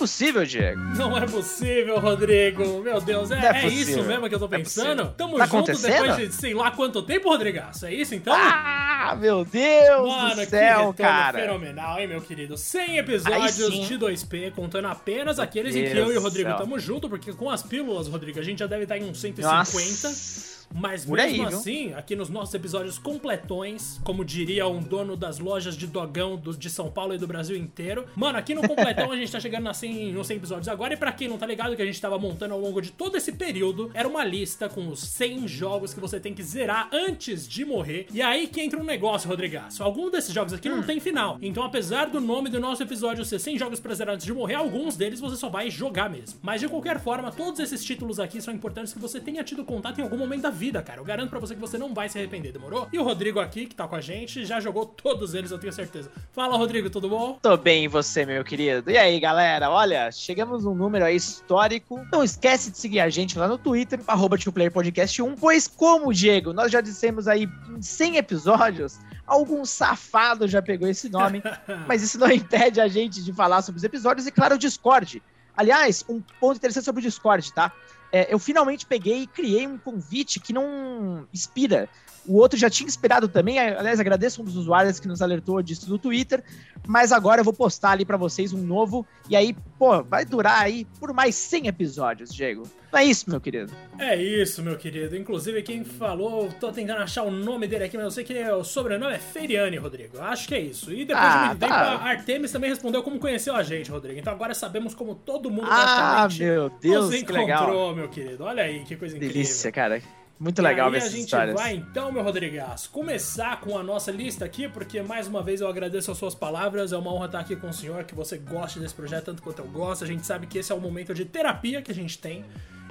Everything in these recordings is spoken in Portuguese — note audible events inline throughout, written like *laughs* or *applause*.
possível, Diego. Não é possível, Rodrigo. Meu Deus, é, é, é isso mesmo que eu tô é pensando? É Tamo tá junto depois de sei lá quanto tempo, Rodrigaço. É isso então? Ah, meu Deus Mano, do céu, que cara. fenomenal, hein, meu querido? 100 episódios de 2P, contando apenas aqueles Deus em que eu e o Rodrigo tamo junto, porque com as pílulas, Rodrigo, a gente já deve estar em uns 150. Nossa. Mas Por mesmo aí, assim, aqui nos nossos episódios completões, como diria um dono das lojas de dogão do, de São Paulo e do Brasil inteiro. Mano, aqui no completão a gente tá chegando assim nos 100 episódios agora. E pra quem não tá ligado, que a gente tava montando ao longo de todo esse período, era uma lista com os 100 jogos que você tem que zerar antes de morrer. E aí que entra um negócio, Rodrigaço. Algum desses jogos aqui hum. não tem final. Então, apesar do nome do nosso episódio ser 100 jogos pra zerar antes de morrer, alguns deles você só vai jogar mesmo. Mas de qualquer forma, todos esses títulos aqui são importantes que você tenha tido contato em algum momento da vida vida, cara. Eu garanto pra você que você não vai se arrepender, demorou? E o Rodrigo aqui, que tá com a gente, já jogou todos eles, eu tenho certeza. Fala, Rodrigo, tudo bom? Tô bem, e você, meu querido? E aí, galera? Olha, chegamos num número aí histórico. Não esquece de seguir a gente lá no Twitter, arroba Podcast 1, pois como, Diego, nós já dissemos aí em 100 episódios, algum safado já pegou esse nome, *laughs* mas isso não impede a gente de falar sobre os episódios e, claro, o Discord. Aliás, um ponto interessante sobre o Discord, tá? É, eu finalmente peguei e criei um convite que não inspira. O outro já tinha inspirado também. Aliás, agradeço um dos usuários que nos alertou disso no Twitter. Mas agora eu vou postar ali para vocês um novo. E aí, pô, vai durar aí por mais 100 episódios, Diego. Não é isso, meu querido? É isso, meu querido. Inclusive, quem falou, tô tentando achar o nome dele aqui, mas eu sei que é, o sobrenome é Feriani, Rodrigo. Acho que é isso. E depois ah, de muito tá. tempo, a Artemis também respondeu como conheceu a gente, Rodrigo. Então agora sabemos como todo mundo ah, meu Deus, nos encontrou, que legal. meu querido. Olha aí, que coisa incrível. Delícia, cara. Muito legal ver essas histórias. a gente vai então, meu Rodrigues, começar com a nossa lista aqui, porque mais uma vez eu agradeço as suas palavras. É uma honra estar aqui com o senhor, que você goste desse projeto tanto quanto eu gosto. A gente sabe que esse é o momento de terapia que a gente tem.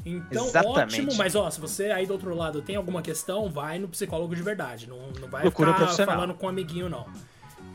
Então, Exatamente. ótimo, mas ó, se você aí do outro lado tem alguma questão, vai no psicólogo de verdade. Não, não vai Procura ficar falando com um amiguinho, não.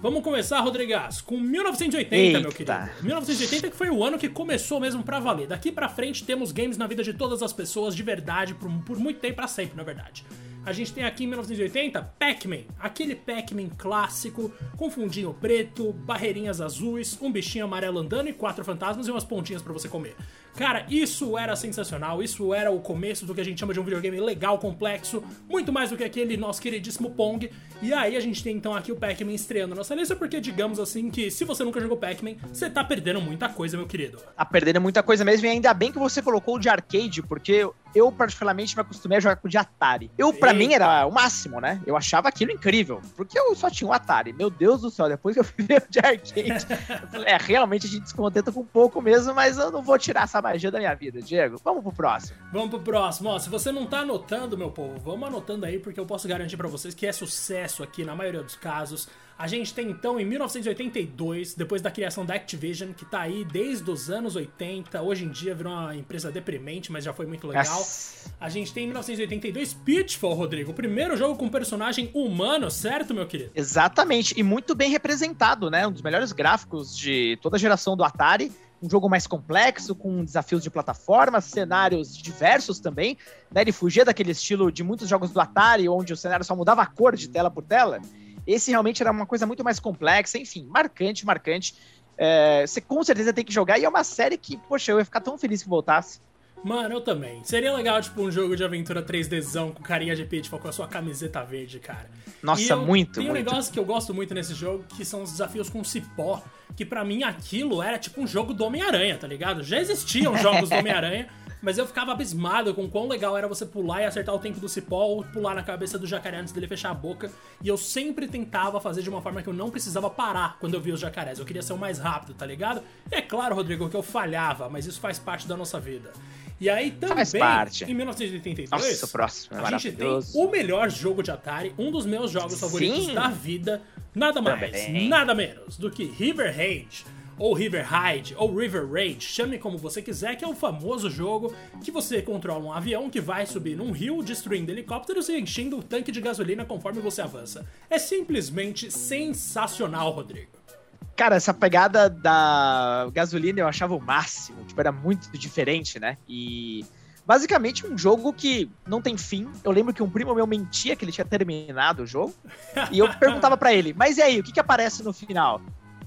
Vamos começar, Rodrigues, com 1980, Eita. meu querido. 1980 que foi o ano que começou mesmo pra valer. Daqui pra frente temos games na vida de todas as pessoas de verdade, por, por muito tempo, pra sempre, na verdade. A gente tem aqui em 1980 Pac-Man, aquele Pac-Man clássico, com fundinho preto, barreirinhas azuis, um bichinho amarelo andando e quatro fantasmas e umas pontinhas para você comer. Cara, isso era sensacional, isso era o começo do que a gente chama de um videogame legal, complexo, muito mais do que aquele nosso queridíssimo Pong. E aí a gente tem então aqui o Pac-Man estreando nossa lista, porque digamos assim que se você nunca jogou Pac-Man, você tá perdendo muita coisa, meu querido. Tá perdendo muita coisa mesmo, e ainda bem que você colocou o de arcade, porque eu particularmente me acostumei a jogar com o de Atari. Eu, para mim, era o máximo, né? Eu achava aquilo incrível, porque eu só tinha um Atari. Meu Deus do céu, depois que eu vi *laughs* o de arcade, eu falei, é, realmente a gente se contenta com pouco mesmo, mas eu não vou tirar essa magia da minha vida, Diego. Vamos pro próximo. Vamos pro próximo. Ó, se você não tá anotando, meu povo, vamos anotando aí, porque eu posso garantir para vocês que é sucesso aqui na maioria dos casos. A gente tem então em 1982, depois da criação da Activision, que tá aí desde os anos 80, hoje em dia virou uma empresa deprimente, mas já foi muito legal. Yes. A gente tem em 1982 Pitfall, Rodrigo, o primeiro jogo com personagem humano, certo, meu querido? Exatamente, e muito bem representado, né? Um dos melhores gráficos de toda a geração do Atari um jogo mais complexo, com desafios de plataforma, cenários diversos também, né? Ele fugia daquele estilo de muitos jogos do Atari, onde o cenário só mudava a cor de tela por tela. Esse realmente era uma coisa muito mais complexa, enfim, marcante, marcante. É, você com certeza tem que jogar, e é uma série que, poxa, eu ia ficar tão feliz que voltasse. Mano, eu também. Seria legal, tipo, um jogo de aventura 3Dzão com carinha de Pitfall com a sua camiseta verde, cara. Nossa, eu, muito, Tem um negócio que eu gosto muito nesse jogo, que são os desafios com cipó, que para mim aquilo era tipo um jogo do Homem-Aranha, tá ligado? Já existiam jogos do Homem-Aranha, *laughs* mas eu ficava abismado com quão legal era você pular e acertar o tempo do cipó ou pular na cabeça do jacaré antes dele fechar a boca. E eu sempre tentava fazer de uma forma que eu não precisava parar quando eu via os jacarés. Eu queria ser o mais rápido, tá ligado? E é claro, Rodrigo, que eu falhava, mas isso faz parte da nossa vida. E aí também, Faz parte. em 1982, Nossa, o próximo é a gente tem o melhor jogo de Atari, um dos meus jogos Sim. favoritos da vida, nada mais, também. nada menos do que River Rage ou River Ride, ou River Rage, chame como você quiser, que é o famoso jogo que você controla um avião que vai subir num rio, destruindo helicópteros e enchendo o tanque de gasolina conforme você avança. É simplesmente sensacional, Rodrigo. Cara, essa pegada da gasolina eu achava o máximo. Tipo, era muito diferente, né? E basicamente um jogo que não tem fim. Eu lembro que um primo meu mentia que ele tinha terminado o jogo. *laughs* e eu perguntava para ele, mas e aí, o que, que aparece no final?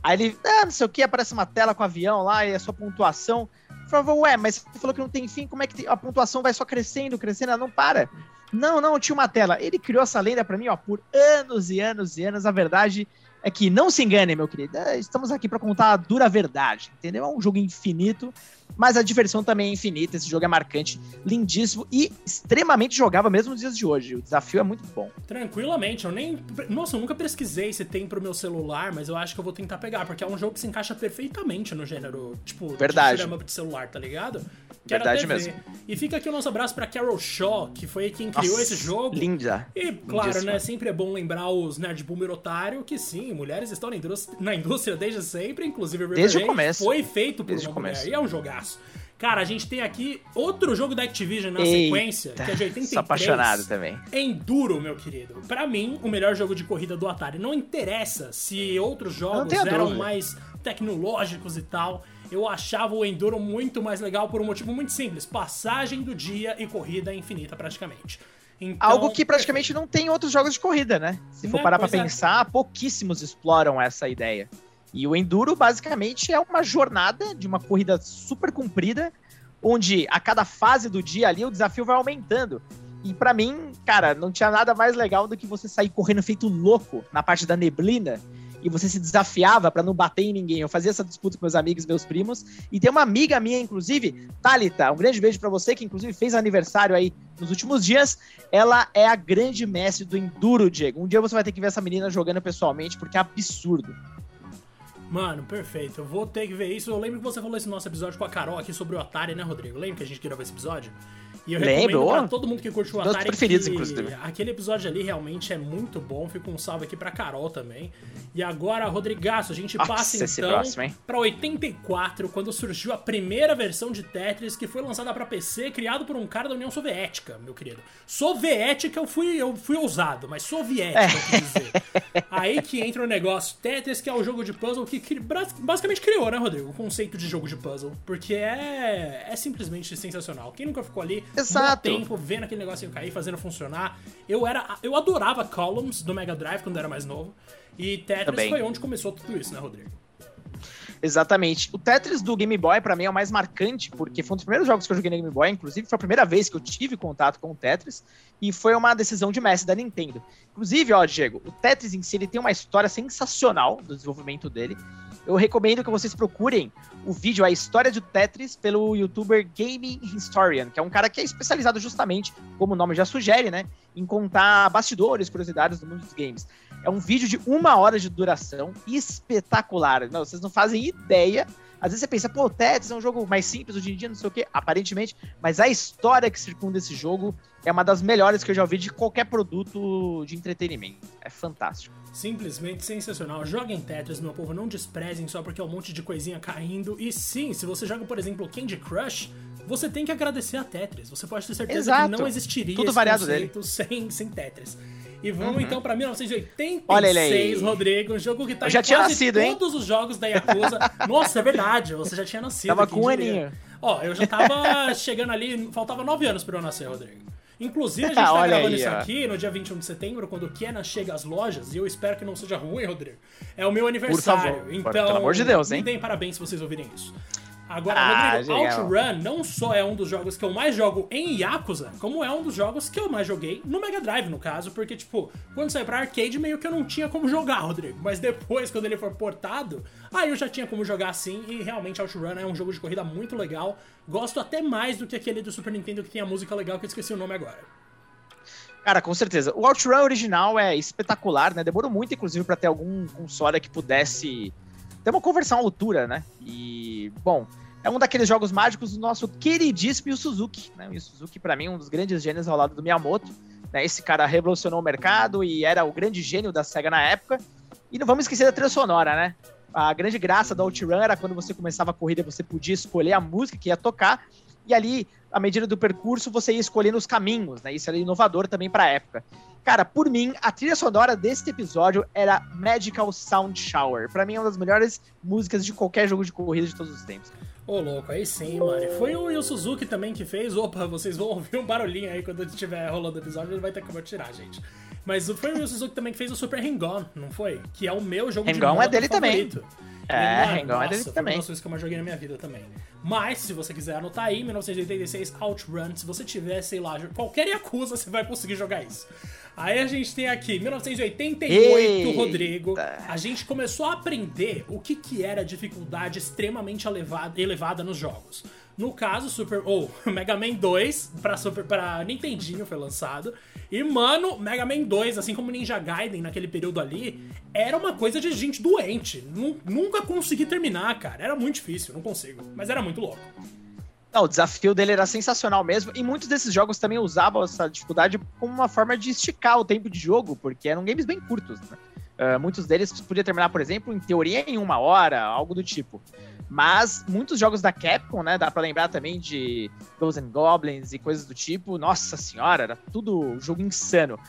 Aí ele, ah, não sei o que, aparece uma tela com o avião lá e a sua pontuação. Eu falava, ué, mas você falou que não tem fim, como é que a pontuação vai só crescendo, crescendo, ela não para? Não, não, tinha uma tela. Ele criou essa lenda para mim, ó, por anos e anos e anos. A verdade é que não se engane, meu querido. É, estamos aqui para contar a dura verdade, entendeu? É um jogo infinito mas a diversão também é infinita. Esse jogo é marcante, lindíssimo e extremamente jogável mesmo nos dias de hoje. O desafio é muito bom. Tranquilamente, eu nem. Nossa, eu nunca pesquisei se tem pro meu celular, mas eu acho que eu vou tentar pegar, porque é um jogo que se encaixa perfeitamente no gênero, tipo, Verdade. de de celular, tá ligado? Que Verdade mesmo. E fica aqui o nosso abraço pra Carol Shaw, que foi quem criou Nossa, esse jogo. Linda. E, claro, Lindíssima. né, sempre é bom lembrar os Nerd Boomer Otário, que sim, mulheres estão na indústria, na indústria desde sempre, inclusive o Desde o começo. foi feito por desde uma mulher, e é um jogaço. Cara, a gente tem aqui outro jogo da Activision na Eita, sequência, que é de 83. Sou apaixonado também. Enduro, meu querido. Para mim, o melhor jogo de corrida do Atari. Não interessa se outros jogos eram dúvida. mais tecnológicos e tal. Eu achava o Enduro muito mais legal por um motivo muito simples: passagem do dia e corrida infinita, praticamente. Então, Algo que praticamente não tem outros jogos de corrida, né? Se for né? parar pra é. pensar, pouquíssimos exploram essa ideia. E o Enduro basicamente é uma jornada de uma corrida super comprida, onde a cada fase do dia ali o desafio vai aumentando. E para mim, cara, não tinha nada mais legal do que você sair correndo feito louco na parte da neblina e você se desafiava para não bater em ninguém. Eu fazia essa disputa com meus amigos, meus primos. E tem uma amiga minha, inclusive, Talita, um grande beijo para você, que inclusive fez aniversário aí nos últimos dias. Ela é a grande mestre do Enduro, Diego. Um dia você vai ter que ver essa menina jogando pessoalmente, porque é absurdo. Mano, perfeito. Eu vou ter que ver isso. Eu lembro que você falou esse nosso episódio com a Carol aqui sobre o Atari, né, Rodrigo? Lembra que a gente gravou esse episódio? E eu Lembro. recomendo pra todo mundo que curte o Atari. preferidos, inclusive. Aquele episódio ali realmente é muito bom. Fica um salve aqui pra Carol também. E agora, Rodrigaço, a gente Nossa, passa então próximo, pra 84, quando surgiu a primeira versão de Tetris, que foi lançada pra PC, criado por um cara da União Soviética, meu querido. Soviética eu fui, eu fui ousado, mas soviética, é. eu quis dizer. *laughs* Aí que entra o negócio. Tetris, que é o jogo de puzzle que basicamente criou, né, Rodrigo? O conceito de jogo de puzzle. Porque é, é simplesmente sensacional. Quem nunca ficou ali Exato. tempo vendo aquele negócio cair, fazendo funcionar. Eu era, eu adorava Columns do Mega Drive quando era mais novo. E Tetris Também. foi onde começou tudo isso, né, Rodrigo? Exatamente. O Tetris do Game Boy, para mim, é o mais marcante, porque foi um dos primeiros jogos que eu joguei no Game Boy, inclusive foi a primeira vez que eu tive contato com o Tetris, e foi uma decisão de mestre da Nintendo. Inclusive, ó, Diego, o Tetris em si ele tem uma história sensacional do desenvolvimento dele eu recomendo que vocês procurem o vídeo A História do Tetris pelo youtuber Gaming Historian, que é um cara que é especializado justamente, como o nome já sugere, né, em contar bastidores, curiosidades do mundo dos games. É um vídeo de uma hora de duração, espetacular. Não, vocês não fazem ideia às vezes você pensa, pô, Tetris é um jogo mais simples hoje em dia, não sei o quê, aparentemente, mas a história que circunda esse jogo é uma das melhores que eu já ouvi de qualquer produto de entretenimento. É fantástico. Simplesmente sensacional. Joguem Tetris, meu povo, não desprezem só porque é um monte de coisinha caindo. E sim, se você joga, por exemplo, Candy Crush, você tem que agradecer a Tetris. Você pode ter certeza Exato. que não existiria Tudo esse variado dele. *laughs* sem, sem Tetris. E vamos uhum. então pra 1986, Olha ele aí. Rodrigo, um jogo que tá eu já em tinha nascido, todos hein? os jogos da Yakuza. *laughs* Nossa, é verdade, você já tinha nascido. Tava com um aninho. Ó, eu já tava *laughs* chegando ali, faltava nove anos pra eu nascer, Rodrigo. Inclusive, a *laughs* gente tá gravando aí, isso ó. aqui no dia 21 de setembro, quando o Kena chega às lojas, e eu espero que não seja ruim, Rodrigo. É o meu aniversário. Por favor, então, pelo amor de Deus, hein? Me deem parabéns se vocês ouvirem isso. Agora, ah, Rodrigo, OutRun não só é um dos jogos que eu mais jogo em Yakuza, como é um dos jogos que eu mais joguei no Mega Drive, no caso, porque, tipo, quando saiu pra arcade, meio que eu não tinha como jogar, Rodrigo. Mas depois, quando ele for portado, aí eu já tinha como jogar assim, e realmente OutRun é um jogo de corrida muito legal. Gosto até mais do que aquele do Super Nintendo que tem a música legal, que eu esqueci o nome agora. Cara, com certeza. O OutRun original é espetacular, né? Demorou muito, inclusive, para ter algum console que pudesse ter uma conversão à altura, né? E, bom, é um daqueles jogos mágicos do nosso queridíssimo Yu Suzuki, né? O Yu Suzuki, para mim, um dos grandes gênios ao lado do Miyamoto. Né? Esse cara revolucionou o mercado e era o grande gênio da SEGA na época. E não vamos esquecer da trilha sonora, né? A grande graça do OutRun era quando você começava a corrida, você podia escolher a música que ia tocar e ali, à medida do percurso, você ia escolhendo os caminhos, né? Isso era inovador também para a época. Cara, por mim, a trilha sonora desse episódio era Magical Sound Shower. Para mim é uma das melhores músicas de qualquer jogo de corrida de todos os tempos. Ô, louco, aí sim, mano. Foi o Yu Suzuki também que fez. Opa, vocês vão ouvir um barulhinho aí quando estiver rolando o episódio, ele vai ter como tirar, gente. Mas foi o Yu Suzuki também que fez o Super Hang-On, não foi? Que é o meu jogo Hang de moto é dele favorito. também. É, Hang-On é dele também. Foi uma das que eu mais joguei na minha vida também. Mas, se você quiser anotar aí, 1986 Outrun, se você tiver, sei lá, qualquer Yakuza, você vai conseguir jogar isso. Aí a gente tem aqui, 1988, Eita. Rodrigo. A gente começou a aprender o que, que era dificuldade extremamente elevada, elevada nos jogos. No caso, Super. Ou oh, *laughs* Mega Man 2 pra, Super, pra Nintendinho foi lançado. E, mano, Mega Man 2, assim como Ninja Gaiden naquele período ali, era uma coisa de gente doente. Nunca consegui terminar, cara. Era muito difícil, não consigo. Mas era muito louco. Não, o desafio dele era sensacional mesmo, e muitos desses jogos também usavam essa dificuldade como uma forma de esticar o tempo de jogo, porque eram games bem curtos, né? Uh, muitos deles podia terminar, por exemplo, em teoria em uma hora, algo do tipo. Mas muitos jogos da Capcom, né? Dá pra lembrar também de Ghosts and Goblins e coisas do tipo. Nossa senhora, era tudo jogo insano.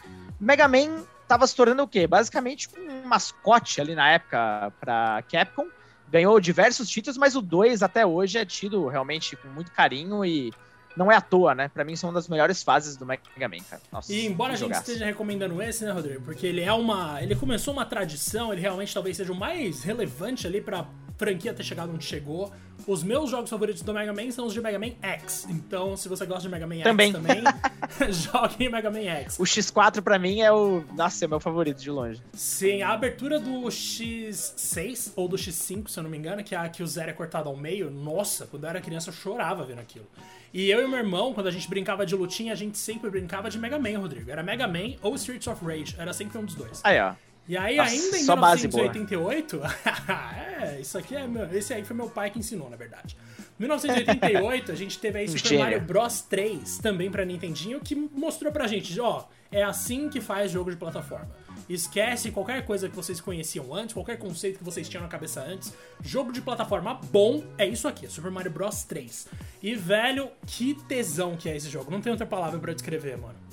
Mega Man tava se tornando o quê? Basicamente um mascote ali na época pra Capcom ganhou diversos títulos, mas o 2 até hoje é tido realmente com muito carinho e não é à toa, né? Pra mim são uma das melhores fases do Mega Man, cara. Nossa, e embora a gente esteja recomendando esse, né, Rodrigo? Porque ele é uma. Ele começou uma tradição, ele realmente talvez seja o mais relevante ali pra franquia ter chegado onde chegou. Os meus jogos favoritos do Mega Man são os de Mega Man X. Então, se você gosta de Mega Man também. X também, *laughs* jogue em Mega Man X. O X4 pra mim é o. Nossa, é o meu favorito de longe. Sim, a abertura do X6 ou do X5, se eu não me engano, que é a que o zero é cortado ao meio. Nossa, quando eu era criança eu chorava vendo aquilo. E eu e meu irmão, quando a gente brincava de lutinha, a gente sempre brincava de Mega Man, Rodrigo. Era Mega Man ou Streets of Rage. Era sempre um dos dois. Aí, ó. E aí, Nossa, ainda em 1988, *laughs* é, isso aqui é meu, esse aí foi meu pai que ensinou, na verdade. 1988, a gente teve aí Super Mario Bros 3 também para Nintendinho, que mostrou pra gente, ó, é assim que faz jogo de plataforma. Esquece qualquer coisa que vocês conheciam antes, qualquer conceito que vocês tinham na cabeça antes. Jogo de plataforma bom é isso aqui, Super Mario Bros 3. E velho, que tesão que é esse jogo. Não tem outra palavra para descrever, mano.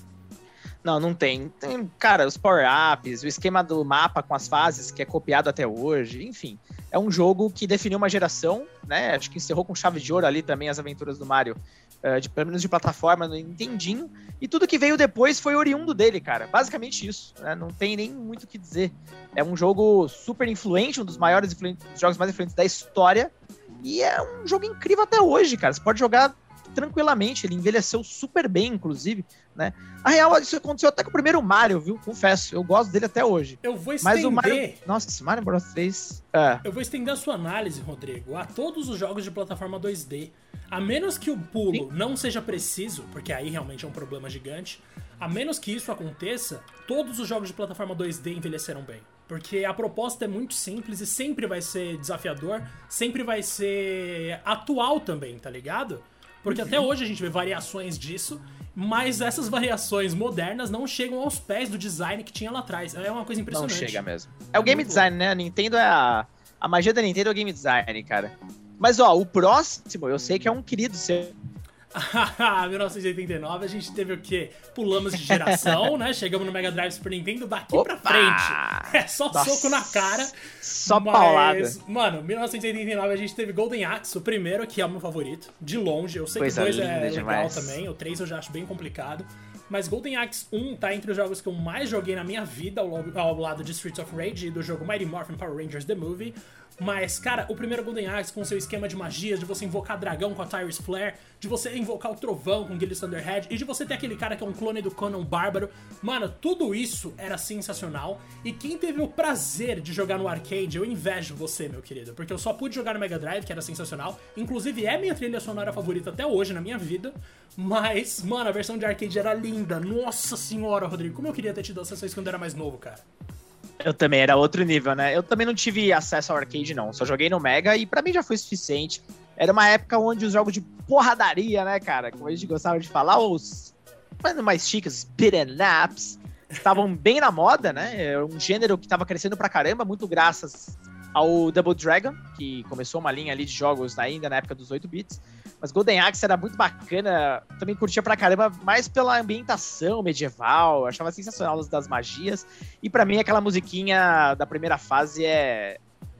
Não, não tem. Tem, cara, os power-ups, o esquema do mapa com as fases, que é copiado até hoje, enfim. É um jogo que definiu uma geração, né? Acho que encerrou com chave de ouro ali também as aventuras do Mario, uh, de, pelo menos de plataforma, no Nintendinho. E tudo que veio depois foi oriundo dele, cara. Basicamente isso, né? Não tem nem muito o que dizer. É um jogo super influente, um dos maiores dos jogos mais influentes da história. E é um jogo incrível até hoje, cara. Você pode jogar tranquilamente. Ele envelheceu super bem, inclusive, né? A real, isso aconteceu até com o primeiro Mario, viu? Confesso, eu gosto dele até hoje. Eu vou estender... Mas o Mario... Nossa, esse Mario Bros 3... É. Eu vou estender a sua análise, Rodrigo, a todos os jogos de plataforma 2D. A menos que o pulo Sim. não seja preciso, porque aí realmente é um problema gigante, a menos que isso aconteça, todos os jogos de plataforma 2D envelheceram bem. Porque a proposta é muito simples e sempre vai ser desafiador, sempre vai ser atual também, tá ligado? Porque até hoje a gente vê variações disso, mas essas variações modernas não chegam aos pés do design que tinha lá atrás. É uma coisa impressionante. Não chega mesmo. É o game design, né? A Nintendo é a. A magia da Nintendo é o game design, cara. Mas ó, o próximo eu sei que é um querido seu *laughs* 1989 a gente teve o quê? Pulamos de geração, né? Chegamos no Mega Drive Super Nintendo daqui Opa! pra frente. É só Nossa. soco na cara. Só mas, paulada. Mano, 1989 a gente teve Golden Axe, o primeiro, que é o meu favorito. De longe. Eu sei Coisa que o 2 é legal demais. também. O 3 eu já acho bem complicado. Mas Golden Axe 1 tá entre os jogos que eu mais joguei na minha vida ao, ao lado de Streets of Rage e do jogo Mighty Morphin Power Rangers The Movie. Mas, cara, o primeiro Golden Axe com seu esquema de magia, de você invocar dragão com a Tyrus Flare, de você invocar o trovão com Gillis Thunderhead, e de você ter aquele cara que é um clone do Conan Bárbaro. Mano, tudo isso era sensacional. E quem teve o prazer de jogar no arcade, eu invejo você, meu querido, porque eu só pude jogar no Mega Drive, que era sensacional. Inclusive, é minha trilha sonora favorita até hoje na minha vida. Mas, mano, a versão de arcade era linda. Nossa senhora, Rodrigo, como eu queria ter tido acesso a isso quando eu era mais novo, cara. Eu também, era outro nível, né? Eu também não tive acesso ao arcade, não. Só joguei no Mega e para mim já foi suficiente. Era uma época onde os jogos de porradaria, né, cara? Como a gente gostava de falar, os mais chiques, beat'em ups, estavam bem na moda, né? É um gênero que estava crescendo pra caramba, muito graças ao Double Dragon, que começou uma linha ali de jogos ainda na época dos 8 bits. Mas Golden Axe era muito bacana, também curtia pra caramba, mais pela ambientação medieval, achava sensacional das magias. E para mim aquela musiquinha da primeira fase é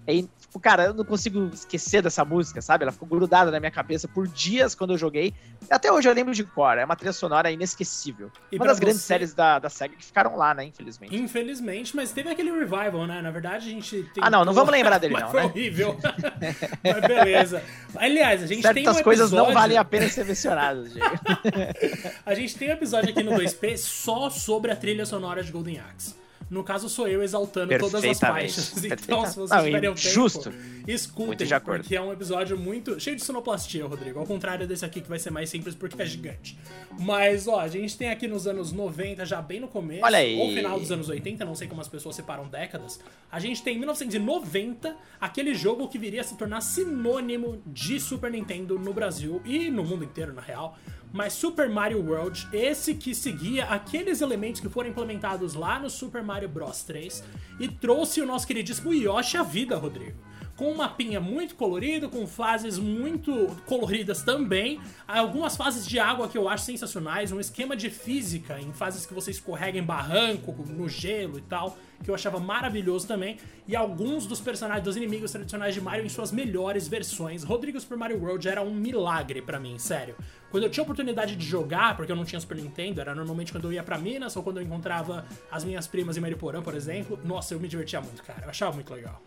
tipo, cara, eu não consigo esquecer dessa música, sabe? Ela ficou grudada na minha cabeça por dias quando eu joguei. Até hoje eu lembro de cor. É uma trilha sonora inesquecível. E uma das grandes você- séries da, da SEGA que ficaram lá, né? Infelizmente. Infelizmente, mas teve aquele revival, né? Na verdade, a gente tem. Ah, não, não vamos lembrar dele, *laughs* não, Foi né? horrível. *laughs* mas beleza. Aliás, a gente tem um Certas coisas não episódio- valem a pena ser mencionadas, Diego. *laughs* A gente tem um episódio aqui no 2P só sobre a trilha sonora de Golden Axe. No caso, sou eu exaltando todas as faixas. *laughs* Então, se vocês Não, tiverem um tempo, justo. escutem, Muito de acordo. porque é um episódio muito cheio de sonoplastia, Rodrigo. Ao contrário desse aqui, que vai ser mais simples porque é gigante. Mas, ó, a gente tem aqui nos anos 90, já bem no começo, Olha aí. ou final dos anos 80, não sei como as pessoas separam décadas. A gente tem em 1990 aquele jogo que viria a se tornar sinônimo de Super Nintendo no Brasil e no mundo inteiro, na real. Mas Super Mario World, esse que seguia aqueles elementos que foram implementados lá no Super Mario Bros 3 e trouxe o nosso queridíssimo Yoshi à vida, Rodrigo. Com um mapinha muito colorido, com fases muito coloridas também, algumas fases de água que eu acho sensacionais, um esquema de física em fases que você escorrega em barranco, no gelo e tal, que eu achava maravilhoso também, e alguns dos personagens, dos inimigos tradicionais de Mario em suas melhores versões. Rodrigo Super Mario World era um milagre pra mim, sério. Quando eu tinha oportunidade de jogar, porque eu não tinha Super Nintendo, era normalmente quando eu ia pra Minas ou quando eu encontrava as minhas primas em Mariporã, por exemplo. Nossa, eu me divertia muito, cara. Eu achava muito legal.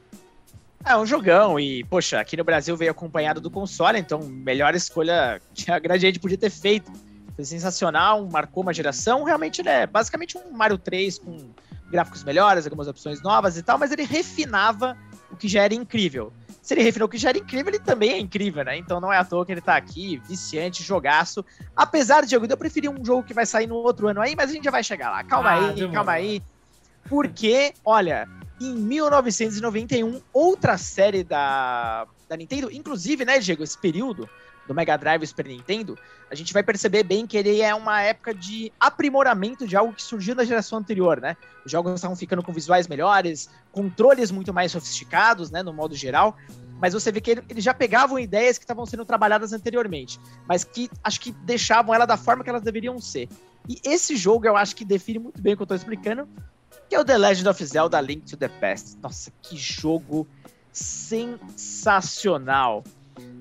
É um jogão e, poxa, aqui no Brasil veio acompanhado do console, então melhor escolha que a Gradiente podia ter feito. Foi sensacional, marcou uma geração. Realmente ele é basicamente um Mario 3 com gráficos melhores, algumas opções novas e tal, mas ele refinava o que já era incrível. Se ele refinou o que já era incrível, ele também é incrível, né? Então não é à toa que ele tá aqui, viciante, jogaço. Apesar de, Diego, eu preferi um jogo que vai sair no outro ano aí, mas a gente já vai chegar lá. Calma Ah, aí, demorou. calma aí. Porque, olha, em 1991, outra série da, da Nintendo, inclusive, né, Diego, esse período do Mega Drive Super Nintendo, a gente vai perceber bem que ele é uma época de aprimoramento de algo que surgiu na geração anterior, né? Os jogos estavam ficando com visuais melhores, controles muito mais sofisticados, né, no modo geral, mas você vê que ele- eles já pegavam ideias que estavam sendo trabalhadas anteriormente, mas que acho que deixavam ela da forma que elas deveriam ser. E esse jogo eu acho que define muito bem o que eu tô explicando, que é o The Legend of Zelda Link to the Past. Nossa, que jogo sensacional.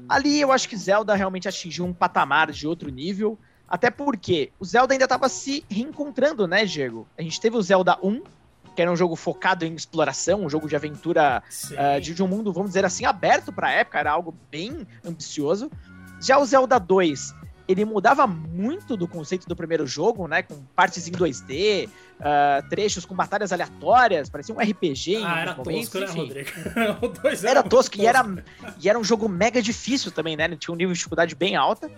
Ali eu acho que Zelda realmente atingiu um patamar de outro nível, até porque o Zelda ainda estava se reencontrando, né, Diego? A gente teve o Zelda 1, que era um jogo focado em exploração, um jogo de aventura ah, de, de um mundo, vamos dizer assim, aberto pra época, era algo bem ambicioso. Já o Zelda 2, ele mudava muito do conceito do primeiro jogo, né? Com partes em 2D, ah, trechos com batalhas aleatórias, parecia um RPG em ah, era momentos, tosco, né, enfim. Rodrigo? *laughs* o dois Era muito tosco e era, e era um jogo mega difícil também, né? Tinha um nível de dificuldade bem alta.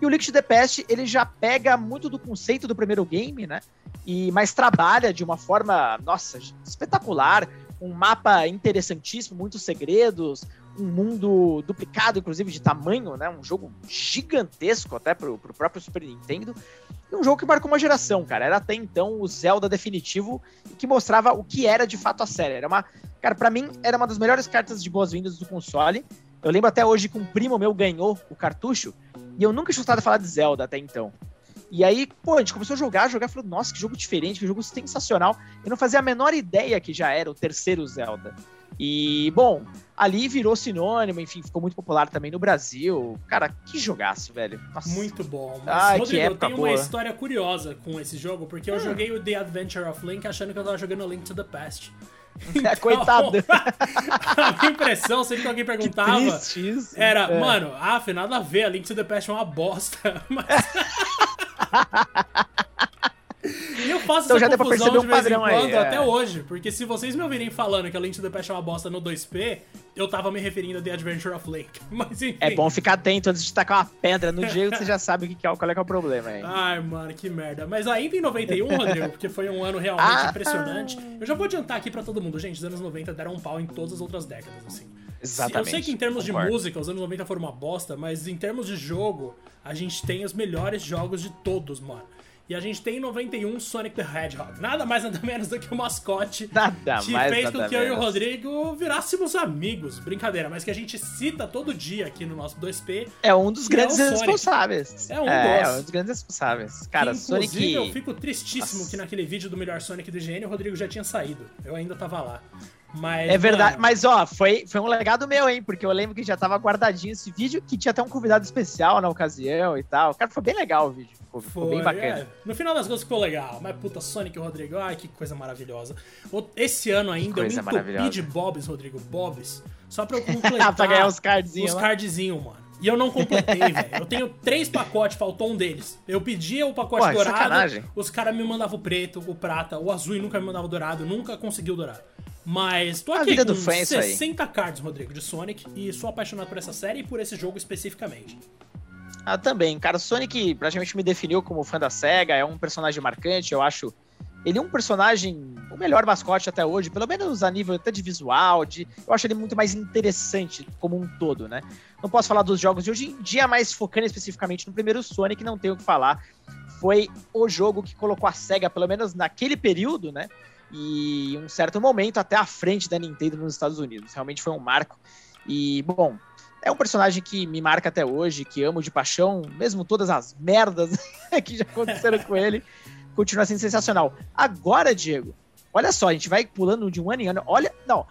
E o to the Past, ele já pega muito do conceito do primeiro game, né? E mas trabalha de uma forma, nossa, espetacular, um mapa interessantíssimo, muitos segredos, um mundo duplicado, inclusive de tamanho, né? Um jogo gigantesco até pro, pro próprio Super Nintendo. E um jogo que marcou uma geração, cara. Era até então o Zelda definitivo e que mostrava o que era de fato a série. Era uma, cara, para mim era uma das melhores cartas de boas-vindas do console. Eu lembro até hoje que um primo meu ganhou o cartucho e eu nunca tinha escutado falar de Zelda até então. E aí, pô, a gente começou a jogar, jogar, falou, nossa, que jogo diferente, que jogo sensacional. Eu não fazia a menor ideia que já era o terceiro Zelda. E, bom, ali virou sinônimo, enfim, ficou muito popular também no Brasil. Cara, que jogaço, velho. Nossa. Muito bom. Mas, Ai, que Rodrigo, eu época tenho uma boa. história curiosa com esse jogo, porque eu joguei o The Adventure of Link achando que eu tava jogando Link to the Past. *laughs* Então, Coitado. *laughs* a minha impressão, sempre que alguém Que perguntava, triste isso. era, É. mano, ah, afinal nada a ver, a Link to the Past é uma bosta. *laughs* Mas... E eu faço Então essa já deu pra confusão de vez em padrão aí, quando, é. até hoje. Porque se vocês me ouvirem falando que a Link to the Past é uma bosta no 2P, eu tava me referindo a The Adventure of Link. *laughs* Mas enfim. É bom ficar atento antes de tacar uma pedra no Diego, você já sabe o que é, qual é, que é o problema aí. Ai, mano, que merda. Mas ainda em 91, Rodrigo, porque foi um ano realmente Ah. impressionante. Eu já vou adiantar aqui pra todo mundo, gente, os anos 90 deram um pau em todas as outras décadas, assim. Exatamente. Eu sei que em termos concordo. de música, os anos 90 foram uma bosta, mas em termos de jogo, a gente tem os melhores jogos de todos, mano. E a gente tem em 91 Sonic the Hedgehog. Nada mais nada menos do que o mascote Nada que mais, fez com que eu e o. Rodrigo virássemos amigos. Brincadeira, mas que a gente cita todo dia aqui no nosso 2P. É um dos Que grandes é Sonic. responsáveis. É um é, dos. é um dos grandes responsáveis. Cara, que, inclusive, Sonic. eu fico tristíssimo Nossa. que naquele vídeo do melhor Sonic do IGN o Rodrigo já tinha saído. Eu ainda tava lá. Mas, É verdade, mano, mas ó, foi, foi um legado meu, hein? Porque eu lembro que já tava guardadinho esse vídeo, que tinha até um convidado especial na ocasião e tal. Cara, foi bem legal o vídeo. Ficou, ficou Foi, bem bacana. é. No final das contas ficou legal. Mas puta, Sonic e Rodrigo, ai que coisa maravilhosa. Esse ano ainda eu me entupi de Bobs, Rodrigo, Bobs, só pra eu *laughs* completar pra ganhar os cardzinhos os lá. cardzinhos, mano. E eu não completei, *laughs* velho. Eu tenho três pacotes, faltou um deles. Eu pedia o pacote Pô, é dourado, sacanagem. os caras me mandavam o preto, o prata, o azul e nunca me mandavam o dourado, nunca consegui o dourado. Mas tô aqui com do fã é isso aí. 60 cards, Rodrigo, de Sonic, e sou apaixonado por essa série e por esse jogo especificamente. Ah, também. Cara, o Sonic praticamente me definiu como fã da SEGA, é um personagem marcante, eu acho. Ele é um personagem, o melhor mascote até hoje, pelo menos a nível até de visual, de, eu acho ele muito mais interessante como um todo, né? Não posso falar dos jogos de hoje em dia, mas focando especificamente no primeiro Sonic, não tenho o que falar. Foi o jogo que colocou a SEGA, pelo menos naquele período, né? E um certo momento até à frente da Nintendo nos Estados Unidos. Realmente foi um marco. E, bom, é um personagem que me marca até hoje, que amo de paixão, mesmo todas as merdas *laughs* que já aconteceram com ele, *laughs* continua sendo sensacional. Agora, Diego, olha só, a gente vai pulando de um ano em ano. Olha, não,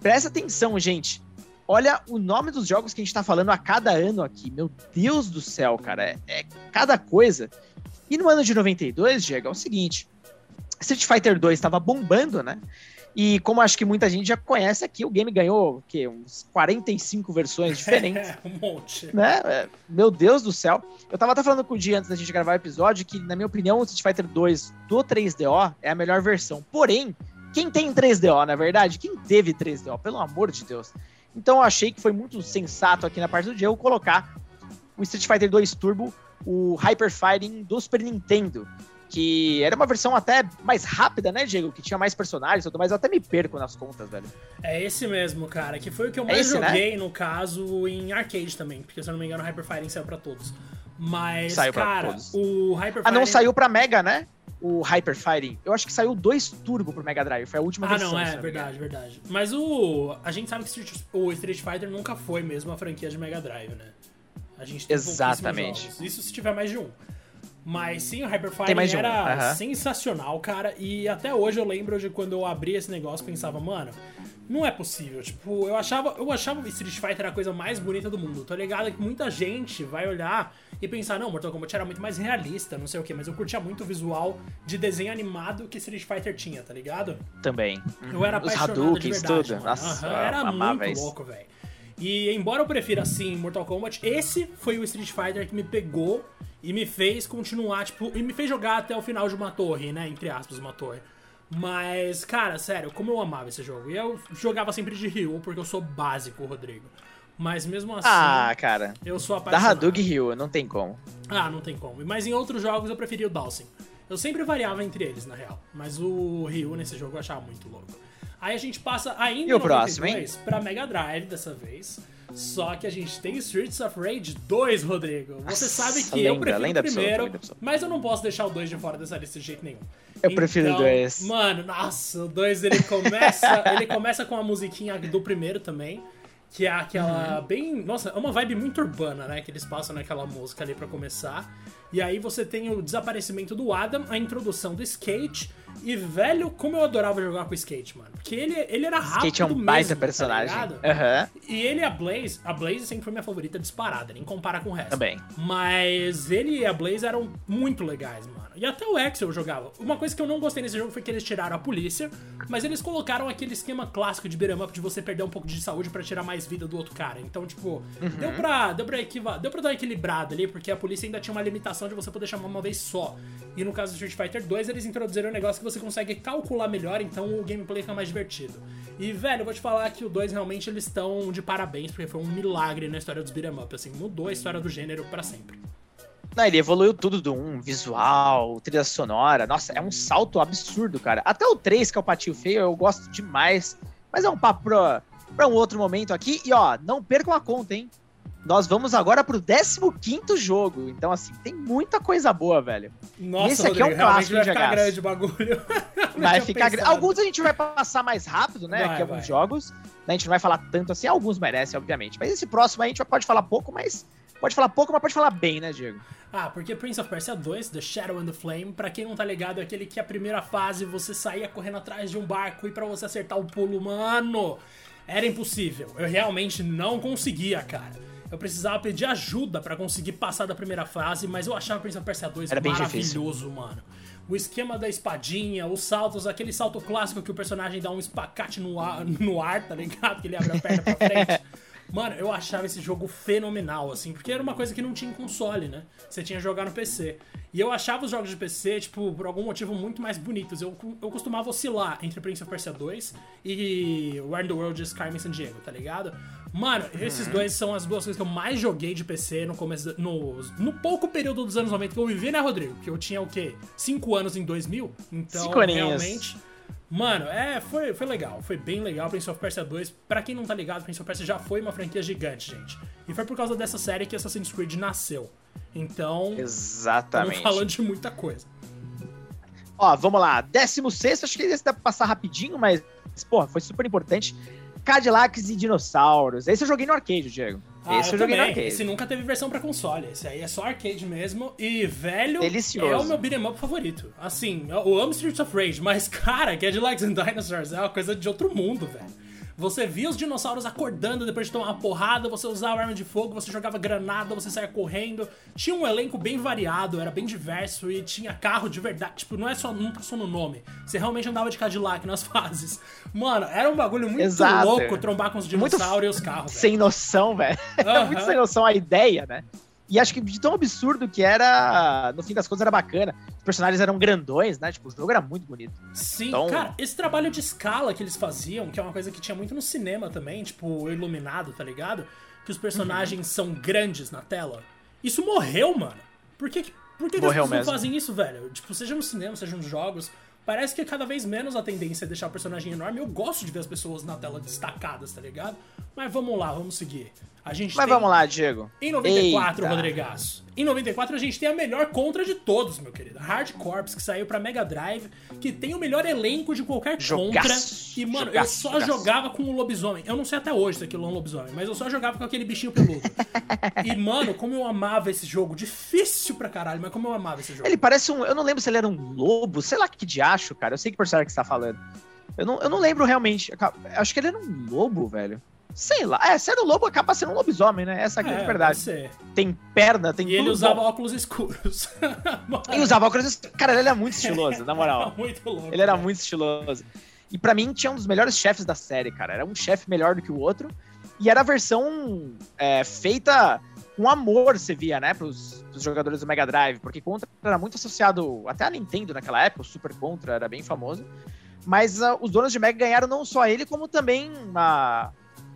presta atenção, gente. Olha o nome dos jogos que a gente tá falando a cada ano aqui. Meu Deus do céu, cara, é, é cada coisa. E no ano de 92, Diego, é o seguinte: Street Fighter 2 estava bombando, né? E como acho que muita gente já conhece aqui, o game ganhou o quê? uns 45 versões diferentes *laughs* É, um monte. né? É, Meu Deus do céu. Eu tava até falando com o Di antes da gente gravar o episódio que, na minha opinião, o Street Fighter 2 do 3DO é a melhor versão. Porém, quem tem 3DO, na verdade? Quem teve 3DO? Pelo amor de Deus. Então eu achei que foi muito sensato aqui na parte do Diego colocar o Street Fighter 2 Turbo, o Hyper Fighting do Super Nintendo. Que era uma versão até mais rápida, né, Diego? Que tinha mais personagens e tudo mais. Eu até me perco nas contas, velho. É esse mesmo, cara, que foi o que eu É mais esse, né? joguei, no caso, em arcade também, porque se eu não me engano o Hyper Fighting saiu pra todos. Mas, Saiu pra cara, todos. o Hyper Ah, não saiu pra Mega, né? O Hyper Fighting. Eu acho que saiu dois Turbo pro Mega Drive. Foi a última Ah, versão. não, se é, verdade, verdade. Mas o. A gente sabe que o Street Fighter nunca foi mesmo a franquia de Mega Drive, né? A gente tem Exatamente. Isso se tiver mais de um. Mas sim, o Hyper Tem Fighting mais de um, era aham. sensacional, cara. E até hoje eu lembro de quando eu abri esse negócio pensava, mano, não é possível. Tipo, eu achava, eu achava Street Fighter a coisa mais bonita do mundo. Tô ligado que muita gente vai olhar e pensar, não, Mortal Kombat era muito mais realista, não sei o que, mas eu curtia muito o visual de desenho animado que Street Fighter tinha, tá ligado? Também. Eu era Os apaixonado de Hadoukens, verdade, tudo. mano. Nossa, Aham, eu era amava muito isso. louco, velho. E embora eu prefira, assim, Mortal Kombat, esse foi o Street Fighter que me pegou e me fez continuar, tipo, e me fez jogar até o final de uma torre, né? Entre aspas, uma torre. Mas, cara, sério, como eu amava esse jogo. E eu jogava sempre de Ryu, porque eu sou básico, Rodrigo. Mas mesmo assim, Ah, cara. eu sou Da apaixonado. Hadouken Ryu, não tem como. Ah, não tem como. Mas em outros jogos eu preferia o Dawson. Eu sempre variava entre eles, na real. Mas o Ryu nesse jogo eu achava muito louco. Aí a gente passa ainda E o próximo, 92 pra Mega Drive dessa vez. Só que a gente tem Streets of Rage 2, Rodrigo. Você sabe que eu lenda, prefiro lenda o primeiro, mas eu não posso deixar o 2 de fora dessa lista de jeito nenhum. Eu prefiro o Então, dois. Mano, nossa, o 2 ele começa, *laughs* ele começa com a musiquinha do primeiro também, que é aquela Uhum. bem, nossa, é uma vibe muito urbana, né, que eles passam naquela música ali pra começar. E aí você tem o desaparecimento do Adam, a introdução do skate e velho, como eu adorava jogar com o skate, mano. Porque ele, ele era rápido Skate é um mesmo, baita tá personagem. ligado? Aham, E ele e a Blaze, a Blaze sempre foi minha favorita disparada, nem compara com o resto. também. Mas ele e a Blaze eram muito legais, mano. E até o Axel jogava. Uma coisa que eu não gostei nesse jogo foi que eles tiraram a polícia, mas eles colocaram aquele esquema clássico de beat'em up de você perder um pouco de saúde pra tirar mais vida do outro cara. Então, tipo, deu, pra, deu, pra equiva- deu pra dar uma equilibrada ali, porque a polícia ainda tinha uma limitação de você poder chamar uma vez só. E no caso do Street Fighter 2, eles introduziram um negócio que você consegue calcular melhor, então o gameplay fica mais divertido. E, velho, eu vou te falar que o 2 realmente eles estão de parabéns, porque foi um milagre na história dos beat'em up, assim, mudou a história do gênero pra sempre. Não, ele evoluiu tudo do 1, visual, trilha sonora. Nossa, é um salto absurdo, cara. Até o 3, que é o patinho feio, eu gosto demais. Mas é um papo pra, pra um outro momento aqui. E ó, não percam a conta, hein? Nós vamos agora pro 15 jogo. Então, assim, tem muita coisa boa, velho. Nossa, Esse aqui é um Rodrigo, clássico vai ficar grande o bagulho. *laughs* Vai ficar. gra- pensado. Alguns a gente vai passar mais rápido, né? Vai, que alguns vai. jogos. Né, A gente não vai falar tanto assim. Alguns merecem, obviamente. Mas esse próximo aí a gente pode falar pouco, mas Pode falar pouco, mas pode falar bem, né, Diego? Ah, porque Prince of Persia 2, The Shadow and the Flame, pra quem não tá ligado, é aquele que a primeira fase você saía correndo atrás de um barco e para você acertar o pulo, mano, era impossível. Eu realmente não conseguia, cara. Eu precisava pedir ajuda para conseguir passar da primeira fase, mas eu achava Prince of Persia 2 era maravilhoso, mano. O esquema da espadinha, os saltos, aquele salto clássico que o personagem dá um espacate no ar, no ar tá ligado? Que ele abre a perna pra frente. *laughs* Mano, eu achava esse jogo fenomenal, assim, porque era uma coisa que não tinha em console, né? Você tinha que jogar no PC. E eu achava os jogos de PC, tipo, por algum motivo muito mais bonitos. Eu, eu costumava oscilar entre Prince of Persia 2 e Where in the World is Carmen Sandiego, tá ligado? Mano, esses dois são as duas coisas que eu mais joguei de PC no começo. No, no pouco período dos anos 90 que eu vivi, né, Rodrigo? Que eu tinha o quê? 5 anos em 2000? Então, Cinco aninhos. realmente. Mano, é, foi, foi legal, foi bem legal. Prince of Persia 2, pra quem não tá ligado, Prince of Persia já foi uma franquia gigante, gente. E foi por causa dessa série que Assassin's Creed nasceu. Então, Exatamente. falando de muita coisa. Ó, vamos lá. 16, acho que esse dá pra passar rapidinho, mas, porra, foi super importante. Cadillacs e dinossauros. Esse eu joguei no arcade, Diego. Ah, esse eu, eu joguei também. no arcade. Esse nunca teve versão pra console. Esse aí é só arcade mesmo. E, velho, Delicioso. é o meu beat'em up favorito. Assim, eu amo Streets of Rage, mas, *laughs* cara, Cadillacs and Dinosaurs é uma coisa de outro mundo, velho. Você via os dinossauros acordando depois de tomar uma porrada, você usava arma de fogo, você jogava granada, você saía correndo. Tinha um elenco bem variado, era bem diverso e tinha carro de verdade. Tipo, não é só, não só no nome. Você realmente andava de Cadillac nas *laughs* fases. Mano, era um bagulho muito Exato. louco trombar com os Muito dinossauros e os carros. Sem noção, velho. *laughs* Aham. muito sem noção a ideia, né? E acho que de tão absurdo que era, no fim das contas era bacana. Os personagens eram grandões, né? Tipo, o jogo era muito bonito. Sim, Então- cara, esse trabalho de escala que eles faziam, que é uma coisa que tinha muito no cinema também, tipo, o iluminado, tá ligado? Que os personagens Uhum. são grandes na tela. Isso morreu, mano. Por que, por que, que as Morreu pessoas não mesmo. fazem isso, velho? Tipo, seja no cinema, seja nos jogos. Parece que é cada vez menos a tendência é deixar o personagem enorme. Eu gosto de ver as pessoas na tela destacadas, tá ligado? Mas vamos lá, vamos seguir. A gente Mas tem... vamos lá, Diego. Em 94, Eita. Rodrigaço. Em 94 a gente tem a melhor contra de todos, meu querido. Hard Corps, que saiu pra Mega Drive, que tem o melhor elenco de qualquer Jogaço. contra. E, mano, eu Jogaço, só jogaço. jogava com o lobisomem. Eu não sei até hoje se aquilo é um lobisomem, mas eu só jogava com aquele bichinho peludo. *laughs* e, mano, como eu amava esse jogo. Difícil pra caralho, mas como eu amava esse jogo. Ele parece um. Eu não lembro se ele era um lobo, sei lá que de acho, cara. Eu sei que personagem que você tá falando. Eu não, eu não lembro realmente. Eu Acho que ele era um lobo, velho. Sei lá. É, sendo lobo acaba sendo um lobisomem, né? Essa aqui é, a É, verdade. Tem perna, tem E ele usava bom. óculos escuros. *laughs* Ele usava óculos. Cara, ele era muito estiloso, na moral. era *laughs* muito louco. Ele era velho. muito estiloso. E pra mim tinha um dos melhores chefes da série, cara. Era um chefe melhor do que o outro. E era a versão é, feita com amor, você via, né? Pros, pros jogadores do Mega Drive. Porque Contra era muito associado até a Nintendo naquela época. O Super Contra era bem famoso. Mas ah, os donos de Mega ganharam não só ele, como também uma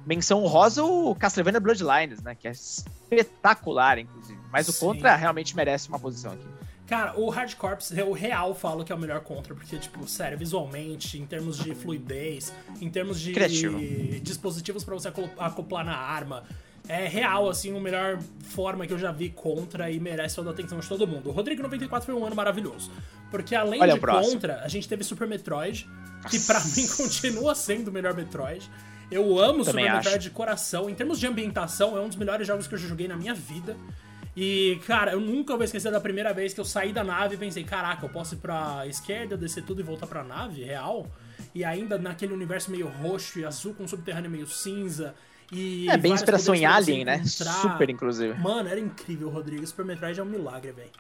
menção honrosa o Castlevania Bloodlines, né? Que é espetacular, inclusive. Mas o Sim. Contra realmente merece uma posição aqui. Cara, o Hard Corps, eu real falo que é o melhor contra, porque, tipo, sério, visualmente, em termos de fluidez, em termos de Criativo. dispositivos pra você acoplar na arma, é real, assim, a melhor forma que eu já vi contra e merece toda a atenção de todo mundo. O Rodrigo 94 foi um ano maravilhoso, porque além Olha de contra, a gente teve Super Metroid, que pra mim *laughs* continua sendo o melhor Metroid. Eu amo Também Super acho. Metroid de coração. Em termos de ambientação, é um dos melhores jogos que eu já joguei na minha vida. E, cara, eu nunca vou esquecer da primeira vez que eu saí da nave e pensei, caraca, eu posso ir pra esquerda, descer tudo e voltar pra nave real? E ainda naquele universo meio roxo e azul, com um subterrâneo meio cinza. E É bem inspiração em Alien, né? Super, inclusive. Mano, era incrível, Rodrigo. Super Metroid é um milagre, velho.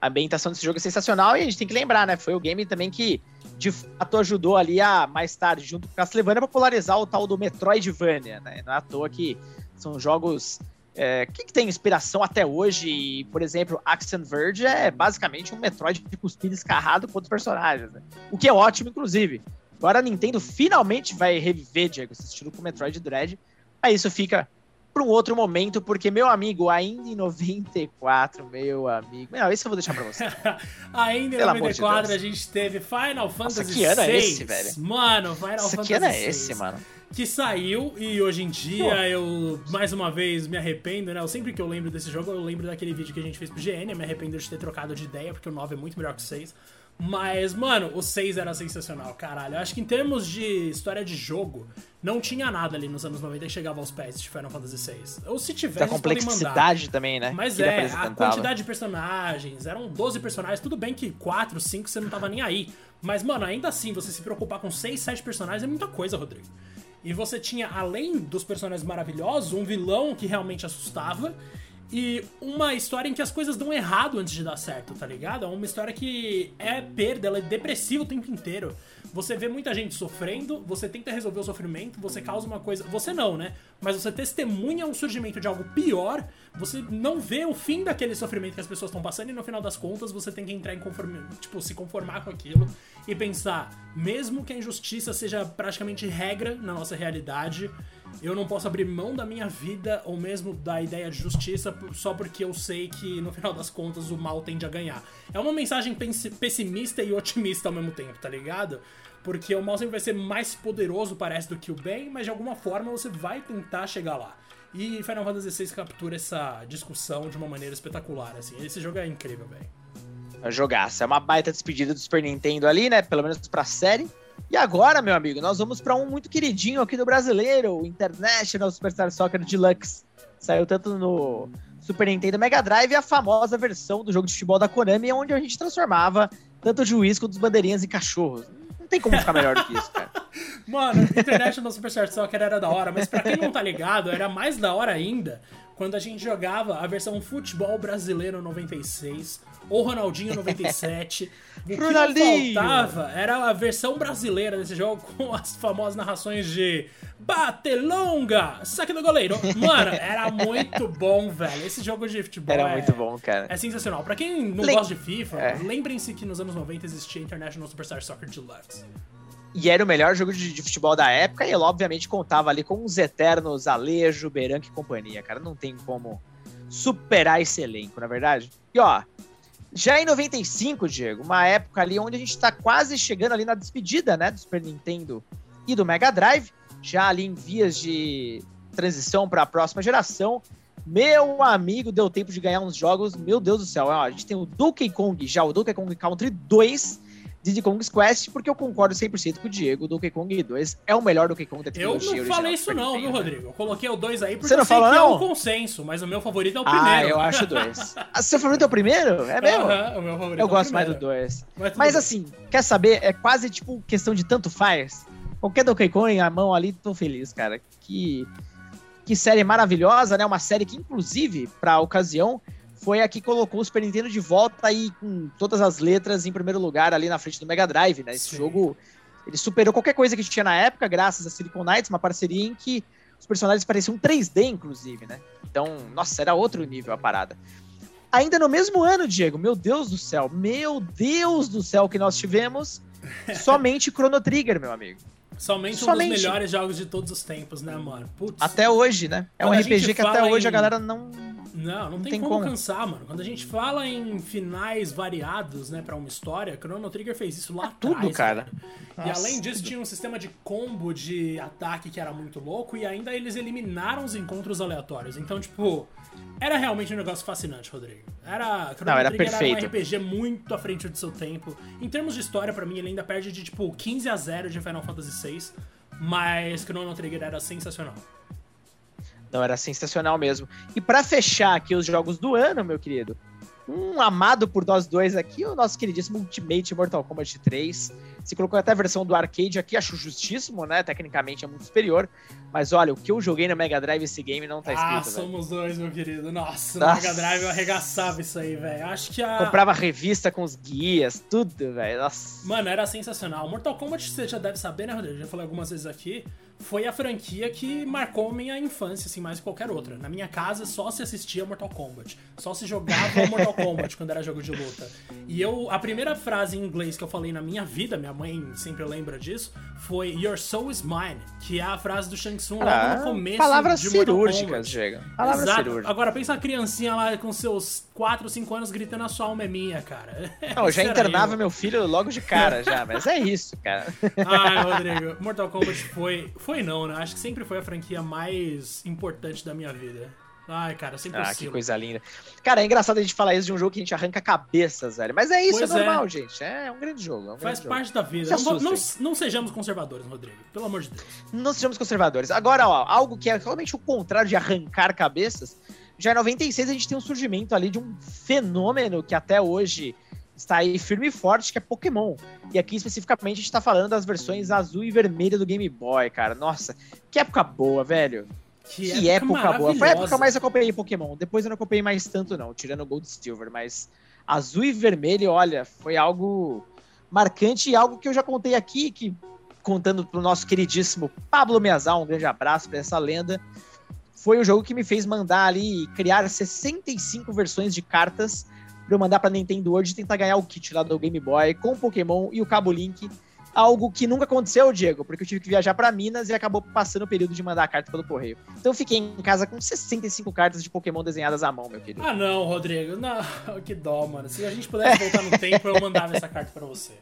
a ambientação desse jogo é sensacional e a gente tem que lembrar, né? Foi o game também que de fato ajudou ali a, mais tarde, junto com Castlevania, a popularizar o tal do Metroidvania, né? Não é à toa que são jogos é, que, que tem inspiração até hoje. E, por exemplo, Axiom Verge é basicamente um Metroid de cuspida escarrado com outros personagens, né? O que é ótimo, inclusive. Agora a Nintendo finalmente vai reviver, Diego, esse estilo com Metroid Dread. Aí isso fica para um outro momento, porque, meu amigo, ainda em 94, meu amigo. Não, isso eu vou deixar pra você. *laughs* Ainda em Pelo amor de 94 a gente teve Final Fantasy que ano é VI. esse, velho? Mano, Final Isso Fantasy aqui era VI. esse, mano. que saiu e hoje em dia Pô. eu, mais uma vez, me arrependo, né? Eu sempre que eu lembro desse jogo, eu lembro daquele vídeo que a gente fez pro GN, eu me arrependo de ter trocado de ideia, porque o 9 é muito melhor que o 6. Mas, mano, o 6 era sensacional, caralho. Eu acho que em termos de história de jogo, não tinha nada ali nos anos 90 que chegava aos pés de Final Fantasy VI. Ou se tivesse, a complexidade também, né? Mas é, a quantidade de personagens, eram 12 personagens, tudo bem que 4, 5 você não tava nem aí. Mas, mano, ainda assim, você se preocupar com 6, 7 personagens é muita coisa, Rodrigo. E você tinha, além dos personagens maravilhosos, um vilão que realmente assustava e uma história em que as coisas dão errado antes de dar certo, tá ligado? É uma história que é perda, ela é depressiva o tempo inteiro. Você vê muita gente sofrendo, você tenta resolver o sofrimento, você causa uma coisa. Você não, né? Mas você testemunha o surgimento de algo pior, você não vê o fim daquele sofrimento que as pessoas estão passando, e no final das contas você tem que entrar em conformidade. Tipo, se conformar com aquilo e pensar, mesmo que a injustiça seja praticamente regra na nossa realidade, eu não posso abrir mão da minha vida ou mesmo da ideia de justiça só porque eu sei que no final das contas o mal tende a ganhar. É uma mensagem pessimista e otimista ao mesmo tempo, tá ligado? Porque o mal sempre vai ser mais poderoso, parece, do que o bem, mas de alguma forma você vai tentar chegar lá. E Final Fantasy VI captura essa discussão de uma maneira espetacular, assim. Esse jogo é incrível, velho. Jogaço. É uma baita despedida do Super Nintendo ali, né? Pelo menos pra série. E agora, meu amigo, nós vamos para um muito queridinho aqui do brasileiro, o International Superstar Soccer Deluxe. Saiu tanto no Super Nintendo Mega Drive a famosa versão do jogo de futebol da Konami, onde a gente transformava tanto o juiz quanto os bandeirinhas em cachorros. Não tem como ficar melhor do que isso, cara. Mano, International Superstar Soccer era da hora, mas para quem não tá ligado, era mais da hora ainda quando a gente jogava a versão Futebol Brasileiro 96 ou Ronaldinho 97. o que Ronaldinho. faltava era a versão brasileira desse jogo com as famosas narrações de bate longa, saque do goleiro. Mano, era muito bom, velho. Esse jogo de futebol era é, muito bom, cara. É sensacional. Para quem não Lem gosta de FIFA, é. lembrem-se que nos anos 90 existia International Superstar Soccer Deluxe. E era o melhor jogo de, de, futebol da época, e ele obviamente contava ali com os eternos Alejo, Beranque e companhia, cara. Não tem como superar esse elenco, na é verdade. E ó, já em 95, Diego, uma época ali onde a gente tá quase chegando ali na despedida, né, do Super Nintendo e do Mega Drive, já ali em vias de transição para a próxima geração. Meu amigo, deu tempo de ganhar uns jogos, meu Deus do céu. Ó, a gente tem o Donkey Kong, já o Donkey Kong Country 2, Diddy Kong's Quest, porque eu concordo 100% com o Diego. Donkey Kong 2 é o melhor Donkey Kong da trilogia Eu não falei isso não, viu, Rodrigo? Eu coloquei o 2 aí porque Você não eu sei fala, que não? é um consenso, mas o meu favorito é o primeiro. Ah, eu acho *laughs* o 2. ah, seu favorito é o primeiro? É mesmo? Uh -huh, o meu favorito eu é gosto mais do 2. Mas, mas assim, quer saber? É quase tipo questão de tanto faz. Qualquer Donkey Kong a mão ali, tô feliz, cara. Que, que série maravilhosa, né? Uma série que, inclusive, pra ocasião, foi a que colocou o Super Nintendo de volta aí com todas as letras em primeiro lugar ali na frente do Mega Drive, né? Esse Sim. jogo, ele superou qualquer coisa que tinha na época, graças a Silicon Knights, uma parceria em que os personagens pareciam 3D, inclusive, né? Então, nossa, era outro nível a parada. Ainda no mesmo ano, Diego, meu Deus do céu, meu Deus do céu que nós tivemos *laughs* somente Chrono Trigger, meu amigo. Somente, Somente um dos melhores jogos de todos os tempos, né, mano? Putz. Até hoje, né? É um RPG que até hoje em... a galera não não, não, não tem, tem como, como, cansar, mano. Quando a gente fala em finais variados, né, para uma história, Chrono Trigger fez isso lá é atrás. Tudo, cara. Nossa, e além disso, tinha um sistema de combo de ataque que era muito louco e ainda eles eliminaram os encontros aleatórios. Então, tipo, era realmente um negócio fascinante, Rodrigo. Era, Chrono não, era Trigger perfeito. era um RPG muito à frente do seu tempo. Em termos de história, para mim, ele ainda perde de tipo 15 a 0 de Final Fantasy VI, mas Chrono Trigger era sensacional. Não, era sensacional mesmo. E para fechar aqui os jogos do ano, meu querido, um amado por nós dois aqui, o nosso queridíssimo Ultimate Mortal Kombat 3. Se colocou até a versão do arcade aqui, acho justíssimo, né? Tecnicamente é muito superior. Mas olha, o que eu joguei no Mega Drive esse game não tá escrito. Ah, somos véio. dois, meu querido. Nossa, Nossa, no Mega Drive eu arregaçava isso aí, velho. Acho que a. Comprava revista com os guias, tudo, velho. Mano, era sensacional. Mortal Kombat você já deve saber, né, Rodrigo? Já falei algumas vezes aqui foi a franquia que marcou minha infância, assim, mais que qualquer outra. Na minha casa só se assistia Mortal Kombat. Só se jogava *laughs* Mortal Kombat quando era jogo de luta. E eu, a primeira frase em inglês que eu falei na minha vida, minha mãe sempre lembra disso, foi Your soul is mine, que é a frase do Shang Tsung lá no começo palavras de cirúrgicas, chega. Palavras Exato. cirúrgicas. Agora pensa a criancinha lá com seus 4, 5 anos gritando a sua alma é minha, cara. *laughs* Não, eu já internava eu. meu filho logo de cara já, mas é isso, cara. *laughs* Ai, Rodrigo, Mortal Kombat foi foi não, né? Acho que sempre foi a franquia mais importante da minha vida. Ai, cara, sempre Ah, que coisa linda. Cara, é engraçado a gente falar isso de um jogo que a gente arranca cabeças, velho. Mas é isso, Pois é é. normal, gente. É um grande jogo. É um Faz grande parte da vida. Não, não, não sejamos conservadores, Rodrigo. Pelo amor de Deus. jogo. Não sejamos conservadores. Agora, ó, algo que é realmente o contrário de arrancar cabeças. Já em 96 a gente tem um surgimento ali de um fenômeno que até hoje está aí firme e forte, que é Pokémon. E aqui especificamente a gente tá falando das versões azul e vermelha do Game Boy, cara. Nossa, que época boa, velho. Que, época, boa. Foi a época que eu mais acompanhei Pokémon. Depois eu não acompanhei mais tanto, não, tirando Gold Silver. Mas azul e vermelho, olha, foi algo marcante e algo que eu já contei aqui, que contando pro nosso queridíssimo Pablo Miazal, um grande abraço pra essa lenda. Foi o jogo que me fez mandar ali criar 65 versões de cartas pra eu mandar pra Nintendo World e tentar ganhar o kit lá do Game Boy com Pokémon e o Cabo Link. Algo que nunca aconteceu, Diego, porque eu tive que viajar pra Minas e acabou passando o período de mandar a carta pelo correio. Então eu fiquei em casa com 65 cartas de Pokémon desenhadas à mão, meu querido. Ah, não, Rodrigo. Não, *laughs* que dó, mano. Se a gente pudesse voltar no tempo, eu mandava essa carta pra você.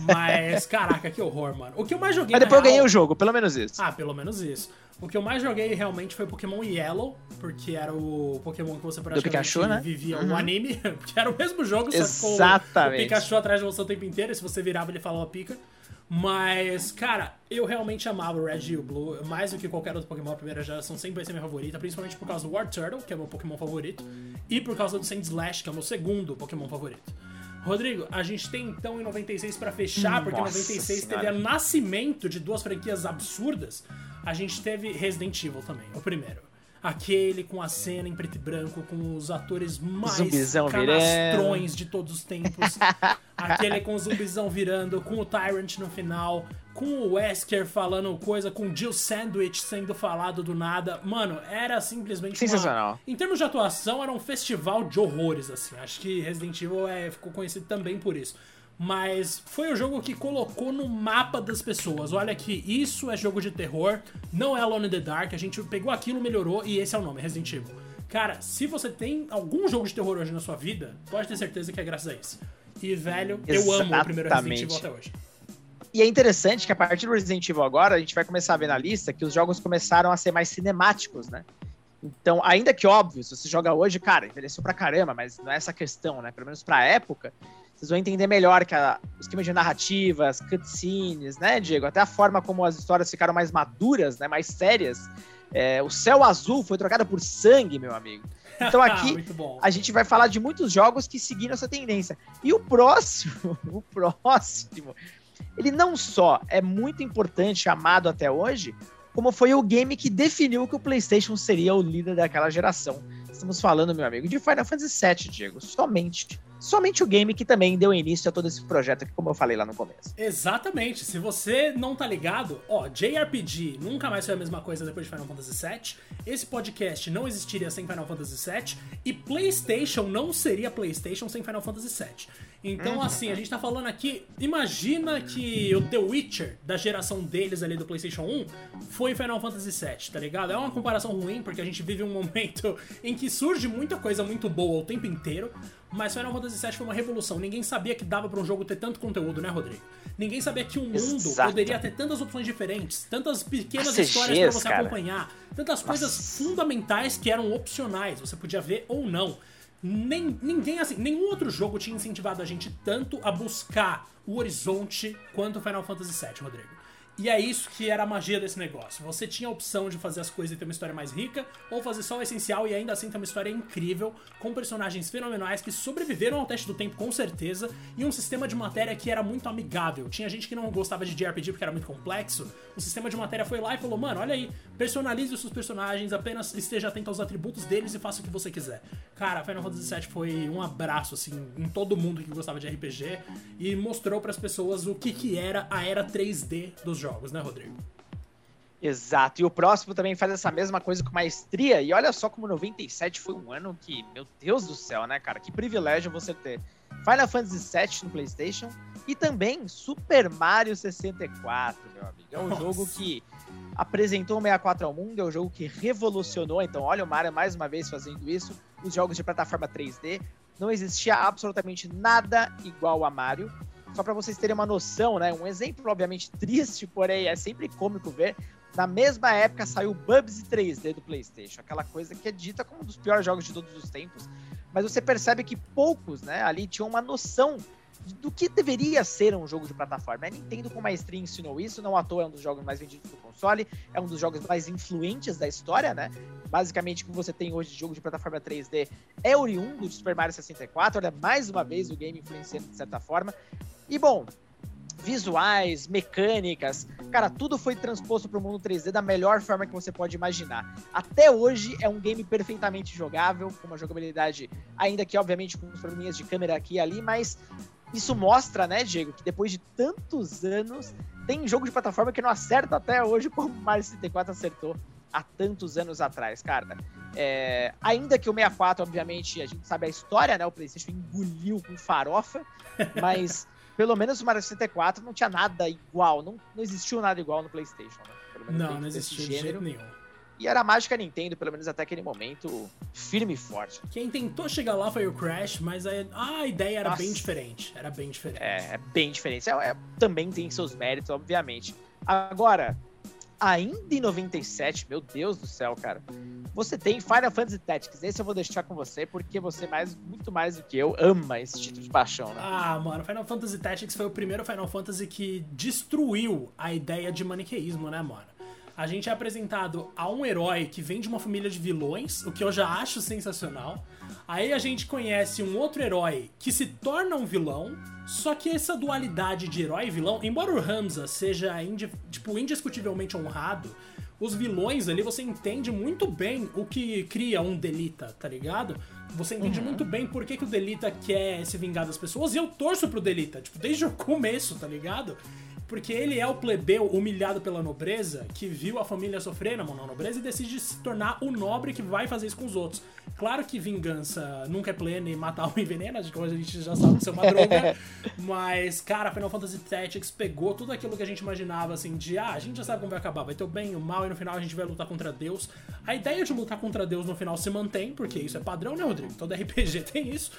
Mas, caraca, que horror, mano. O que eu mais joguei Mas depois eu ganhei o jogo, pelo menos isso. Ah, pelo menos isso. O que eu mais joguei realmente foi Pokémon Yellow, porque era o Pokémon que você praticamente Pikachu, né? vivia Uhum. o anime, *laughs* porque era o mesmo jogo, só que com o-. Pikachu atrás de você o tempo inteiro, e se você virava ele falava pica. Mas, cara, eu realmente amava o Red e o Blue, mais do que qualquer outro Pokémon da primeira geração, sempre vai ser minha favorita, principalmente por causa do War Turtle, que é meu Pokémon favorito, e por causa do Sandslash, que é o meu segundo Pokémon favorito. Rodrigo, a gente tem então em 96 pra fechar, porque Nossa 96 teve Senhora. o nascimento de duas franquias absurdas. A gente teve Resident Evil também, o primeiro. Aquele com a cena em preto e branco, com os atores mais Zumbizão canastrões de todos os tempos. *laughs* Aquele com o zumbizão virando, com o Tyrant no final, com o Wesker falando coisa, com o Jill Sandwich sendo falado do nada. Mano, era simplesmente uma- Sensacional. Em termos de atuação, era um festival de horrores, assim. Acho que Resident Evil é, ficou conhecido também por isso. Mas foi o jogo que colocou no mapa das pessoas. Olha que isso é jogo de terror, não é Alone in the Dark. A gente pegou aquilo, melhorou e esse é o nome, Resident Evil. Cara, se você tem algum jogo de terror hoje na sua vida, pode ter certeza que é graças a isso. E, velho, eu amo o primeiro Resident Evil Exatamente. até hoje. E é interessante que a partir do Resident Evil agora, a gente vai começar a ver na lista que os jogos começaram a ser mais cinemáticos, né? Então, ainda que óbvio, se você joga hoje, cara, envelheceu pra caramba, mas não é essa questão, né? Pelo menos pra época, vocês vão entender melhor que a, o esquema de narrativas, cutscenes, né, Diego? Até a forma como as histórias ficaram mais maduras, né? Mais sérias. É, o céu azul foi trocado por sangue, meu amigo. Então *laughs* aqui a gente vai falar de muitos jogos que seguiram essa tendência. E o próximo, *laughs* o próximo, ele não só é muito importante, amado até hoje, como foi o game que definiu que o PlayStation seria o líder daquela geração. Estamos falando, meu amigo, de Final Fantasy VII, Diego. Somente. Somente o game que também deu início a todo esse projeto aqui, como eu falei lá no começo. Exatamente. Se você não tá ligado, ó, JRPG nunca mais foi a mesma coisa depois de Final Fantasy VII. Esse podcast não existiria sem Final Fantasy VII. E PlayStation não seria PlayStation sem Final Fantasy VII. Então, assim, a gente tá falando aqui. Imagina que o The Witcher, da geração deles ali do PlayStation 1, foi Final Fantasy VII, tá ligado? É uma comparação ruim, porque a gente vive um momento *laughs* em que surge muita coisa muito boa o tempo inteiro. Mas Final Fantasy VII foi uma revolução. Ninguém sabia que dava pra um jogo ter tanto conteúdo, né, Rodrigo? Ninguém sabia que o mundo Exato. poderia ter tantas opções diferentes, tantas pequenas As histórias pra você cara. acompanhar, tantas coisas Nossa. fundamentais que eram opcionais, você podia ver ou não. Nem, ninguém assim, nenhum outro jogo tinha incentivado a gente tanto a buscar o horizonte quanto Final Fantasy VII, Rodrigo. E é isso que era a magia desse negócio. Você tinha a opção de fazer as coisas e ter uma história mais rica, ou fazer só o essencial e ainda assim ter uma história incrível, com personagens fenomenais que sobreviveram ao teste do tempo com certeza, e um sistema de matéria que era muito amigável. Tinha gente que não gostava de JRPG porque era muito complexo. O sistema de matéria foi lá e falou: mano, olha aí, personalize os seus personagens, apenas esteja atento aos atributos deles e faça o que você quiser. Cara, Final Fantasy VII foi um abraço, assim, em todo mundo que gostava de RPG e mostrou pras pessoas o que, que era a era 3D dos jogos, né, Rodrigo? Exato. E o próximo também faz essa mesma coisa com maestria. E olha só como 97 foi um ano que, meu Deus do céu, né, cara? Que privilégio você ter Final Fantasy VII no PlayStation e também Super Mario 64, meu amigo. É um Nossa. jogo que apresentou o 64 ao mundo, é um jogo que revolucionou. Então, olha o Mario mais uma vez fazendo isso. Os jogos de plataforma 3D. Não existia absolutamente nada igual a Mario. Só para vocês terem uma noção, né? Um exemplo, obviamente, triste, porém é sempre cômico ver. na mesma época saiu Bubsy 3D do PlayStation, aquela coisa que é dita como um dos piores jogos de todos os tempos. Mas você percebe que poucos, né, ali tinham uma noção do que deveria ser um jogo de plataforma. A Nintendo com maestria ensinou isso, não à toa é um dos jogos mais vendidos do console, é um dos jogos mais influentes da história, né? Basicamente, o que você tem hoje de jogo de plataforma 3D é oriundo de Super Mario 64, olha, mais uma vez o game influenciando de certa forma. E bom, visuais, mecânicas, cara, tudo foi transposto para o mundo 3D da melhor forma que você pode imaginar. Até hoje é um game perfeitamente jogável, com uma jogabilidade, ainda que obviamente com os probleminhas de câmera aqui e ali, mas isso mostra, né, Diego, que depois de tantos anos, tem jogo de plataforma que não acerta até hoje como o Mario 64 acertou há tantos anos atrás, cara. É, ainda que o 64, obviamente, a gente sabe a história, né? O PlayStation engoliu com farofa, *laughs* mas pelo menos o Mario 64 não tinha nada igual, não, não existiu nada igual no PlayStation, né? não, não existiu de jeito nenhum. E era a mágica Nintendo, pelo menos até aquele momento, firme e forte. Quem tentou chegar lá foi o Crash, mas a, a ideia era Nossa. bem diferente. Era bem diferente. É, é bem diferente. É, é, também tem seus méritos, obviamente. Agora, ainda em 97, meu Deus do céu, cara, você tem Final Fantasy Tactics. Esse eu vou deixar com você, porque você, mais, muito mais do que eu, ama esse título de paixão, né? Ah, mano, Final Fantasy Tactics foi o primeiro Final Fantasy que destruiu a ideia de maniqueísmo, né, mano? A gente é apresentado a um herói que vem de uma família de vilões, o que eu já acho sensacional. Aí a gente conhece um outro herói que se torna um vilão, só que essa dualidade de herói e vilão, embora o Hamza seja indi tipo, indiscutivelmente honrado, os vilões ali você entende muito bem o que cria um Delita, tá ligado? Você entende uhum. muito bem por que, que o Delita quer se vingar das pessoas e eu torço pro Delita, tipo, desde o começo, tá ligado? Porque ele é o plebeu humilhado pela nobreza que viu a família sofrer na mão da nobreza e decide se tornar o nobre que vai fazer isso com os outros. Claro que vingança nunca é plena e matar um envenena, de coisa a gente já sabe ser uma *laughs* droga. mas, cara, Final Fantasy Tactics pegou tudo aquilo que a gente imaginava, assim, de ah, a gente já sabe como vai acabar, vai ter o bem e o mal e no final a gente vai lutar contra Deus. A ideia de lutar contra Deus no final se mantém, porque isso é padrão, né, Rodrigo? Todo *laughs* RPG tem isso.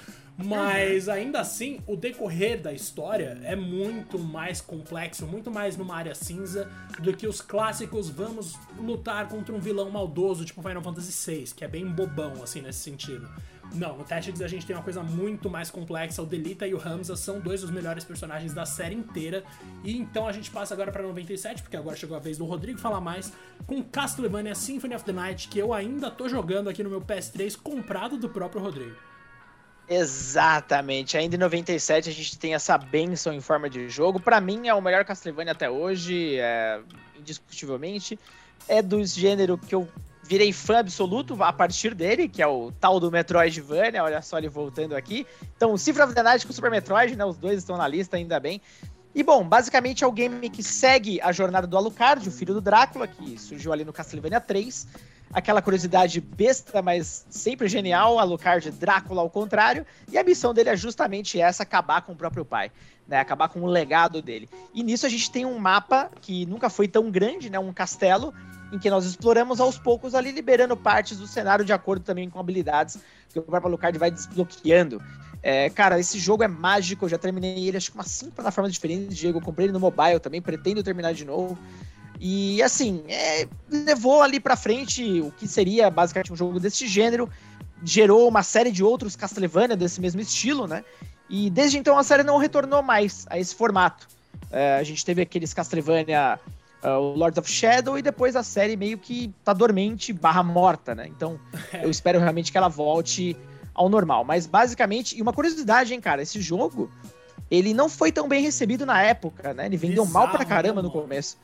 Mas ainda assim, o decorrer da história é muito mais complexo, muito mais numa área cinza do que os clássicos vamos lutar contra um vilão maldoso, tipo Final Fantasy VI, que é bem bobão, assim, nesse sentido. Não, no Tactics a gente tem uma coisa muito mais complexa. O Delita e o Hamza são dois dos melhores personagens da série inteira. E então a gente passa agora para 97, porque agora chegou a vez do Rodrigo falar mais, com Castlevania Symphony of the Night, que eu ainda tô jogando aqui no meu PS3, comprado do próprio Rodrigo. Exatamente. Ainda em 97 a gente tem essa benção em forma de jogo. Para mim é o melhor Castlevania até hoje, é, indiscutivelmente. É do gênero que eu virei fã absoluto a partir dele, que é o tal do Metroidvania, olha só ele voltando aqui. Então, Cifra of the Night com Super Metroid, né? Os dois estão na lista, ainda bem. E bom, basicamente é o game que segue a jornada do Alucard, o filho do Drácula, que surgiu ali no Castlevania 3 aquela curiosidade besta, mas sempre genial, Alucard Drácula ao contrário, e a missão dele é justamente essa, acabar com o próprio pai, né, acabar com o legado dele. E nisso a gente tem um mapa que nunca foi tão grande, né, um castelo, em que nós exploramos aos poucos ali, liberando partes do cenário de acordo também com habilidades que o próprio Alucard vai desbloqueando. É, cara, esse jogo é mágico, eu já terminei ele acho que umas cinco plataformas diferentes, Diego, eu comprei ele no mobile também, pretendo terminar de novo. E assim, é, levou ali para frente o que seria basicamente um jogo desse gênero, gerou uma série de outros Castlevania desse mesmo estilo, né? E desde então a série não retornou mais a esse formato. É, a gente teve aqueles Castlevania, uh, o Lords of Shadow, e depois a série meio que tá dormente barra morta, né? Então *laughs* eu espero realmente que ela volte ao normal. Mas basicamente, e uma curiosidade, hein, cara, esse jogo, ele não foi tão bem recebido na época, né? Ele vendeu Bizarro, mal pra caramba no começo.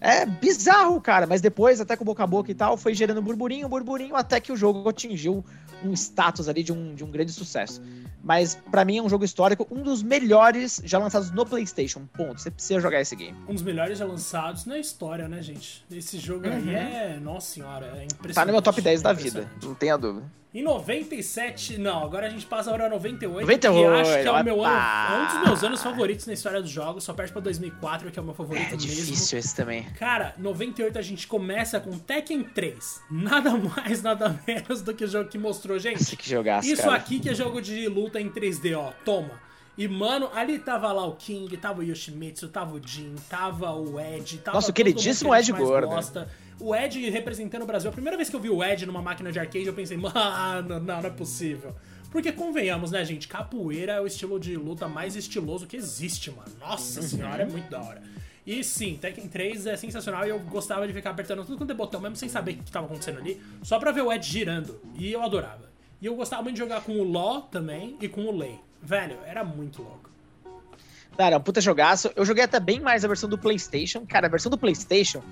É bizarro, cara, mas depois, até com boca a boca e tal, foi gerando burburinho, burburinho, até que o jogo atingiu um status ali de um, de um grande sucesso. Mas para mim é um jogo histórico, um dos melhores já lançados no PlayStation. Ponto. Você precisa jogar esse game. Um dos melhores já lançados na história, né, gente? Esse jogo uhum. aí é. Nossa senhora, é impressionante. Tá no meu top 10 é da vida, não tenha dúvida. Em 97, não, agora a gente passa agora 98, 98 que acho que é o meu ano, é um dos meus anos favoritos na história dos jogos, só perde pra 2004, que é o meu favorito é, mesmo. É difícil esse também. Cara, 98 a gente começa com Tekken 3. Nada *laughs* mais, nada menos do que o jogo que mostrou, gente. Isso que jogasse, Isso cara. aqui que é jogo de luta em 3D, ó, toma. E, mano, ali tava lá o King, tava o Yoshimitsu, tava o Jin, tava o Ed, tava Nossa, o queridíssimo que Ed Gordo. Gosta. O Ed representando o Brasil. A primeira vez que eu vi o Ed numa máquina de arcade, eu pensei, *laughs* mano, não, não é possível. Porque convenhamos, né, gente? Capoeira é o estilo de luta mais estiloso que existe, mano. Nossa uhum. senhora, é muito da hora. E sim, Tekken 3 é sensacional e eu gostava de ficar apertando tudo quanto é botão, mesmo sem saber o que estava acontecendo ali, só pra ver o Ed girando. E eu adorava. E eu gostava muito de jogar com o Law também e com o Lei. Velho, era muito louco. Cara, um puta jogaço. Eu joguei até bem mais a versão do PlayStation. Cara, a versão do PlayStation,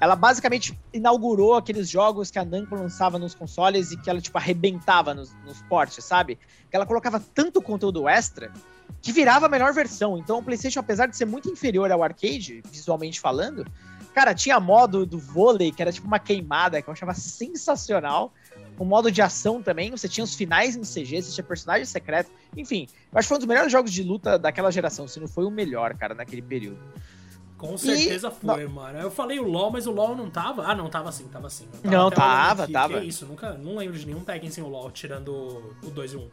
ela basicamente inaugurou aqueles jogos que a Namco lançava nos consoles e que ela, tipo, arrebentava nos, nos portes, sabe? Que ela colocava tanto conteúdo extra que virava a melhor versão. Então o PlayStation, apesar de ser muito inferior ao arcade, visualmente falando, cara, tinha modo do vôlei, que era tipo uma queimada, que eu achava sensacional. O modo de ação também, você tinha os finais em CG, você tinha personagens secretos. Enfim, eu acho que foi um dos melhores jogos de luta daquela geração, se não foi o melhor, cara, naquele período. Com certeza e... foi, não. mano. Eu falei o LoL, mas o LoL não tava. Ah, não, tava sim, tava sim. Tava não, tava, tava. Que é isso, nunca, não lembro de nenhum Tekken sem o LoL, tirando o 2 e 1.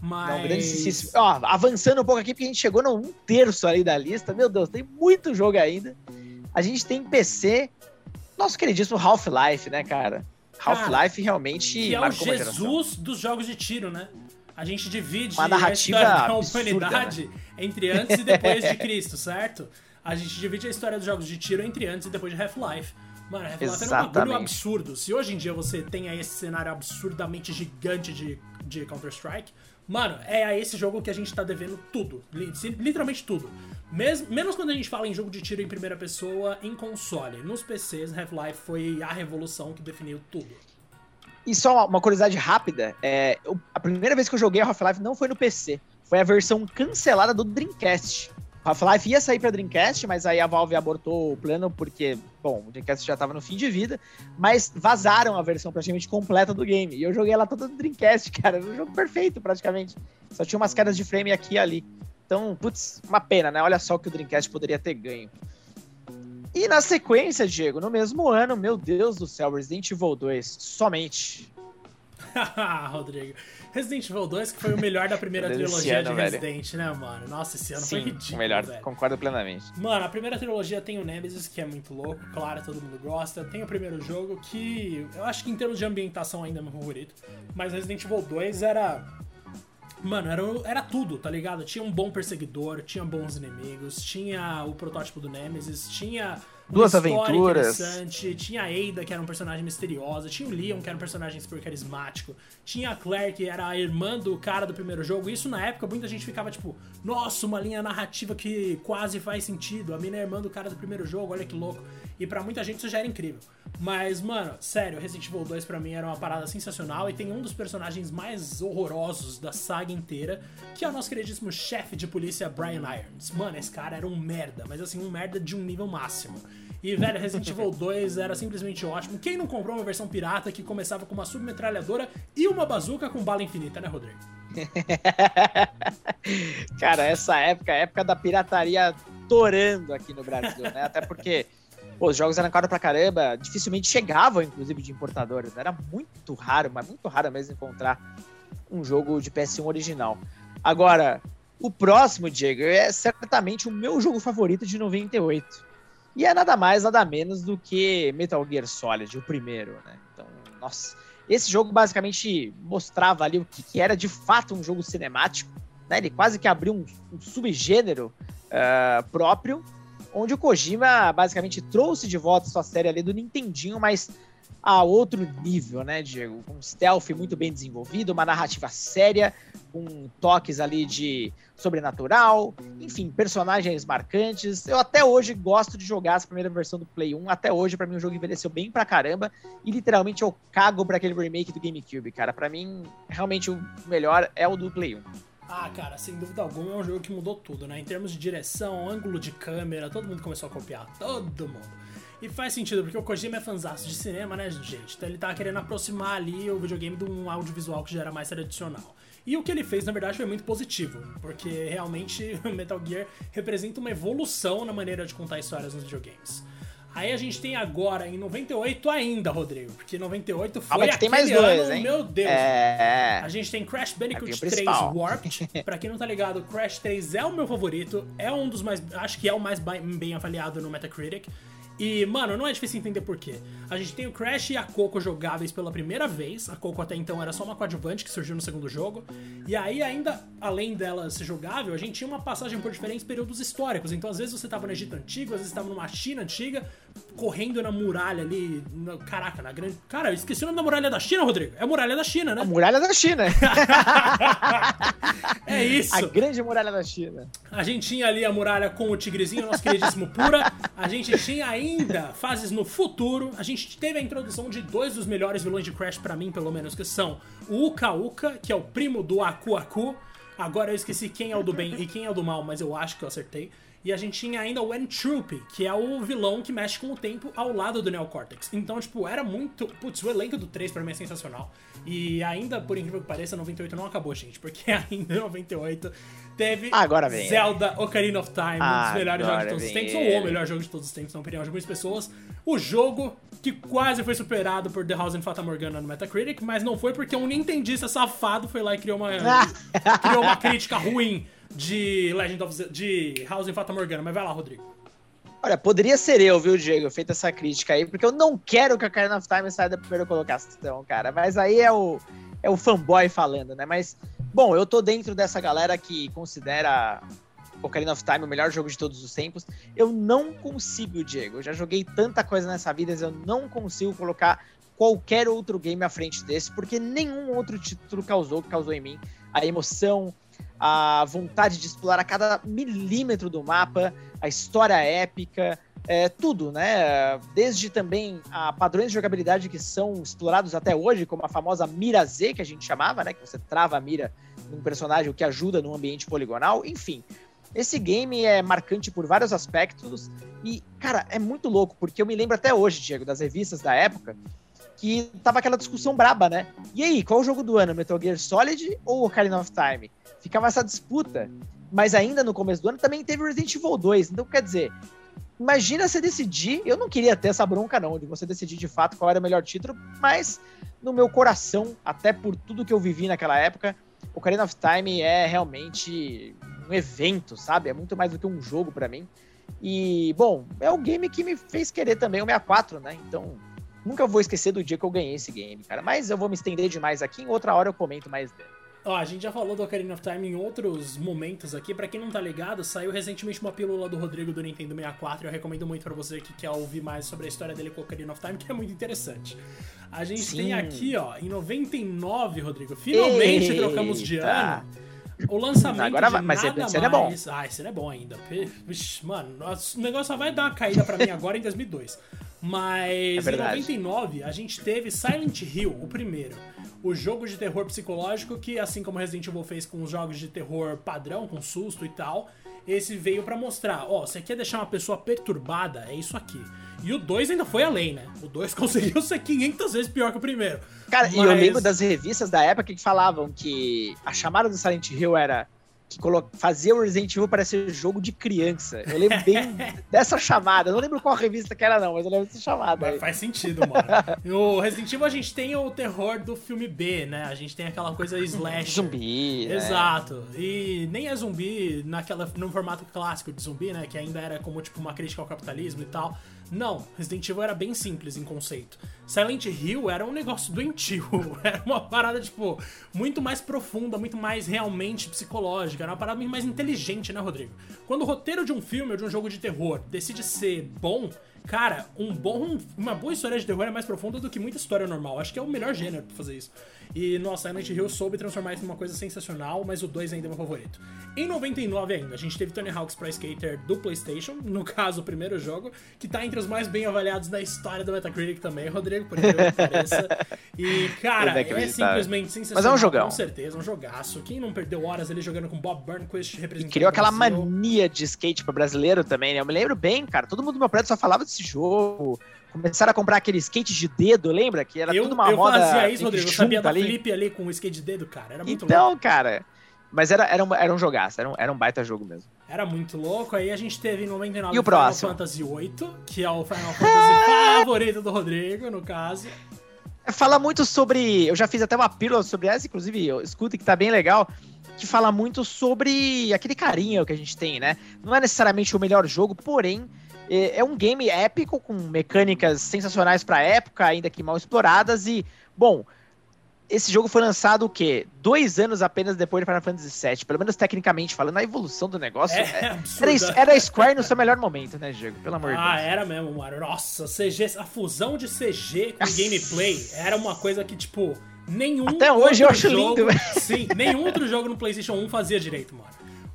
Mas. Não, grandíssimo. Ó, avançando um pouco aqui, porque a gente chegou no um terço ali da lista. Meu Deus, tem muito jogo ainda. A gente tem PC, nosso queridíssimo Half-Life, né, cara? Half-Life realmente. Que é o Jesus dos jogos de tiro, né? A gente divide Uma narrativa a história da humanidade né? entre antes e depois de Cristo, certo? A gente divide a história dos jogos de tiro entre antes e depois de Half-Life. Mano, Half-Life era um bagulho absurdo. Se hoje em dia você tem esse cenário absurdamente gigante de, de Counter-Strike, Mano, é a esse jogo que a gente tá devendo tudo. Literalmente tudo. Menos quando a gente fala em jogo de tiro em primeira pessoa em console. Nos PCs, Half-Life foi a revolução que definiu tudo. E só uma curiosidade rápida: é, a primeira vez que eu joguei Half-Life não foi no PC, foi a versão cancelada do Dreamcast. Half-Life ia sair para Dreamcast, mas aí a Valve abortou o plano porque, bom, o Dreamcast já estava no fim de vida, mas vazaram a versão praticamente completa do game. E eu joguei ela toda no Dreamcast, *laughs* cara, era um jogo perfeito praticamente. Só tinha umas quedas de frame aqui e ali. Então, putz, uma pena, né? Olha só o que o Dreamcast poderia ter ganho. E na sequência, Diego, no mesmo ano, meu Deus do céu, Resident Evil 2, somente. *laughs* Rodrigo. Resident Evil 2, que foi o melhor da primeira trilogia ano, de Resident, velho. né, mano? Nossa, esse ano Sim, foi ridículo. O melhor, velho. concordo plenamente. Mano, a primeira trilogia tem o Nemesis, que é muito louco, claro, todo mundo gosta. Tem o primeiro jogo, que eu acho que em termos de ambientação ainda é meu favorito. Mas Resident Evil 2 era. Mano, era, era tudo, tá ligado? Tinha um bom perseguidor, tinha bons inimigos, tinha o protótipo do Nemesis, tinha duas aventuras. Tinha a Ada, que era um personagem misteriosa. Tinha o Leon, que era um personagem super carismático. Tinha a Claire, que era a irmã do cara do primeiro jogo. Isso na época muita gente ficava tipo, nossa, uma linha narrativa que quase faz sentido. A mina é irmã do cara do primeiro jogo, olha que louco. E para muita gente isso já era incrível. Mas, mano, sério, Resident Evil 2 pra mim era uma parada sensacional. E tem um dos personagens mais horrorosos da saga inteira, que é o nosso queridíssimo chefe de polícia, Brian Irons. Mano, esse cara era um merda, mas assim, um merda de um nível máximo. E, velho, Resident *laughs* Evil 2 era simplesmente ótimo. Quem não comprou uma versão pirata que começava com uma submetralhadora e uma bazuca com bala infinita, né, Rodrigo? *laughs* Cara, essa época, a época da pirataria torando aqui no Brasil, né? Até porque os jogos eram caros pra caramba, dificilmente chegavam, inclusive, de importadores. Era muito raro, mas muito raro mesmo encontrar um jogo de PS1 original. Agora, o próximo, Diego, é certamente o meu jogo favorito de 98. E é nada mais, nada menos do que Metal Gear Solid, o primeiro, né? Então, nossa. Esse jogo basicamente mostrava ali o que, que era de fato um jogo cinemático, né? Ele quase que abriu um, um subgênero uh, próprio, onde o Kojima basicamente trouxe de volta sua série ali do Nintendinho, mas a outro nível, né, Diego? Um stealth muito bem desenvolvido, uma narrativa séria, com toques ali de sobrenatural, enfim, personagens marcantes. Eu até hoje gosto de jogar essa primeira versão do Play 1. Até hoje, para mim, o jogo envelheceu bem pra caramba. E literalmente eu cago pra aquele remake do GameCube, cara. Para mim, realmente o melhor é o do Play 1. Ah, cara, sem dúvida alguma é um jogo que mudou tudo, né? Em termos de direção, ângulo de câmera, todo mundo começou a copiar. Todo mundo. E faz sentido, porque o Kojima é fanzaço de cinema, né, gente? Então ele tá querendo aproximar ali o videogame de um audiovisual que já era mais tradicional. E o que ele fez, na verdade, foi muito positivo, porque realmente *laughs* Metal Gear representa uma evolução na maneira de contar histórias nos videogames. Aí a gente tem agora, em 98 ainda, Rodrigo, porque 98 foi ah, mas tem mais dois, ano, hein? meu Deus. É... A gente tem Crash Bandicoot Aqui, 3 Warped. *laughs* pra quem não tá ligado, Crash 3 é o meu favorito, é um dos mais, acho que é o mais bem avaliado no Metacritic. E, mano, não é difícil entender por quê. A gente tem o Crash e a Coco jogáveis pela primeira vez. A Coco até então era só uma coadjuvante que surgiu no segundo jogo. E aí, ainda além dela ser jogável, a gente tinha uma passagem por diferentes períodos históricos. Então, às vezes você tava no Egito Antigo, às vezes tava numa China Antiga, correndo na muralha ali. No, caraca, na grande. Cara, eu esqueci o nome da muralha da China, Rodrigo. É a muralha da China, né? A muralha da China. *laughs* é isso. A grande muralha da China. A gente tinha ali a muralha com o tigrezinho, nosso queridíssimo Pura. A gente tinha ainda fases no futuro. A gente teve a introdução de dois dos melhores vilões de Crash para mim, pelo menos, que são o Uka Uka, que é o primo do Aku Aku. Agora eu esqueci quem é o do bem e quem é o do mal, mas eu acho que eu acertei. E a gente tinha ainda o Entroop, que é o vilão que mexe com o tempo ao lado do Neocortex. Então, tipo, era muito. Putz, o elenco do 3 pra mim é sensacional. E ainda, por incrível que pareça, 98 não acabou, gente. Porque *laughs* ainda em 98 teve Agora vem. Zelda Ocarina of Time, um dos melhores jogos de todos os tempos, ou o melhor jogo de todos os tempos, na opinião de algumas pessoas. O jogo que quase foi superado por The House and Fata Morgana no Metacritic, mas não foi porque um nintendista safado foi lá e criou uma, *laughs* criou uma crítica ruim de Legend of Zelda, de House and Fata Morgana. Mas vai lá, Rodrigo. Olha, poderia ser eu, viu, Diego, feito essa crítica aí, porque eu não quero que a Ocarina of Time saia da primeira colocação, cara. Mas aí é o, é o fanboy falando, né? Mas, bom, eu tô dentro dessa galera que considera Ocarina of Time o melhor jogo de todos os tempos. Eu não consigo, Diego. Eu já joguei tanta coisa nessa vida, eu não consigo colocar qualquer outro game à frente desse, porque nenhum outro título causou, causou em mim a emoção, a vontade de explorar a cada milímetro do mapa, a história épica, é, tudo, né? Desde também a padrões de jogabilidade que são explorados até hoje, como a famosa mira Z, que a gente chamava, né? Que você trava a mira num personagem, o que ajuda no ambiente poligonal, enfim. Esse game é marcante por vários aspectos e, cara, é muito louco, porque eu me lembro até hoje, Diego, das revistas da época, que tava aquela discussão braba, né? E aí, qual o jogo do ano, Metal Gear Solid ou Ocarina of Time? Ficava essa disputa. Mas ainda no começo do ano também teve Resident Evil 2. Então, quer dizer, imagina você decidir. Eu não queria ter essa bronca, não, de você decidir de fato qual era o melhor título, mas no meu coração, até por tudo que eu vivi naquela época, Ocarina of Time é realmente um evento, sabe? É muito mais do que um jogo para mim. E, bom, é o game que me fez querer também o 64, né? Então, nunca vou esquecer do dia que eu ganhei esse game, cara. Mas eu vou me estender demais aqui, em outra hora eu comento mais dele. Ó, a gente já falou do Ocarina of Time em outros momentos aqui. Para quem não tá ligado, saiu recentemente uma pílula do Rodrigo do Nintendo 64. Eu recomendo muito para você que quer ouvir mais sobre a história dele com Ocarina of Time, que é muito interessante. A gente Sim. tem aqui, ó, em 99, Rodrigo, finalmente Eita. trocamos de ano. O lançamento Agora, de mas nada esse mais... é bom. Ah, esse é bom ainda. Vixe, mano, o negócio só vai dar uma caída para mim agora em 2002. Mas é em 99 a gente teve Silent Hill, o primeiro o jogo de terror psicológico, que assim como Resident Evil fez com os jogos de terror padrão, com susto e tal, esse veio para mostrar, ó, você quer deixar uma pessoa perturbada, é isso aqui. E o 2 ainda foi além, né? O 2 *laughs* conseguiu ser 500 vezes pior que o primeiro. Cara, Mas... e eu lembro das revistas da época que falavam que a chamada do Silent Hill era que fazia o Resident Evil parecer jogo de criança. Eu lembro bem *laughs* dessa chamada. Eu não lembro qual revista que era, não, mas eu lembro dessa chamada. Faz sentido, mano. no Resident Evil a gente tem o terror do filme B, né? A gente tem aquela coisa slash. Zumbi. Né? Exato. E nem é zumbi naquela, no formato clássico de zumbi, né? Que ainda era como tipo uma crítica ao capitalismo e tal. Não, Resident Evil era bem simples em conceito. Silent Hill era um negócio doentio. *laughs* Era uma parada, tipo, muito mais profunda, muito mais realmente psicológica. Era uma parada muito mais inteligente, né, Rodrigo? Quando o roteiro de um filme ou de um jogo de terror decide ser bom, cara, um bom, uma boa história de terror é mais profunda do que muita história normal. Acho que é o melhor gênero pra fazer isso. E, nossa, Silent Hill soube transformar isso numa coisa sensacional, mas o 2 ainda é meu favorito. Em 99 ainda, a gente teve Tony Hawk's Pro Skater do PlayStation, *laughs* no caso, o primeiro jogo, que tá entre os mais bem avaliados da história do Metacritic também, Rodrigo, por incrível que pareça. E, *laughs* cara, é simplesmente sensacional. Mas é um jogão. Com certeza, um jogaço. Quem não perdeu horas ali jogando com Bob Burnquist representando e criou aquela mania de skate pro brasileiro também, né? Eu me lembro bem, cara. Todo mundo no meu prédio só falava desse jogo começaram a comprar aquele skate de dedo, lembra? Que era eu, tudo uma eu moda. Eu fazia isso, Rodrigo. Eu sabia dar ali. flip ali com o skate de dedo, cara. Era muito então, louco. cara. Mas era, era, um, era um jogaço, era um, era um baita jogo mesmo. Era muito louco. Aí a gente teve em 99 E o próximo? Final Fantasy VIII, que é o Final Fantasy *laughs* favorito do Rodrigo, no caso. Fala muito sobre. Eu já fiz até uma pílula sobre essa, inclusive, eu escuto que tá bem legal. Que fala muito sobre aquele carinho que a gente tem, né? Não é necessariamente o melhor jogo, porém, é é um game épico, com mecânicas sensacionais pra época, ainda que mal exploradas. E, bom, esse jogo foi lançado o quê? Dois anos apenas depois de Final Fantasy VII. Pelo menos tecnicamente falando, a evolução do negócio. É, é- absurdo. era, era a Square no seu melhor momento, né, Diego? Pelo amor de Ah, Deus. era mesmo, mano. Nossa, CG, a fusão de CG com gameplay era uma coisa que, tipo, nenhum Até hoje eu acho jogo, lindo, velho. Sim, nenhum outro jogo no PlayStation 1 fazia direito, mano.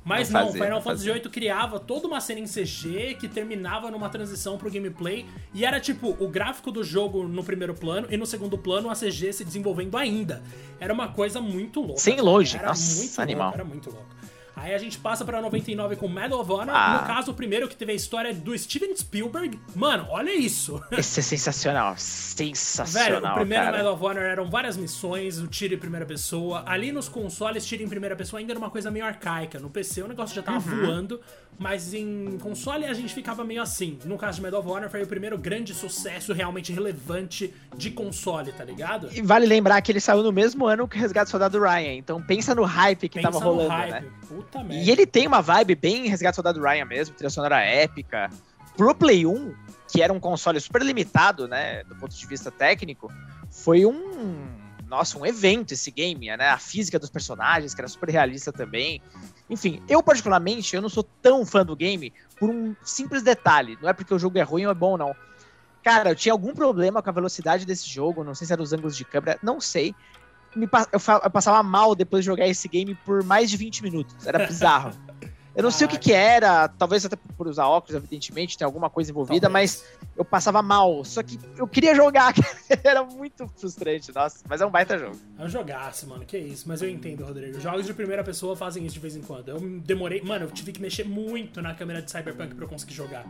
Mas Não não, Final Fantasy. VIII criava toda uma cena em CG que terminava numa transição pro gameplay e era tipo o gráfico do jogo no primeiro plano e no segundo plano a CG se desenvolvendo ainda. Era uma coisa muito louca. Sem longe, Era nossa, muito animal. louco, era muito louco. Aí a gente passa pra 99 com Medal of Honor. Ah. No caso, o primeiro que teve a história do Steven Spielberg. Mano, olha isso. *laughs* Esse é sensacional. Sensacional. Velho, o primeiro cara. Medal of Honor eram várias missões, o tiro em primeira pessoa. Ali nos consoles, tiro em primeira pessoa ainda era uma coisa meio arcaica. No PC o negócio já tava Uhum. voando, mas em console a gente ficava meio assim. No caso de Medal of Honor, foi o primeiro grande sucesso realmente relevante de console, tá ligado? E vale lembrar que ele saiu no mesmo ano que o Resgate do Soldado Ryan. Então pensa no hype que Pensa tava rolando, hype. né? Puta merda. E ele tem uma vibe bem Resgate do Soldado Ryan mesmo, trilha sonora épica. Pro Play 1, que era um console super limitado, né, do ponto de vista técnico, foi um, nossa, um evento esse game, né? A física dos personagens, que era super realista também. Enfim, eu particularmente, eu não sou tão fã do game por um simples detalhe. Não é porque o jogo é ruim ou é bom, não. Cara, eu tinha algum problema com a velocidade desse jogo, não sei se era os ângulos de câmera, não sei. Me eu, passava mal depois de jogar esse game por mais de 20 minutos. Era bizarro. Eu não sei o que, que era, talvez até por usar óculos, evidentemente, tem alguma coisa envolvida, Talvez. mas eu passava mal. Só que eu queria jogar, *laughs* era muito frustrante, nossa. Mas é um baita jogo. É um jogaço, mano, que isso. Mas eu entendo, Rodrigo. Jogos de primeira pessoa fazem isso de vez em quando. Eu demorei. Mano, eu tive que mexer muito na câmera de Cyberpunk pra eu conseguir jogar.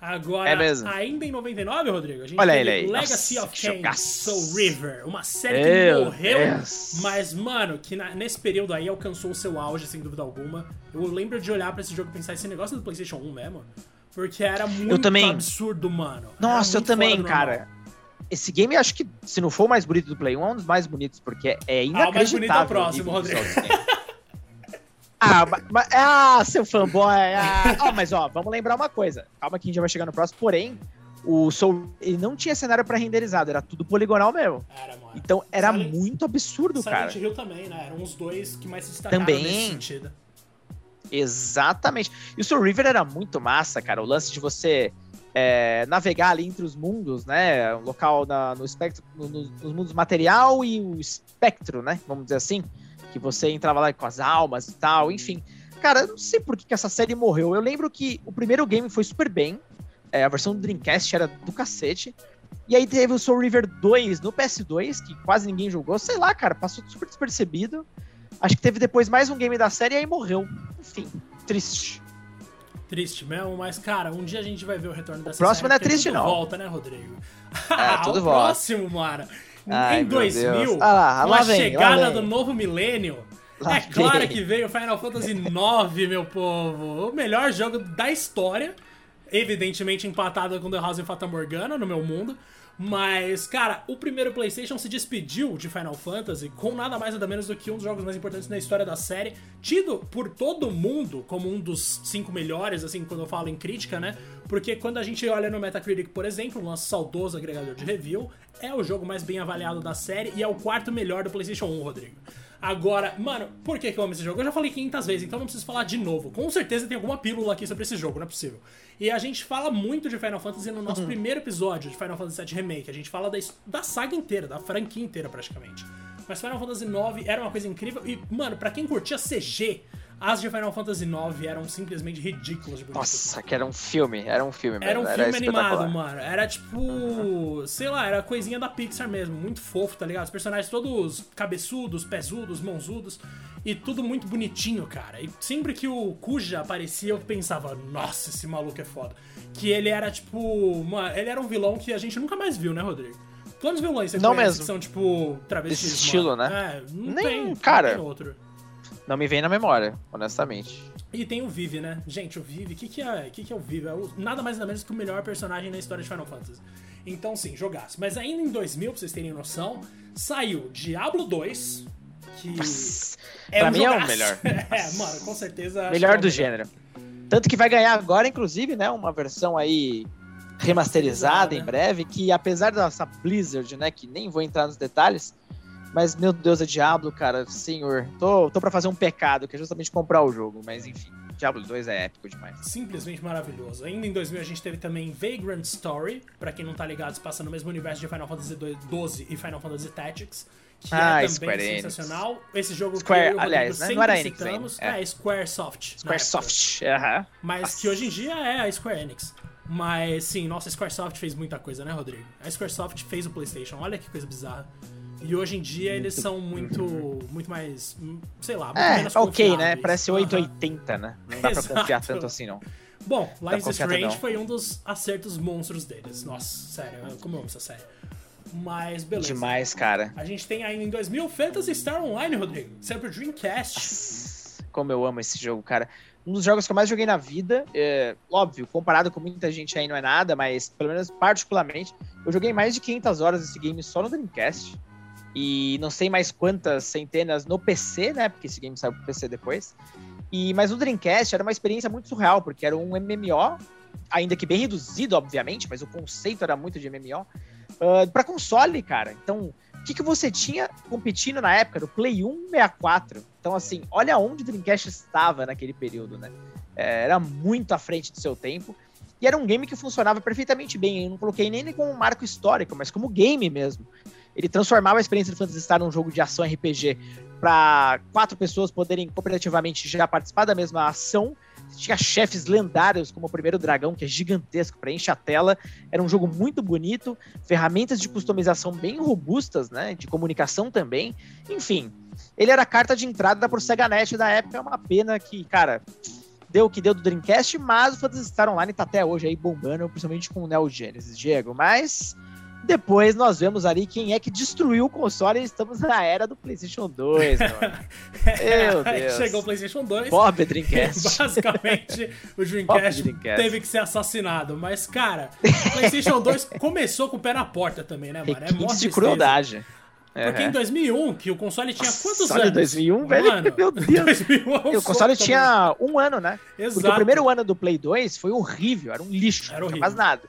Agora, É mesmo? ainda em 99, Rodrigo, a gente Olha ele aí. Legacy Nossa, of jogaço. Soul River. Uma série que Meu morreu, Deus. mas, mano, que na- nesse período aí alcançou o seu auge, sem dúvida alguma. Eu lembro de olhar pra esse jogo e pensar, esse negócio do PlayStation 1 mesmo? Porque era muito também. absurdo, mano. Nossa, eu também, cara. Esse game, acho que, se não for o mais bonito do Play 1, é um dos mais bonitos, porque é Ah, o mais inacreditável. bonito é o próximo, Rodrigo. *laughs* ah, ma- ma- ah, seu fanboy. Ah, Ó, mas ó, vamos lembrar uma coisa. Calma que a gente já vai chegar no próximo. Porém, o Soul, ele não tinha cenário pré-renderizado, era tudo poligonal mesmo. Era, mano. Então era Silent- muito absurdo, Silent cara. Hill também, né? Eram os dois que mais se destacaram Também. nesse sentido. Exatamente. E o Soul River era muito massa, cara. O lance de você é, navegar ali entre os mundos, né? Um local na- no espectro, no- no- nos mundos material e o espectro, né? Vamos dizer assim. Que você entrava lá com as almas e tal, enfim. Cara, eu não sei por que, que essa série morreu. Eu lembro que o primeiro game foi super bem. é, a versão do Dreamcast era do cacete. E aí teve o Soul River 2 no PS2, que quase ninguém jogou. Sei lá, cara, passou super despercebido. Acho que teve depois mais um game da série e aí morreu. Enfim, triste. Triste mesmo, mas, cara, um dia a gente vai ver o retorno dessa próximo série, não é triste, tudo não. volta, né, Rodrigo? *laughs* É, tudo o volta. próximo, mano. Ai, em meu 2000, Deus. Ah lá, com lá a vem, chegada lá do novo milênio, é claro que veio Final Fantasy IX, meu povo. O melhor jogo da história. Evidentemente empatado com The House of Fata Morgana no meu mundo. Mas, cara, o primeiro PlayStation se despediu de Final Fantasy com nada mais nada menos do que um dos jogos mais importantes na história da série, tido por todo mundo como um dos cinco melhores, assim, quando eu falo em crítica, né? Porque quando a gente olha no Metacritic, por exemplo, nosso saudoso agregador de review, é o jogo mais bem avaliado da série e é o quarto melhor do PlayStation 1, Rodrigo. Agora, mano, por que, que eu amo esse jogo? Eu já falei 500 vezes, então não preciso falar de novo. Com certeza tem alguma pílula aqui sobre esse jogo, não é possível. E a gente fala muito de Final Fantasy no nosso primeiro episódio de Final Fantasy VII Remake. A gente fala da, da saga inteira, da franquia inteira praticamente. Mas Final Fantasy IX era uma coisa incrível e, mano, pra quem curtia CG, as de Final Fantasy IX eram simplesmente ridículas de bonitas. Nossa, que era um filme, era um filme mesmo. Era um filme espetacular. animado, mano. Era tipo. Sei lá, era coisinha da Pixar mesmo. Muito fofo, tá ligado? Os personagens todos cabeçudos, pesudos, mãozudos. E tudo muito bonitinho, cara. E sempre que o Kuja aparecia, eu pensava, nossa, esse maluco é foda. Que ele era tipo. Uma, ele era um vilão que a gente nunca mais viu, né, Rodrigo? Quantos vilões você Não conhece mesmo. que são, tipo, travestis, Desse estilo, mano? né? É, não Nem- tem. cara, Não tem outro. Não me vem na memória, honestamente. E tem o Vive, né? Gente, o Vive, o que, que, é, que, que é o Vive? É o, nada mais nada menos que o melhor personagem na história de Final Fantasy. Então, sim, jogasse. Mas ainda em 2000, pra vocês terem noção, saiu Diablo 2, que é pra um mim jogaço. é o melhor. *laughs* é, mano, com certeza. Melhor é do melhor. gênero. Tanto que vai ganhar agora, inclusive, né, uma versão aí remasterizada em breve, que apesar dessa Blizzard, né, que nem vou entrar nos detalhes, mas, meu Deus, é Diablo, cara, senhor. Tô, tô pra fazer um pecado, que é justamente comprar o jogo, mas enfim. Diablo 2 é épico demais. Simplesmente maravilhoso. Ainda em 2000 a gente teve também Vagrant Story, para quem não tá ligado, se passa no mesmo universo de Final Fantasy 12 e Final Fantasy Tactics, que é ah, é também sensacional. Enix. Esse jogo Square, que aliás, né? não era Enix citamos, é. é Squaresoft. Squaresoft, aham. Uh -huh. Mas Nossa. que hoje em dia é a Square Enix. Mas sim, nossa, a Squaresoft fez muita coisa, né, Rodrigo? A Squaresoft fez o PlayStation, olha que coisa bizarra. E hoje em dia eles são muito, muito mais, sei lá, muito é, menos ok, né? Parece 880, né? Não dá pra *laughs* confiar tanto assim, não. Bom, Life is Strange foi um dos acertos monstros deles. Nossa, sério, como eu amo essa série. Mas beleza. Demais, cara. A gente tem ainda em 2000 Phantasy Star Online, Rodrigo. Sempre Dreamcast. Como eu amo esse jogo, cara. Um dos jogos que eu mais joguei na vida. É, óbvio, comparado com muita gente aí não é nada, mas pelo menos particularmente, eu joguei mais de 500 horas desse game só no Dreamcast e não sei mais quantas centenas no PC, né? Porque esse game saiu pro PC depois. E mas o Dreamcast era uma experiência muito surreal, porque era um MMO, ainda que bem reduzido, obviamente, mas o conceito era muito de MMO, uh, ah, para console, cara. Então, o que, que você tinha competindo na época do Play 1 64? Então, assim, olha onde o Dreamcast estava naquele período, né? É, era muito à frente do seu tempo. E era um game que funcionava perfeitamente bem. Eu não coloquei nem como um marco histórico, mas como game mesmo. Ele transformava a experiência do Phantasy Star num jogo de ação RPG para quatro pessoas poderem cooperativamente já participar da mesma ação. Tinha chefes lendários, como o primeiro dragão, que é gigantesco, preenche a tela. Era um jogo muito bonito, ferramentas de customização bem robustas, né? De comunicação também. Enfim, ele era a carta de entrada pro SegaNet da época. É uma pena que, cara, deu o que deu do Dreamcast, mas o Phantasy Star Online tá até hoje aí bombando, principalmente com o Neo Genesis, Diego. Mas depois nós vemos ali quem é que destruiu o console e estamos na era do PlayStation 2, mano. *laughs* Meu Deus. Chegou o PlayStation 2. Pobre Dreamcast. *laughs* Basicamente, o Dreamcast, Dreamcast, teve que ser assassinado. Mas, cara, o PlayStation 2 *laughs* começou com o pé na porta também, né, mano? É mó de crueldade. Porque uhum. em 2001, que o console tinha quantos anos? Em 2001, velho, meu Deus. 2001, o console tinha um ano, né? Exato. Porque o primeiro ano do Play 2 foi horrível, era um lixo, era não tinha mais nada.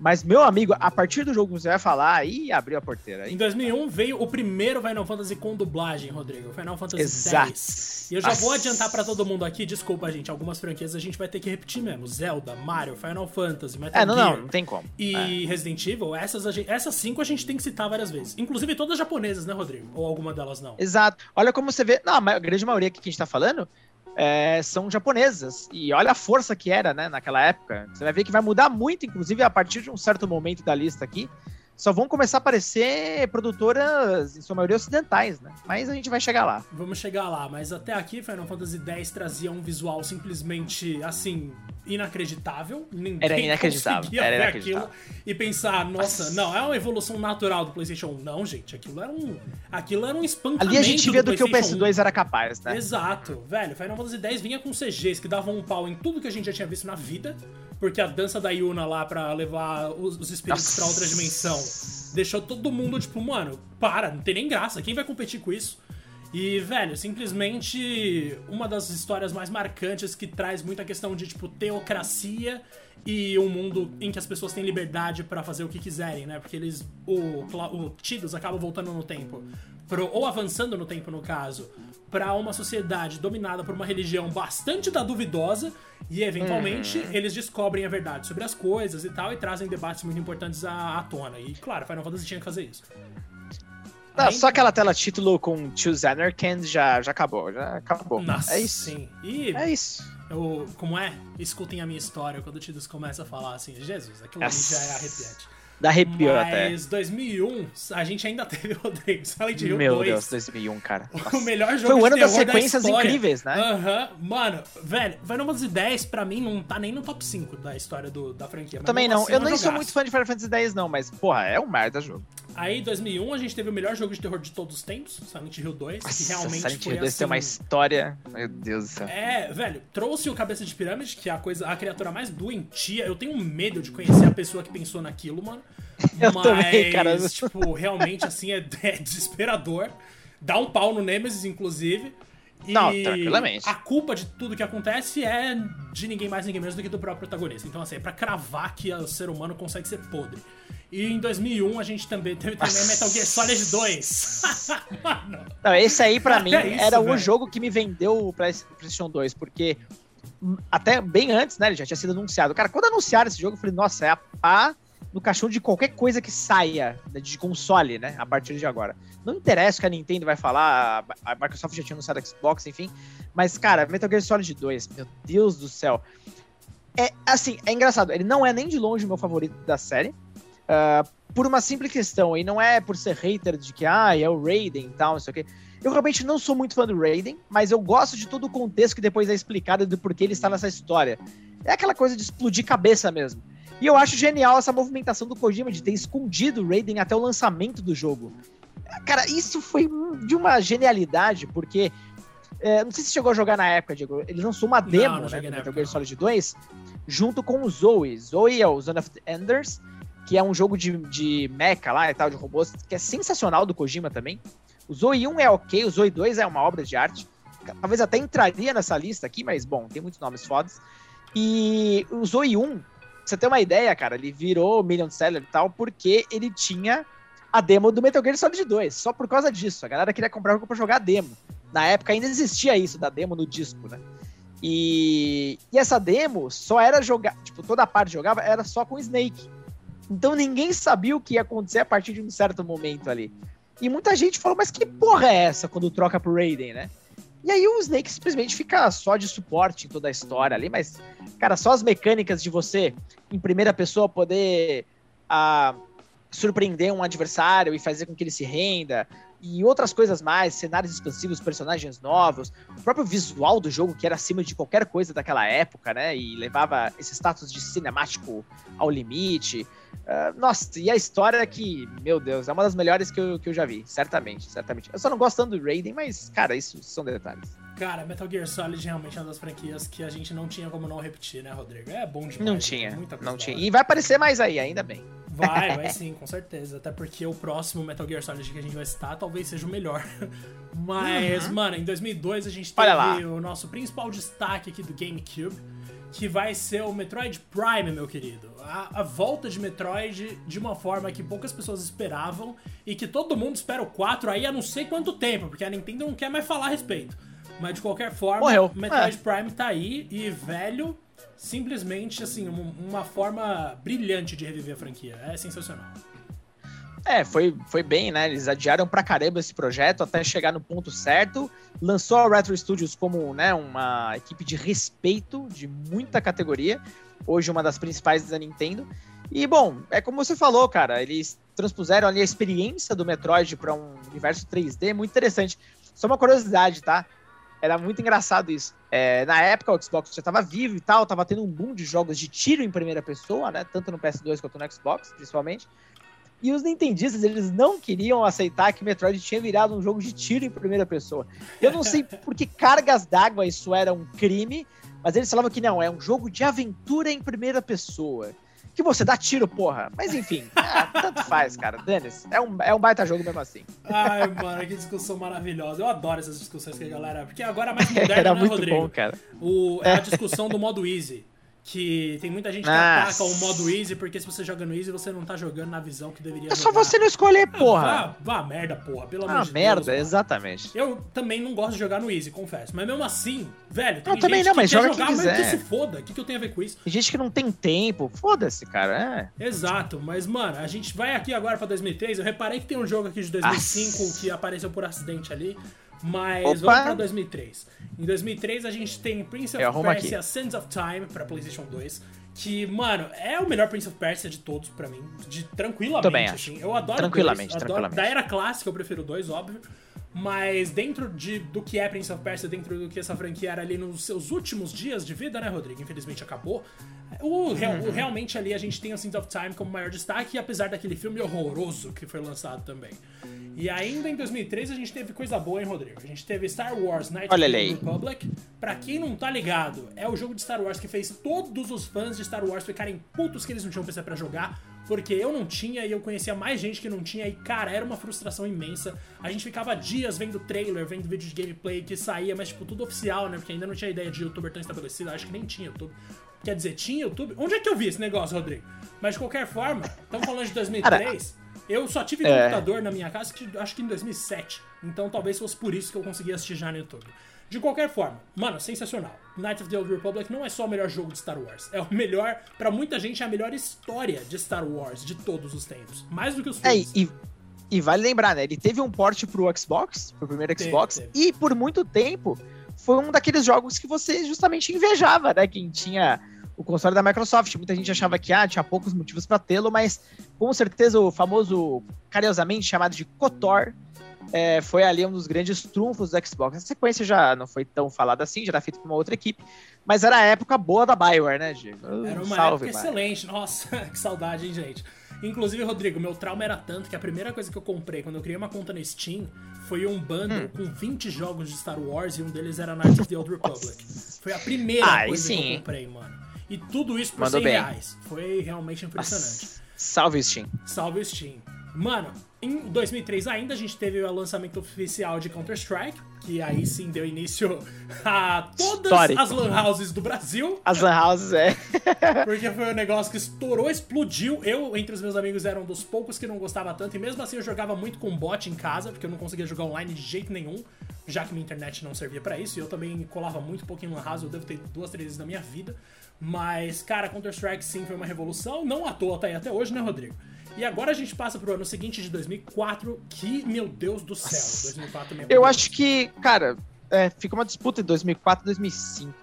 Mas, meu amigo, a partir do jogo que você vai falar, aí abriu a porteira. Aí. Em 2001 veio o primeiro Final Fantasy com dublagem, Rodrigo. Final Fantasy Exato. X. E eu já Nossa. vou adiantar para todo mundo aqui, desculpa, gente, algumas franquias a gente vai ter que repetir mesmo. Zelda, Mario, Final Fantasy, Metal É, não, Gear, não, não tem como. E é. Resident Evil, essas, gente, essas cinco a gente tem que citar várias vezes. Inclusive todas japonesas, né, Rodrigo? Ou alguma delas não? Exato. Olha como você vê... Não, a grande maioria que a gente tá falando é, são japonesas. E olha a força que era, né, naquela época. Você vai ver que vai mudar muito, inclusive a partir de um certo momento da lista aqui. Só vão começar a aparecer produtoras, em sua maioria ocidentais, né? Mas a gente vai chegar lá. Vamos chegar lá, mas até aqui Final Fantasy X trazia um visual simplesmente, assim, inacreditável. Ninguém era inacreditável. Era inacreditável. e pensar, nossa, não, é uma evolução natural do PlayStation 1. Não, gente, aquilo era um, aquilo era um espancamento Ali a gente via do, do que o PS2 1. era capaz, né? Exato, velho. Final Fantasy X vinha com CGs que davam um pau em tudo que a gente já tinha visto na vida, porque a dança da Yuna lá para levar os, os espíritos para outra dimensão deixou todo mundo tipo, mano, para, não tem nem graça. Quem vai competir com isso? E, velho, simplesmente uma das histórias mais marcantes que traz muita questão de, tipo, teocracia e um mundo em que as pessoas têm liberdade para fazer o que quiserem, né? Porque eles. O, o Tidus acaba voltando no tempo. Pro, ou avançando no tempo, no caso, para uma sociedade dominada por uma religião bastante da duvidosa e eventualmente uhum. eles descobrem a verdade sobre as coisas e tal e trazem debates muito importantes à, à tona. E claro, Final Fantasy tinha que fazer isso. Não, só aquela tela título com Choose Anarchy já, já acabou, já acabou. Nossa, é isso. Sim. E é isso. Eu, como é? Escutem a minha história quando o Tidus começa a falar assim, Jesus, aquilo ali já é arrepiante. Da arrepio até. Mas 2001, a gente ainda teve o Rodrigo Silent Hill Meu 2. Deus, 2001, cara. Nossa. O melhor jogo Foi o ano das sequências da incríveis, né? Aham. Uhum. Mano, velho, Final Fantasy X pra mim não tá nem no top 5 da história do, da franquia. Também não. Assim, eu nem sou muito fã de Final Fantasy X não, mas, porra, é um merda jogo. Aí, em 2001, a gente teve o melhor jogo de terror de todos os tempos, Silent Hill 2, Nossa, que realmente Silent foi Hill 2 assim... tem uma história. Meu Deus do céu. É, velho, trouxe o Cabeça de Pirâmide, que é a coisa, a criatura mais doentia. Eu tenho medo de conhecer a pessoa que pensou naquilo, mano. *laughs* Eu Mas, também, cara. tipo, realmente, assim, é, *laughs* é desesperador. Dá um pau no Nemesis, inclusive. E Não, tranquilamente. A culpa de tudo que acontece é de ninguém mais, ninguém menos do que do próprio protagonista. Então, assim, é pra cravar que o ser humano consegue ser podre. E em 2001 a gente também teve também. Metal Gear Solid 2. *laughs* Mano. Não, esse aí pra *laughs* mim É isso, era o velho. jogo que me vendeu o Play- PlayStation 2, porque hum, até bem antes, né, ele já tinha sido anunciado. Cara, quando anunciaram esse jogo, eu falei, nossa, é a pá no caixão de qualquer coisa que saia né, de console, né, a partir de agora. Não interessa o que a Nintendo vai falar, a Microsoft já tinha anunciado a Xbox, enfim, mas, cara, Metal Gear Solid 2, meu Deus do céu. É, assim, é engraçado, ele não é nem de longe o meu favorito da série, ah, por uma simples questão, e não é por ser hater de que, ah, é o Raiden e tal, não sei o quê. Eu realmente não sou muito fã do Raiden, mas eu gosto de todo o contexto que depois é explicado do porquê ele está nessa história. É aquela coisa de explodir cabeça mesmo. E eu acho genial essa movimentação do Kojima de ter escondido o Raiden até o lançamento do jogo. Cara, isso foi de uma genialidade, porque. é, não sei se você chegou a jogar na época, Diego. Ele lançou uma demo, não né, do na Metal Gear não. Solid 2, junto com o Zoe. Zoe é o Zone of the Enders, que é um jogo de, de mecha lá e tal, de robôs, que é sensacional do Kojima também. O Zoe 1 é ok, o Zoe 2 é uma obra de arte. Talvez até entraria nessa lista aqui, mas bom, tem muitos nomes fodas. E o Zoe 1, pra você ter uma ideia, cara, ele virou Million Seller e tal, porque ele tinha a demo do Metal Gear Solid 2. Só por causa disso. A galera queria comprar o jogo pra jogar a demo. Na época ainda existia isso, da demo no disco, né? E, e essa demo só era jogar, tipo, toda a parte jogava era só com Snake. Então ninguém sabia o que ia acontecer a partir de um certo momento ali. E muita gente falou, mas que porra é essa quando troca pro Raiden, né? E aí o Snake simplesmente fica só de suporte em toda a história ali, mas, cara, só as mecânicas de você, em primeira pessoa, poder ah, surpreender um adversário e fazer com que ele se renda, e outras coisas mais, cenários expansivos, personagens novos, o próprio visual do jogo, que era acima de qualquer coisa daquela época, né? E levava esse status de cinemático ao limite. Ah, nossa, e a história que, meu Deus, é uma das melhores que eu, que eu já vi, certamente, certamente. Eu só não gosto tanto do Raiden, mas, cara, isso são detalhes. Cara, Metal Gear Solid realmente é uma das franquias que a gente não tinha como não repetir, né, Rodrigo? É bom demais. Não tinha, Muita coisa não tinha. E vai aparecer mais aí, ainda bem. Vai, *laughs* vai sim, com certeza. Até porque o próximo Metal Gear Solid que a gente vai citar talvez seja o melhor. *laughs* Mas, mano, em 2002 a gente Uhum. Teve o nosso principal destaque aqui do GameCube, que vai ser o Metroid Prime, meu querido. A, a volta de Metroid de uma forma que poucas pessoas esperavam e que todo mundo espera o 4 aí há não sei quanto tempo, porque a Nintendo não quer mais falar a respeito. Mas de qualquer forma, Morreu. Metroid É. Prime tá aí e, velho, simplesmente, assim, um- uma forma brilhante de reviver a franquia. É sensacional. É, foi, foi bem, né? Eles adiaram pra caramba esse projeto até chegar no ponto certo. Lançou a Retro Studios como né, uma equipe de respeito de muita categoria. Hoje uma das principais da Nintendo. E, bom, é como você falou, cara. Eles transpuseram ali a experiência do Metroid para um universo 3D muito interessante. Só uma curiosidade, tá? Era muito engraçado isso. É, na época, o Xbox já estava vivo e tal, tava tendo um boom de jogos de tiro em primeira pessoa, né? Tanto no PS2 quanto no Xbox, principalmente. E os nintendistas, eles não queriam aceitar que Metroid tinha virado um jogo de tiro em primeira pessoa. Eu não sei por que cargas d'água isso era um crime, mas eles falavam que não, é um jogo de aventura em primeira pessoa. Que você dá tiro, porra. Mas enfim, *laughs* ah, tanto faz, cara. Dennis, é um, é um baita jogo mesmo assim. Ai, mano, que discussão maravilhosa. Eu adoro essas discussões que a galera. Porque agora é mais *laughs* moderna, Era né, muito Rodrigo? bom, cara. O, é a discussão do modo easy. Que tem muita gente que Nossa. ataca o modo easy, porque se você joga no easy, você não tá jogando na visão que deveria É só jogar. você não escolher, Ah, porra. Vá, vá merda, porra. Pelo amor Ah, de merda, Deus. exatamente. Eu também não gosto de jogar no easy, confesso. Mas mesmo assim, velho, tem Eu também não, mas joga jogar, quem mas que se foda. O que, que eu tenho a ver com isso? Tem gente que não tem tempo. Foda-se, cara. É. Exato, mas mano, a gente vai aqui agora pra 2003. Eu reparei que tem um jogo aqui de 2005 Nossa. que apareceu por acidente ali. Mas Opa. vamos pra 2003. Em 2003 a gente tem Prince of Eu arrumo Persia Sands of Time pra PlayStation 2. Que, mano, é o melhor Prince of Persia de todos pra mim. De tranquilamente, Também acho. assim. Eu adoro Tranquilamente, dois, adoro- tranquilamente. Da era clássica eu prefiro dois, óbvio. Mas dentro de, do que é Prince of Persia, dentro do que essa franquia era ali nos seus últimos dias de vida, né, Rodrigo? Infelizmente acabou. O, real, o, realmente ali a gente tem o Sins of Time como maior destaque, apesar daquele filme horroroso que foi lançado também. E ainda em 2003 a gente teve coisa boa, hein, Rodrigo? A gente teve Star Wars Knights of the. Republic. Pra quem não tá ligado, é o jogo de Star Wars que fez todos os fãs de Star Wars ficarem putos que eles não tinham PC pra jogar. Porque eu não tinha e eu conhecia mais gente que não tinha, e cara, era uma frustração imensa. A gente ficava dias vendo trailer, vendo vídeo de gameplay que saía, mas tipo, tudo oficial, né? Porque ainda não tinha ideia de youtuber tão estabelecido, acho que nem tinha YouTube. Quer dizer, tinha YouTube? Onde é que eu vi esse negócio, Rodrigo? Mas de qualquer forma, estamos falando de 2003. Eu só tive É. computador na minha casa, que, acho que em 2007. Então talvez fosse por isso que eu consegui assistir já no YouTube. De qualquer forma, mano, sensacional. Knights of the Old Republic não é só o melhor jogo de Star Wars. É o melhor, pra muita gente, é a melhor história de Star Wars de todos os tempos. Mais do que os É, filmes. e, e vale lembrar, né? Ele teve um porte pro Xbox, pro primeiro Teve, Xbox, teve. e por muito tempo foi um daqueles jogos que você justamente invejava, né? Quem tinha o console da Microsoft. Muita gente achava que ah, tinha poucos motivos pra tê-lo, mas com certeza o famoso, carinhosamente chamado de KOTOR, é, foi ali um dos grandes trunfos do Xbox. A sequência já não foi tão falada assim, já era feita por uma outra equipe, mas era a época boa da Bioware, né, Diego? Era uma Salve, época Bioware. excelente. Nossa, *laughs* que saudade, hein, gente. Inclusive, Rodrigo, meu trauma era tanto que a primeira coisa que eu comprei quando eu criei uma conta no Steam foi um bundle Hum. com 20 jogos de Star Wars e um deles era Knights of the Old Republic. Foi a primeira coisa que sim. eu comprei, mano. E tudo isso por Mandou 100 bem. reais. Foi realmente impressionante. Nossa, Salve, Steam. Salve o Steam. Mano, em 2003 ainda a gente teve o lançamento oficial de Counter-Strike, que aí sim deu início a todas Histórico. as lan houses do Brasil. As Lan Houses, é. *laughs* Porque foi um negócio que estourou, explodiu. Eu, entre os meus amigos, era um dos poucos que não gostava tanto. E mesmo assim eu jogava muito com bot em casa, porque eu não conseguia jogar online de jeito nenhum, já que minha internet não servia pra isso. E eu também colava muito pouco em Lan House, eu devo ter duas, três vezes na minha vida. Mas, cara, Counter-Strike sim foi uma revolução. Não à toa tá aí até hoje, né, Rodrigo? E agora a gente passa pro ano seguinte de 2004, que, meu Deus do céu, 2004 também é Eu acho que, cara, é, fica uma disputa em 2004 e 2005.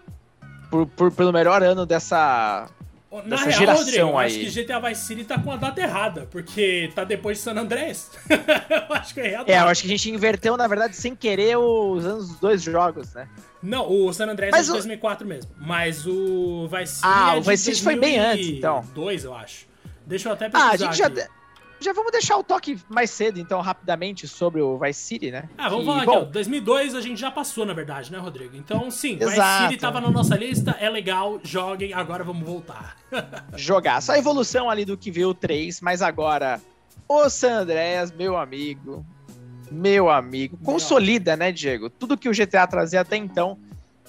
Por, por- pelo melhor ano dessa. Na dessa real, geração Rodrigo, eu acho aí. que GTA Vice City tá com a data errada, porque tá depois de San Andrés. *laughs* eu acho que eu errei a É, eu data. acho que a gente inverteu, na verdade, sem querer, os anos dos dois jogos, né? Não, o San Andrés Mas é de o- 2004 mesmo. Mas o Vice City Ah, é o Vice City foi bem antes, então. 2002, eu acho. Deixa eu até Ah, pesquisar a gente já. aqui. Já vamos deixar o toque mais cedo, então, rapidamente, sobre o Vice City, né? Ah, vamos Que, falar bom, aqui, ó. 2002 a gente já passou, na verdade, né, Rodrigo? Então, sim, Vice Exato. City tava na nossa lista, é legal, joguem, agora vamos voltar. *laughs* jogar. Só a evolução ali do que veio o 3, mas agora o San Andreas, meu amigo, meu amigo, consolida, né, Diego? Tudo que o GTA trazia até então,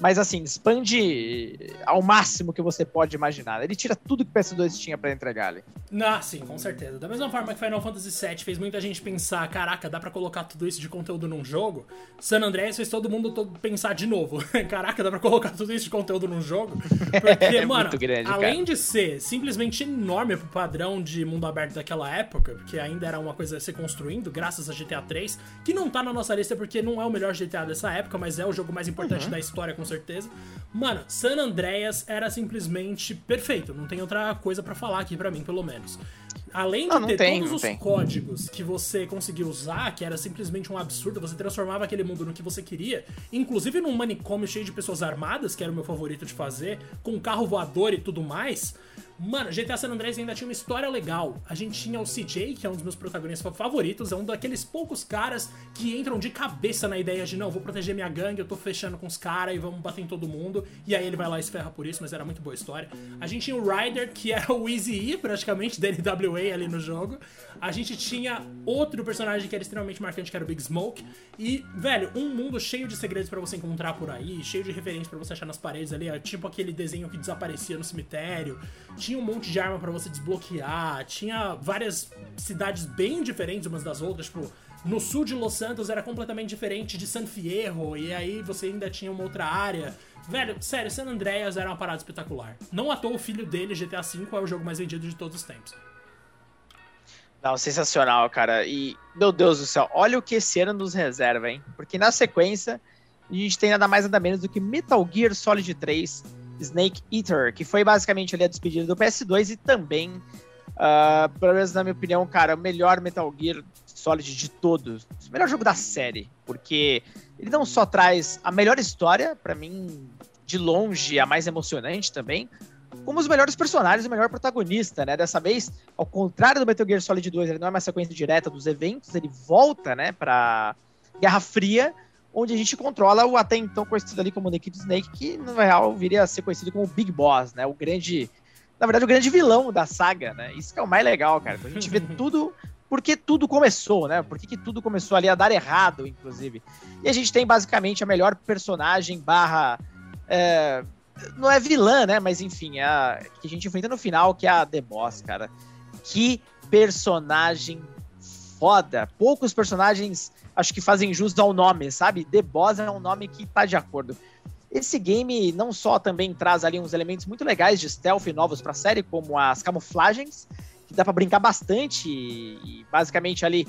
mas assim, expande ao máximo que você pode imaginar. Ele tira tudo que o PS2 tinha pra entregar ali. Ah, sim, com certeza. Da mesma forma que Final Fantasy VII fez muita gente pensar, caraca, dá pra colocar tudo isso de conteúdo num jogo, San Andreas fez todo mundo todo pensar de novo. *laughs* caraca, dá pra colocar tudo isso de conteúdo num jogo? *laughs* Porque, É mano, muito grande, além cara. de ser simplesmente enorme pro padrão de mundo aberto daquela época, porque ainda era uma coisa a ser construindo, graças a GTA 3, que não tá na nossa lista porque não é o melhor GTA dessa época, mas é o jogo mais importante Uhum. da história, com certeza. Mano, San Andreas era simplesmente perfeito. Não tem outra coisa pra falar aqui pra mim, pelo menos. Além de Não, não ter tem, todos os tem. códigos que você conseguiu usar, que era simplesmente um absurdo, você transformava aquele mundo no que você queria, inclusive num manicômio cheio de pessoas armadas, que era o meu favorito de fazer, com carro voador e tudo mais. Mano, GTA San Andreas ainda tinha uma história legal. A gente tinha o CJ, que é um dos meus protagonistas favoritos, é um daqueles poucos caras que entram de cabeça na ideia de não, vou proteger minha gangue, eu tô fechando com os caras e vamos bater em todo mundo. E aí ele vai lá e se ferra por isso, mas era muito boa história. A gente tinha o Ryder, que era o Easy E, praticamente, *laughs* da NWA ali no jogo. A gente tinha outro personagem que era extremamente marcante, que era o Big Smoke. E, velho, um mundo cheio de segredos pra você encontrar por aí, cheio de referências pra você achar nas paredes ali, ó, tipo aquele desenho que desaparecia no cemitério. Tinha um monte de arma pra você desbloquear, tinha várias cidades bem diferentes umas das outras, tipo, no sul de Los Santos era completamente diferente de San Fierro, e aí você ainda tinha uma outra área. Velho, sério, San Andreas era uma parada espetacular. Não à toa o filho dele, GTA V, é o jogo mais vendido de todos os tempos. Não, sensacional, cara. E, meu Deus do céu, olha o que esse ano nos reserva, hein? Porque na sequência, a gente tem nada mais nada menos do que Metal Gear Solid 3 Snake Eater, que foi basicamente ali a despedida do PS2 e também, ah, pelo menos na minha opinião, cara, o melhor Metal Gear Solid de todos, o melhor jogo da série, porque ele não só traz a melhor história, para mim, de longe, a mais emocionante também, como os melhores personagens, o melhor protagonista, né? Dessa vez, ao contrário do Metal Gear Solid 2, ele não é uma sequência direta dos eventos, ele volta, né, pra Guerra Fria, onde a gente controla o até então conhecido ali como Naked Snake, que no real viria a ser conhecido como Big Boss, né? O grande, na verdade, o grande vilão da saga, né? Isso que é o mais legal, cara. A gente vê *laughs* tudo porque tudo começou, né? Por que tudo começou ali a dar errado, inclusive. E a gente tem basicamente a melhor personagem barra. É, não é vilã, né? Mas enfim, é a, que a gente enfrenta no final, que é a The Boss, cara. Que personagem foda. Poucos personagens acho que fazem jus ao nome, sabe? The Boss é um nome que tá de acordo. Esse game não só também traz ali uns elementos muito legais de stealth novos para a série, como as camuflagens, que dá para brincar bastante e, basicamente ali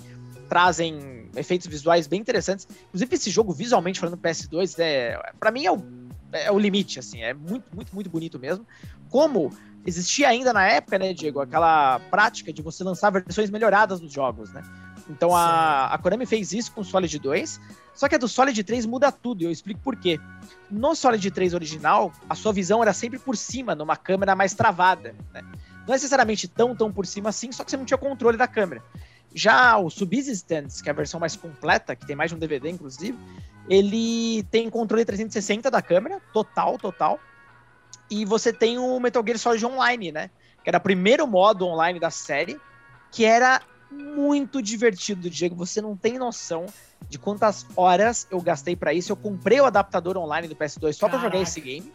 trazem efeitos visuais bem interessantes. Inclusive esse jogo visualmente falando PS2 é para mim é o, é o limite assim, é muito muito muito bonito mesmo. Como existia ainda na época, né, Diego, aquela prática de você lançar versões melhoradas dos jogos, né? Então a, a Konami fez isso com o Solid 2, só que a do Solid 3 muda tudo, e eu explico por quê. No Solid 3 original, a sua visão era sempre por cima, numa câmera mais travada, né? Não necessariamente tão, tão por cima assim, só que você não tinha controle da câmera. Já o Subsistence, que é a versão mais completa, que tem mais de um DVD, inclusive, ele tem controle 360 da câmera, total, total. E você tem o Metal Gear Solid Online, né? Que era o primeiro modo online da série, que era muito divertido, Diego. Você não tem noção de quantas horas eu gastei para isso. Eu comprei o adaptador online do PS2 só para jogar esse game.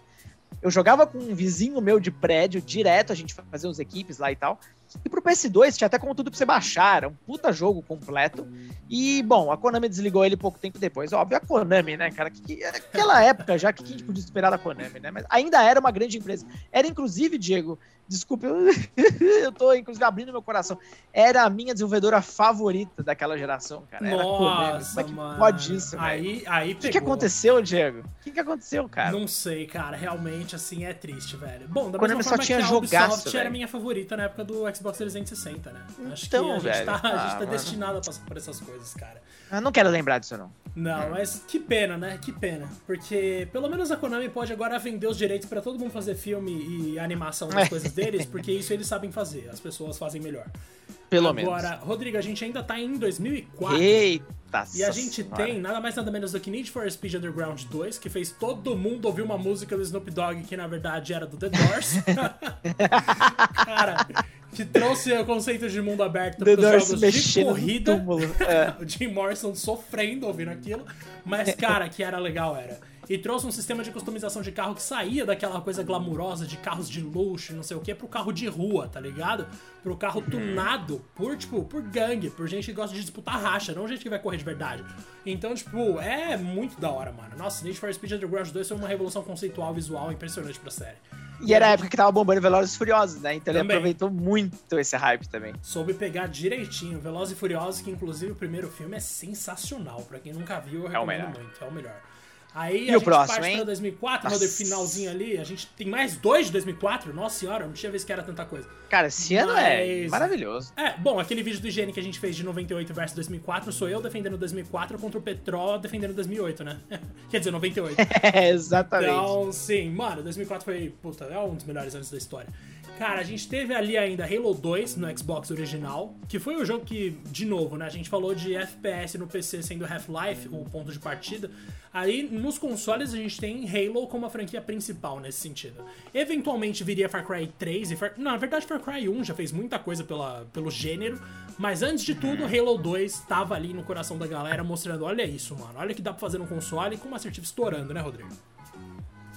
Eu jogava com um vizinho meu de prédio, direto, a gente fazia uns equipes lá e tal. E pro PS2 tinha até conteúdo pra você baixar, era um puta jogo completo. E, bom, a Konami desligou ele pouco tempo depois. Óbvio, a Konami, né, cara? Que, que, aquela época já, que a gente podia esperar da Konami, né? Mas ainda era uma grande empresa. Era, inclusive, Diego, desculpe, eu, *laughs* eu tô, inclusive, abrindo meu coração. Era a minha desenvolvedora favorita daquela geração, cara. Era Nossa, Como é que mano. pode isso, Aí, aí O que, que, aconteceu, Diego? O que, que aconteceu, cara? Não sei, cara. Realmente, assim, é triste, velho. Bom, da Konami mesma forma só tinha que a jogaço, Ubisoft era velho. minha favorita na época do Xbox 360, né? Acho Então, que a gente velho. tá, a gente Ah, tá mano. destinado a passar por essas coisas, cara. Eu não quero lembrar disso, não. Não, mas que pena, né? Que pena. Porque pelo menos a Konami pode agora vender os direitos pra todo mundo fazer filme e animação das *laughs* coisas deles, porque isso eles sabem fazer. As pessoas fazem melhor. Pelo agora, menos. Rodrigo, a gente ainda tá em 2004. Eita, E a gente senhora. tem nada mais nada menos do que Need for Speed Underground 2, que fez todo mundo ouvir uma música do Snoop Dogg que na verdade era do The Doors. *laughs* Cara, que trouxe o conceito de mundo aberto para Doors jogos de mexendo no corrida. É. *laughs* o Jim Morrison sofrendo ouvindo aquilo. Mas, cara, que era legal, era. E trouxe um sistema de customização de carro que saía daquela coisa glamurosa de carros de luxo, e não sei o que, pro carro de rua, tá ligado? Pro carro Uhum. tunado por, tipo, por gangue, por gente que gosta de disputar racha, não gente que vai correr de verdade. Então, tipo, é muito da hora, mano. Nossa, Need for Speed Underground 2 foi uma revolução conceitual, visual impressionante pra série. E era a época que tava bombando Velozes e Furiosos, né? Então ele Também. aproveitou muito esse hype também. Soube pegar direitinho. Velozes e Furiosos, que inclusive o primeiro filme é sensacional. Pra quem nunca viu, eu É recomendo melhor. muito. É o melhor. Aí E a gente próximo, parte hein? pra 2004, Nossa. Finalzinho ali. A gente tem mais dois de 2004. Nossa senhora, não tinha visto que era tanta coisa. Cara, esse ano é Mas- maravilhoso. É, bom, aquele vídeo do IGN que a gente fez de 98 versus 2004 sou eu defendendo 2004 contra o Petrol defendendo 2008, né? *laughs* Quer dizer, 98. É, *laughs* exatamente. Então, sim, mano, 2004 foi, puta, é um dos melhores anos da história. Cara, a gente teve ali ainda Halo 2 no Xbox original, que foi o jogo que, de novo, né, a gente falou de FPS no PC sendo Half-Life, o ponto de partida. Aí, nos consoles, a gente tem Halo como a franquia principal nesse sentido. Eventualmente viria Far Cry 3 e Far... Não, na verdade, Far Cry 1 já fez muita coisa pela, pelo gênero, mas antes de tudo, Halo 2 tava ali no coração da galera, mostrando, olha isso, mano, olha o que dá pra fazer no console, com Master Chief estourando, né, Rodrigo?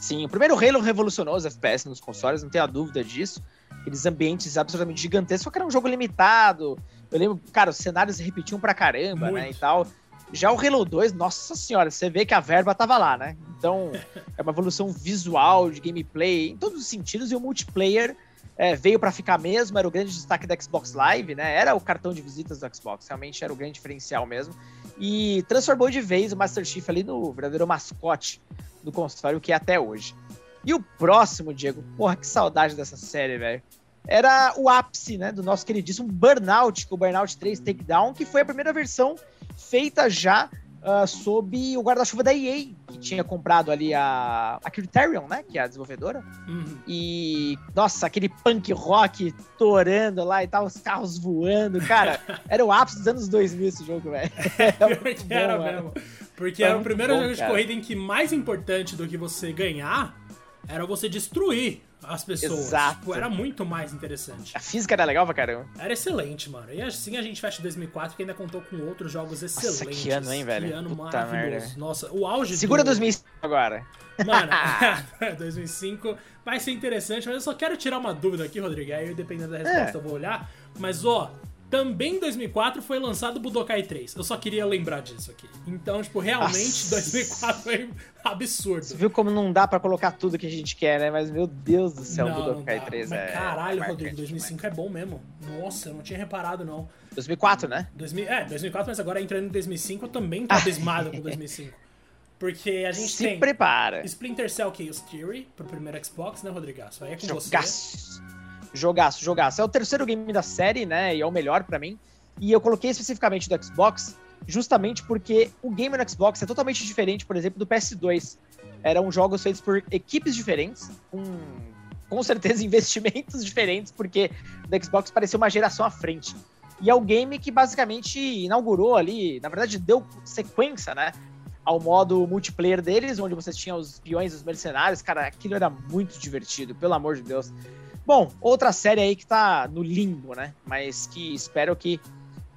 Sim, o primeiro Halo revolucionou os FPS nos consoles, não tenho a dúvida disso. Aqueles ambientes absolutamente gigantescos, só que era um jogo limitado. Eu lembro, cara, os cenários repetiam pra caramba, né, e Muito. tal. Já o Halo 2, nossa senhora, você vê que a verba tava lá, né? Então, *laughs* é uma evolução visual, de gameplay, em todos os sentidos, e o multiplayer é, veio pra ficar mesmo, era o grande destaque da Xbox Live, né? Era o cartão de visitas do Xbox, realmente era o grande diferencial mesmo. E transformou de vez o Master Chief ali no verdadeiro mascote do console, que é até hoje. E o próximo, Diego, porra, que saudade dessa série, velho. era o ápice, né, do nosso queridíssimo Burnout, o Burnout 3 Takedown, que foi a primeira versão feita já uh, sob o guarda-chuva da EA, que tinha comprado ali a, a Criterion, né? Que é a desenvolvedora. Uhum. E, nossa, aquele punk rock torando lá e tal, os carros voando. Cara, *laughs* era o ápice dos anos 2000 esse jogo, velho. *laughs* É, era mesmo. Porque Foi era o primeiro bom, jogo cara. de corrida em que mais importante do que você ganhar era você destruir as pessoas. Exato. Tipo, era muito mais interessante. A física era legal pra caramba. Era excelente, mano. E assim a gente fecha 2004 que ainda contou com outros jogos excelentes. Nossa, que ano, hein, velho? Que ano Puta maravilhoso. Merda. Nossa, o auge Segura do... 2005 agora. Mano, *laughs* *laughs* 2005 vai ser interessante, mas eu só quero tirar uma dúvida aqui, Rodrigo. Aí, dependendo da resposta, é. eu vou olhar. Mas, ó, também em 2004 foi lançado Budokai 3. Eu só queria lembrar disso aqui. Então, tipo, realmente Nossa. 2004 foi absurdo. Você viu como não dá para colocar tudo que a gente quer, né? Mas, meu Deus do céu, não, Budokai não 3 Mas, é. Caralho, Rodrigo, 2005 demais. é bom mesmo. Nossa, eu não tinha reparado, não. 2004, né? 2000, é, 2004, mas agora entrando em 2005, eu também tô abismado com *laughs* 2005. Porque a gente Se tem. prepara. Splinter Cell Chaos Theory pro primeiro Xbox, né, Rodrigaço? Aí é com Jogaço. você. Jogaço, jogaço. É o terceiro game da série, né? E é o melhor para mim. E eu coloquei especificamente do Xbox, justamente porque o game no Xbox é totalmente diferente, por exemplo, do PS2. Eram jogos feitos por equipes diferentes, com, com certeza *laughs* investimentos diferentes, porque o Xbox parecia uma geração à frente. E é o game que basicamente inaugurou ali, na verdade, deu sequência, né? Ao modo multiplayer deles, onde você tinha os peões os mercenários. Cara, aquilo era muito divertido, pelo amor de Deus. Bom, outra série aí que tá no limbo, né? Mas que espero que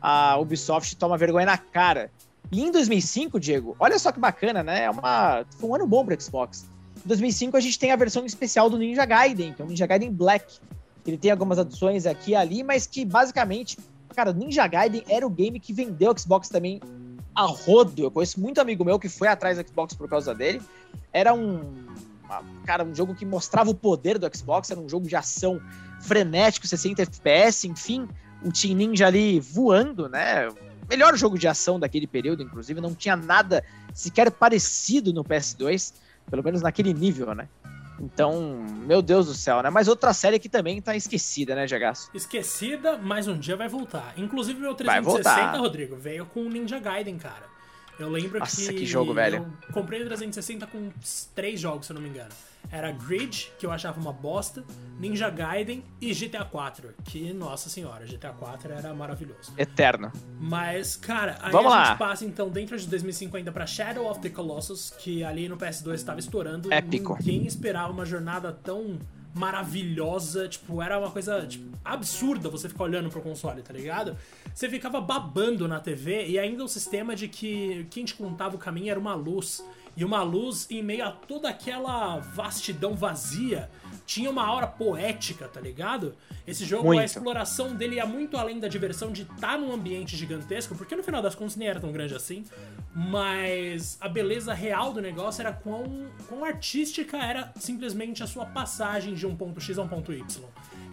a Ubisoft tome vergonha na cara. E em 2005, Diego, olha só que bacana, né? É uma, foi um ano bom pro Xbox. Em 2005 a gente tem a versão especial do Ninja Gaiden, que é o Ninja Gaiden Black. Ele tem algumas adições aqui e ali, mas que basicamente, cara, Ninja Gaiden era o game que vendeu o Xbox também a rodo. Eu conheço muito amigo meu que foi atrás do Xbox por causa dele. Era um cara, um jogo que mostrava o poder do Xbox, era um jogo de ação frenético, 60 FPS, enfim, o Team Ninja ali voando, né? Melhor jogo de ação daquele período, inclusive, não tinha nada sequer parecido no PS2, pelo menos naquele nível, né? Então, meu Deus do céu, né? Mas outra série que também tá esquecida, né, Jagaço? Esquecida, mas um dia vai voltar. Inclusive, meu 360, Rodrigo, veio com o Ninja Gaiden, cara. Eu lembro Nossa, que. que jogo, velho. Eu comprei o 360 com três jogos, se eu não me engano. Era Grid, que eu achava uma bosta, Ninja Gaiden e GTA 4. Que, nossa senhora, GTA 4 era maravilhoso. Eterno. Mas, cara, aí Vamos a lá. gente passa então dentro de 2005 ainda pra Shadow of the Colossus, que ali no PS2 estava estourando. Épico. Ninguém esperava uma jornada tão maravilhosa, tipo, era uma coisa tipo, absurda você ficar olhando pro console, tá ligado? Você ficava babando na TV e ainda o sistema de que quem te contava o caminho era uma luz. E uma luz em meio a toda aquela vastidão vazia tinha uma aura poética, tá ligado? Esse jogo, muito. a exploração dele ia muito além da diversão de estar tá num ambiente gigantesco, porque no final das contas nem era tão grande assim, mas a beleza real do negócio era quão, quão artística era simplesmente a sua passagem de um ponto X a um ponto Y.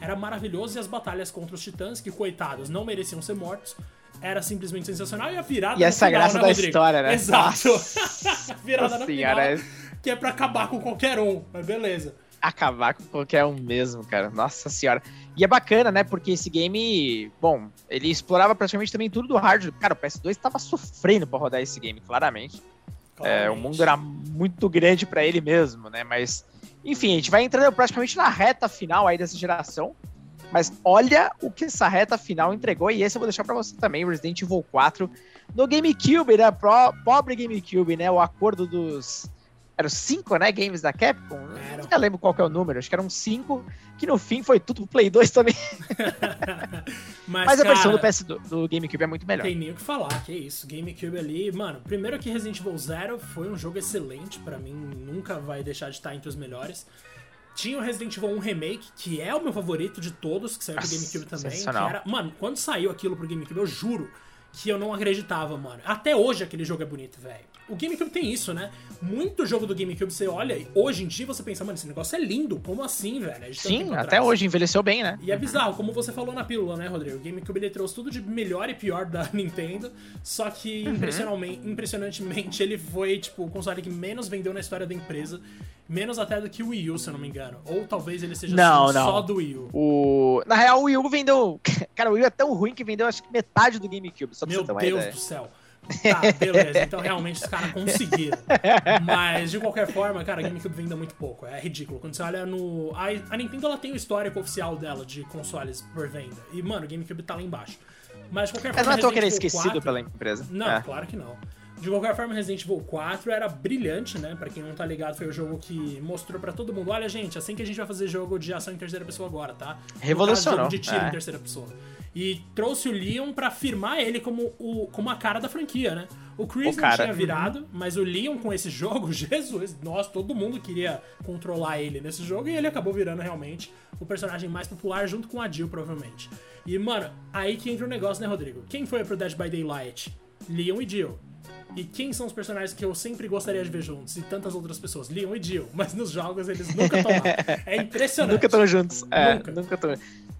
Era maravilhoso e as batalhas contra os titãs, que coitados, não mereciam ser mortos, era simplesmente sensacional e a virada E essa final, graça né, da Rodrigo? história, né? Exato. a *laughs* virada Nossa no final, que é pra acabar com qualquer um, mas beleza acabar com qualquer um mesmo, cara. Nossa senhora. E é bacana, né? Porque esse game, bom, ele explorava praticamente também tudo do hardware. Cara, o PS2 tava sofrendo para rodar esse game, claramente. claramente. É, o mundo era muito grande para ele mesmo, né? Mas, enfim, a gente vai entrando praticamente na reta final aí dessa geração. Mas olha o que essa reta final entregou, e esse eu vou deixar para você também, Resident Evil 4. No GameCube, né? Pro, pobre GameCube, né? O acordo dos eram cinco, né, games da Capcom. Era. Nunca lembro qual que é o número, acho que eram cinco, que no fim foi tudo pro Play 2 também. Mas, *laughs* Mas, a versão do PS do, do, GameCube é muito melhor. Tem nem o que falar, que isso. GameCube ali, mano, primeiro que Resident Evil Zero foi um jogo excelente, para mim nunca vai deixar de estar entre os melhores. Tinha o Resident Evil 1 Remake, que é o meu favorito de todos, que saiu pro GameCube também. Era, mano, quando saiu aquilo pro GameCube, eu juro que eu não acreditava, mano. Até hoje aquele jogo é bonito, velho. O GameCube tem isso, né? Muito jogo do GameCube você olha hoje em dia você pensa, mano, esse negócio é lindo. Como assim, velho? Sim, até hoje envelheceu bem, né? E é bizarro, como você falou na pílula, né, Rodrigo? O GameCube ele trouxe tudo de melhor e pior da *laughs* Nintendo, só que uhum. impressionantemente ele foi, tipo, o console que menos vendeu na história da empresa. Menos até do que o Wii U, se eu não me engano. Ou talvez ele seja não, não. só do Wii U. O... Na real, o Wii U vendeu. *laughs* Cara, o Wii U é tão ruim que vendeu acho que metade do GameCube. Só Meu Deus do céu. Tá, beleza. Então realmente os caras conseguiram. Mas de qualquer forma, cara, a GameCube vende muito pouco. É ridículo. Quando você olha no. A, Nintendo ela tem o histórico oficial dela de consoles por venda. E, mano, o GameCube tá lá embaixo. Mas de qualquer forma. Mas não é tão que ele é esquecido 4... pela empresa. Não, é. claro que não. De qualquer forma, Resident Evil 4 era brilhante, né? Pra quem não tá ligado, foi o jogo que mostrou para todo mundo: olha, gente, assim que a gente vai fazer jogo de ação em terceira pessoa agora, tá? Revolucionou. Jogo de tiro é. em terceira pessoa e trouxe o Leon para firmar ele como, o, como a cara da franquia, né? O Chris o não tinha virado, mas o Leon com esse *laughs* jogo, Jesus, nós, todo mundo queria controlar ele nesse jogo e ele acabou virando realmente o personagem mais popular junto com a Jill, provavelmente. E, mano, aí que entra o negócio, né, Rodrigo? Quem foi pro Dead by Daylight? Leon e Jill. E quem são os personagens que eu sempre gostaria de ver juntos? E tantas outras pessoas. Leon e Jill. Mas nos jogos eles nunca estão lá. *laughs* É impressionante. nunca estão juntos. É, nunca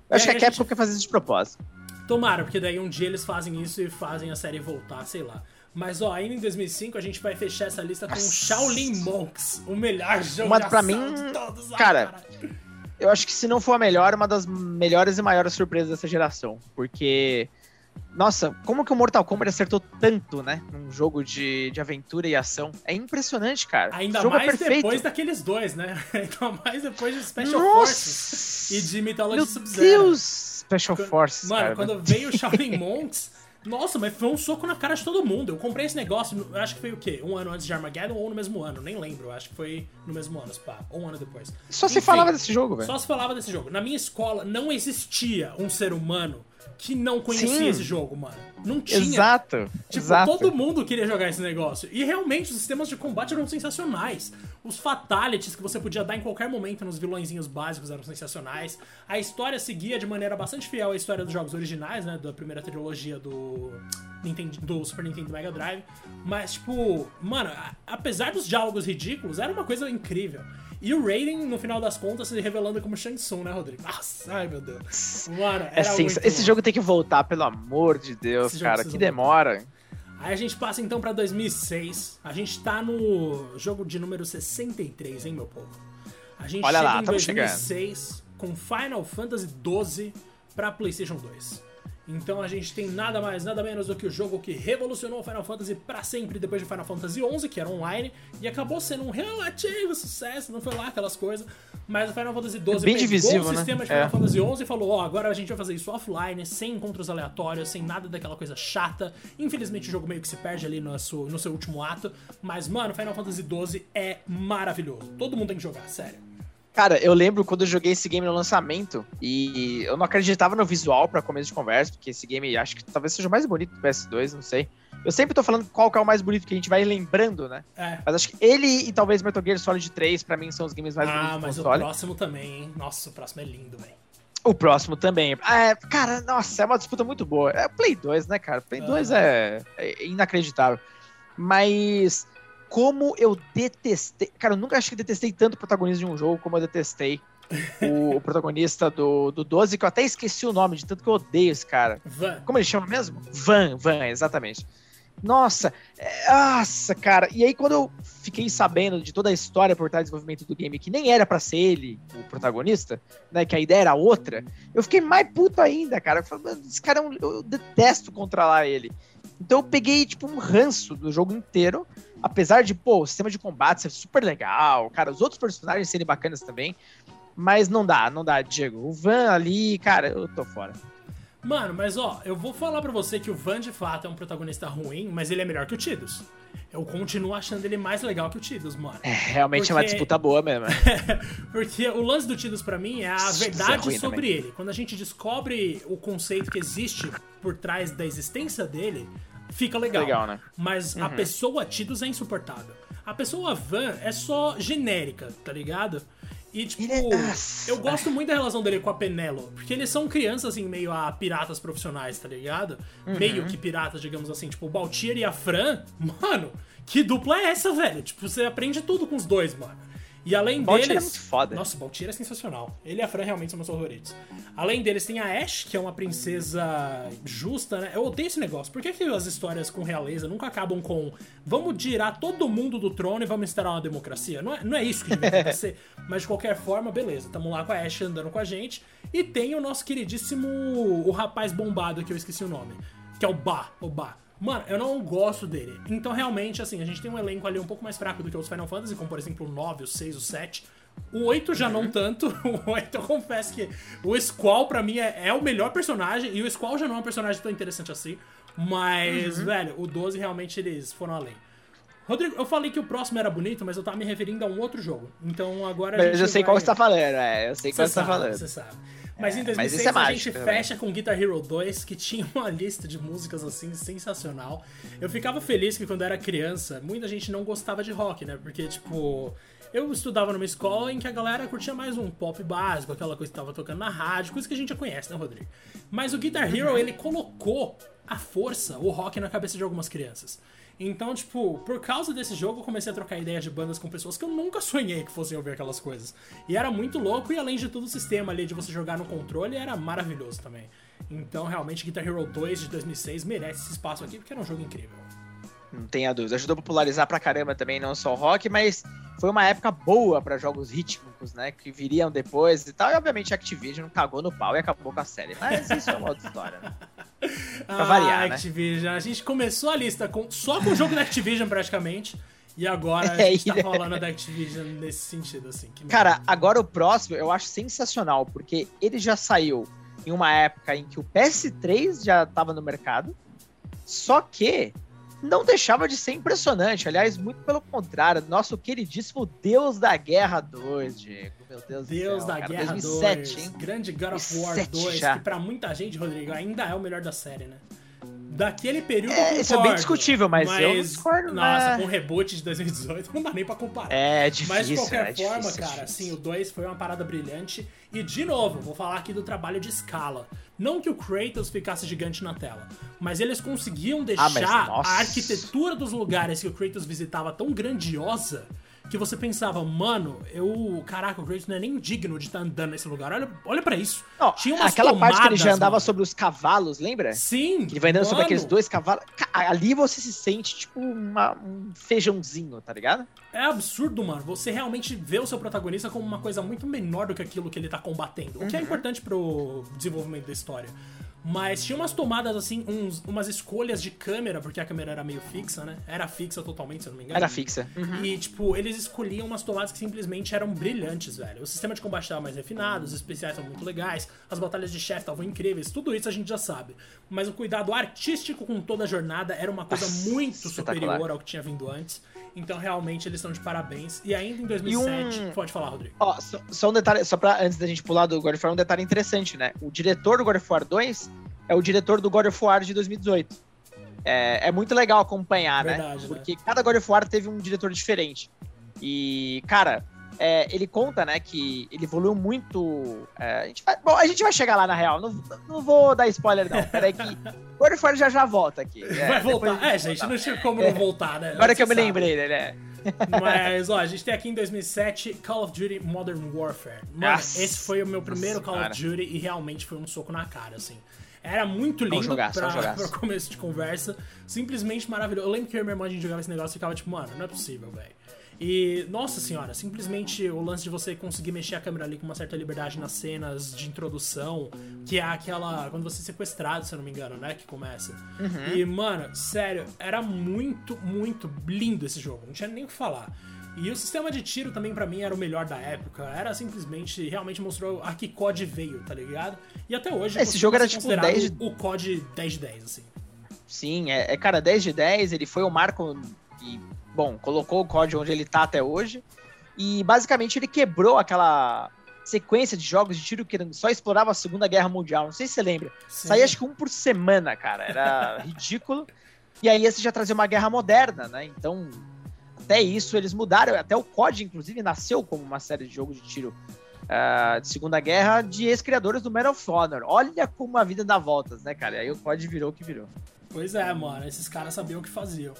estão. Acho que a Capcom gente... quer fazer isso de propósito. Tomara, porque daí um dia eles fazem isso e fazem a série voltar, sei lá. Mas ó, ainda em 2005 a gente vai fechar essa lista com Shaolin Monks, o melhor jogo Mas, de pra mim, de todos. cara, eu acho que se não for a melhor, uma das melhores e maiores surpresas dessa geração. Porque, nossa, como que o Mortal Kombat acertou tanto, né? Num jogo de, de aventura e ação. É impressionante, cara. Ainda mais é depois daqueles dois, né? *laughs* Ainda mais depois de Special nossa. Forces e de Mythology Sub-Zero. Meu Deus! Special Forces. Mano, cara. quando veio o Shaolin Monks, *laughs* nossa, mas foi um soco na cara de todo mundo. Eu comprei esse negócio, acho que foi o quê? Um ano antes de Armageddon ou no mesmo ano? Nem lembro. Acho que foi no mesmo ano, pá. Ou um ano depois. Só Enfim, se falava desse jogo, velho. Só se falava desse jogo. Na minha escola não existia um ser humano que não conhecia Sim. esse jogo, mano. Não tinha. Exato. Tipo, exato. todo mundo queria jogar esse negócio. E realmente os sistemas de combate eram sensacionais. Os fatalities que você podia dar em qualquer momento nos vilõezinhos básicos eram sensacionais. A história seguia de maneira bastante fiel à história dos jogos originais, né? Da primeira trilogia do, Nintendo, do Super Nintendo Mega Drive. Mas, tipo, mano, apesar dos diálogos ridículos, era uma coisa incrível. E o Raiden, no final das contas, se revelando como Shang Tsung, né, Rodrigo? Nossa, ai meu Deus. Mano, é sim, esse jogo tem que voltar, pelo amor de Deus, cara, que demora. Aí a gente passa então pra 2006. A gente tá no jogo de número 63, hein, meu povo? A gente Olha chega lá, em 2006 chegando. com Final Fantasy XII pra PlayStation 2. Então a gente tem nada mais, nada menos do que o jogo que revolucionou o Final Fantasy para sempre depois de Final Fantasy XI, que era online, e acabou sendo um relativo sucesso, não foi lá aquelas coisas, mas o Final Fantasy XII é bem divisível, o né? sistema de Final é. Fantasy XI e falou, ó, oh, agora a gente vai fazer isso offline, sem encontros aleatórios, sem nada daquela coisa chata. Infelizmente o jogo meio que se perde ali no seu, no seu último ato, mas mano, Final Fantasy XII é maravilhoso. Todo mundo tem que jogar, sério. Cara, eu lembro quando eu joguei esse game no lançamento e eu não acreditava no visual para começo de conversa, porque esse game acho que talvez seja o mais bonito do PS2, não sei. Eu sempre tô falando qual que é o mais bonito que a gente vai lembrando, né? É. Mas acho que ele e talvez Metal Gear Solid 3 para mim são os games mais ah, bonitos. Ah, mas o próximo também, hein? Nossa, o próximo é lindo, velho. O próximo também. É, cara, nossa, é uma disputa muito boa. É Play 2, né, cara? Play 2 é, é inacreditável. Mas como eu detestei. Cara, eu nunca acho que detestei tanto o protagonista de um jogo como eu detestei o, o, protagonista do, do 12, que eu até esqueci o nome, de tanto que eu odeio esse cara. Van. Como ele chama mesmo? Van, Van, exatamente. Nossa, é, nossa, cara. E aí, quando eu fiquei sabendo de toda a história por trás do desenvolvimento do game, que nem era para ser ele o protagonista, né? Que a ideia era outra, eu fiquei mais puto ainda, cara. Eu falei, esse cara, é eu detesto controlar ele. Então eu peguei, tipo, um ranço do jogo inteiro. Apesar de, pô, o sistema de combate ser super legal, cara, os outros personagens serem bacanas também. Mas não dá, não dá, Diego. O Van ali, cara, eu tô fora. Mano, mas ó, eu vou falar pra você que o Van de fato é um protagonista ruim, mas ele é melhor que o Tidus. Eu continuo achando ele mais legal que o Tidus, mano. É, realmente Porque... é uma disputa boa mesmo. *laughs* Porque o lance do Tidus para mim é a verdade é sobre também. ele. Quando a gente descobre o conceito que existe por trás da existência dele, fica legal. Legal, né? Mas uhum. a pessoa Tidus é insuportável. A pessoa Van é só genérica, tá ligado? E, tipo, é- eu gosto muito da relação dele com a Penelo. Porque eles são crianças, assim, meio a piratas profissionais, tá ligado? Uhum. Meio que piratas, digamos assim. Tipo, o Baltier e a Fran, *laughs* mano, que dupla é essa, velho? Tipo, você aprende tudo com os dois, mano. E além Baltier deles. é muito foda. Nossa, o Baltier é sensacional. Ele e a Fran realmente são meus favoritos. Além deles, tem a Ash, que é uma princesa justa, né? Eu odeio esse negócio. Por que, que as histórias com realeza nunca acabam com vamos tirar todo mundo do trono e vamos instaurar uma democracia? Não é, não é isso que devia acontecer. *laughs* Mas de qualquer forma, beleza. Tamo lá com a Ash andando com a gente. E tem o nosso queridíssimo. O rapaz bombado que eu esqueci o nome. Que é o Ba. O Ba. Mano, eu não gosto dele. Então, realmente, assim, a gente tem um elenco ali um pouco mais fraco do que os Final Fantasy, como por exemplo o 9, o 6, o 7. O 8 já não tanto. *laughs* O 8 eu confesso que o Squall pra mim é, é o melhor personagem. E o Squall já não é um personagem tão interessante assim. Mas, velho, o 12 realmente eles foram além. Rodrigo, eu falei que o próximo era bonito, mas eu tava me referindo a um outro jogo. Então agora Mas eu sei vai... qual você tá falando, é. Eu sei qual Você tá falando. você sabe. Mas em É, mas 2006 é a mágico gente também. fecha com Guitar Hero 2, que tinha uma lista de músicas assim sensacional. Eu ficava feliz que quando era criança, muita gente não gostava de rock, né? Porque, tipo, eu estudava numa escola em que a galera curtia mais um pop básico, aquela coisa que tava tocando na rádio, coisa que a gente já conhece, né, Rodrigo? Mas o Guitar Uhum. Hero, ele colocou a força, o rock na cabeça de algumas crianças. Então, tipo, por causa desse jogo, eu comecei a trocar ideias de bandas com pessoas que eu nunca sonhei que fossem ouvir aquelas coisas. E era muito louco, e além de tudo, o sistema ali de você jogar no controle era maravilhoso também. Então, realmente, Guitar Hero 2 de 2006 merece esse espaço aqui, porque era um jogo incrível. Não tenha dúvida. Ajudou a popularizar pra caramba também, não só o rock, mas foi uma época boa pra jogos rítmicos, né? Que viriam depois e tal. E obviamente a Activision cagou no pau e acabou com a série. Mas isso é uma outra história, né? *laughs* Pra variar, né? Activision. A gente começou a lista com, só com o jogo da Activision, praticamente. E agora *laughs* a É, gente tá falando da Activision nesse sentido, assim. que Cara, agora o próximo eu acho sensacional, porque ele já saiu em uma época em que o PS3 já tava no mercado, só que não deixava de ser impressionante. Aliás, muito pelo contrário, nosso queridíssimo Deus da Guerra 2, Diego. Meu Deus, Deus do céu, da cara, Guerra 2007, 2, hein? grande God of War 2007 2, já. que pra muita gente, Rodrigo, ainda é o melhor da série, né? Daquele período eu É, concordo, isso é bem discutível, mas eu não discordo, Nossa, né? com o reboot de 2018 *laughs* não dá nem pra comparar. É difícil, Mas de qualquer é forma, difícil, cara, é assim, difícil. o 2 foi uma parada brilhante. E, de novo, vou falar aqui do trabalho de escala. Não que o Kratos ficasse gigante na tela, mas eles conseguiam deixar Ah, mas, a arquitetura dos lugares que o Kratos visitava tão grandiosa que você pensava, mano, eu. Caraca, o Kratos não é nem digno de estar andando nesse lugar. Olha, olha para isso. Não, Tinha umas aquela parte que ele já tomadas, andava mano. sobre os cavalos, lembra? Sim. Que ele vai andando sobre mano. aqueles dois cavalos. Ca- Ali você se sente tipo uma- um feijãozinho, tá ligado? É absurdo, mano. Você realmente vê o seu protagonista como uma coisa muito menor do que aquilo que ele tá combatendo. O que é importante pro desenvolvimento da história. Mas tinha umas tomadas, assim, uns- umas escolhas de câmera, porque a câmera era meio fixa, né? Era fixa totalmente, se eu não me engano. Era fixa. E, tipo, eles escolhiam umas tomadas que simplesmente eram brilhantes, velho. O sistema de combate estava mais refinado, os especiais são muito legais, as batalhas de chefe estavam incríveis, tudo isso a gente já sabe. Mas o cuidado artístico com toda a jornada era uma coisa Nossa, muito superior ao que tinha vindo antes. Então, realmente, eles estão de parabéns. E ainda em 2007, um- pode falar, Rodrigo. Ó, só, só um detalhe, só pra antes da gente pular do God of War, um detalhe interessante, né? O diretor do God of War 2 é o diretor do God of War de 2018. É, é muito legal acompanhar, Verdade, né? né? Porque cada God of War teve um diretor diferente. E, cara, é, ele conta, né, que ele evoluiu muito. é, a gente vai, bom, a gente vai chegar lá na real. Não, não vou dar spoiler, não. Peraí que. God of War já já volta aqui. É, Vai voltar. É, gente, não tinha como não voltar, né? Agora que eu Você me sabe. lembrei dele, é. Mas, ó, a gente tem aqui em 2007 Call of Duty Modern Warfare. Mano, Nossa esse foi o meu primeiro Nossa Call of Senhora. Duty e realmente foi um soco na cara, assim. Era muito lindo jogaço, é pra, *laughs* um jogaço. pra começo de conversa. Simplesmente maravilhoso. Eu lembro que eu e minha irmã a gente jogava esse negócio e ficava tipo, mano, não é possível, velho. E, nossa senhora, simplesmente o lance de você conseguir mexer a câmera ali com uma certa liberdade nas cenas de introdução, que é aquela. quando você é sequestrado, se eu não me engano, né? Que começa. Uhum. E, mano, sério, era muito, muito lindo esse jogo. Não tinha nem o que falar. E o sistema de tiro também pra mim era o melhor da época. Era simplesmente, realmente mostrou a que COD veio, tá ligado? E até hoje. Esse jogo era tipo considerado 10 de- O COD 10 de 10, assim. Sim, é, é, cara, 10 de 10, ele foi o marco e, bom, colocou o código onde ele tá até hoje. E basicamente ele quebrou aquela sequência de jogos de tiro que só explorava a Segunda Guerra Mundial. Não sei se você lembra. Sim. Saía acho que um por semana, cara. Era *laughs* ridículo. E aí esse já trazia uma guerra moderna, né? Então, até isso eles mudaram, até o COD, inclusive, nasceu como uma série de jogos de tiro uh, de Segunda Guerra de ex-criadores do Medal of Honor. Olha como a vida dá voltas, né, cara? E aí o COD virou o que virou. Pois é, mano, esses caras sabiam o que faziam.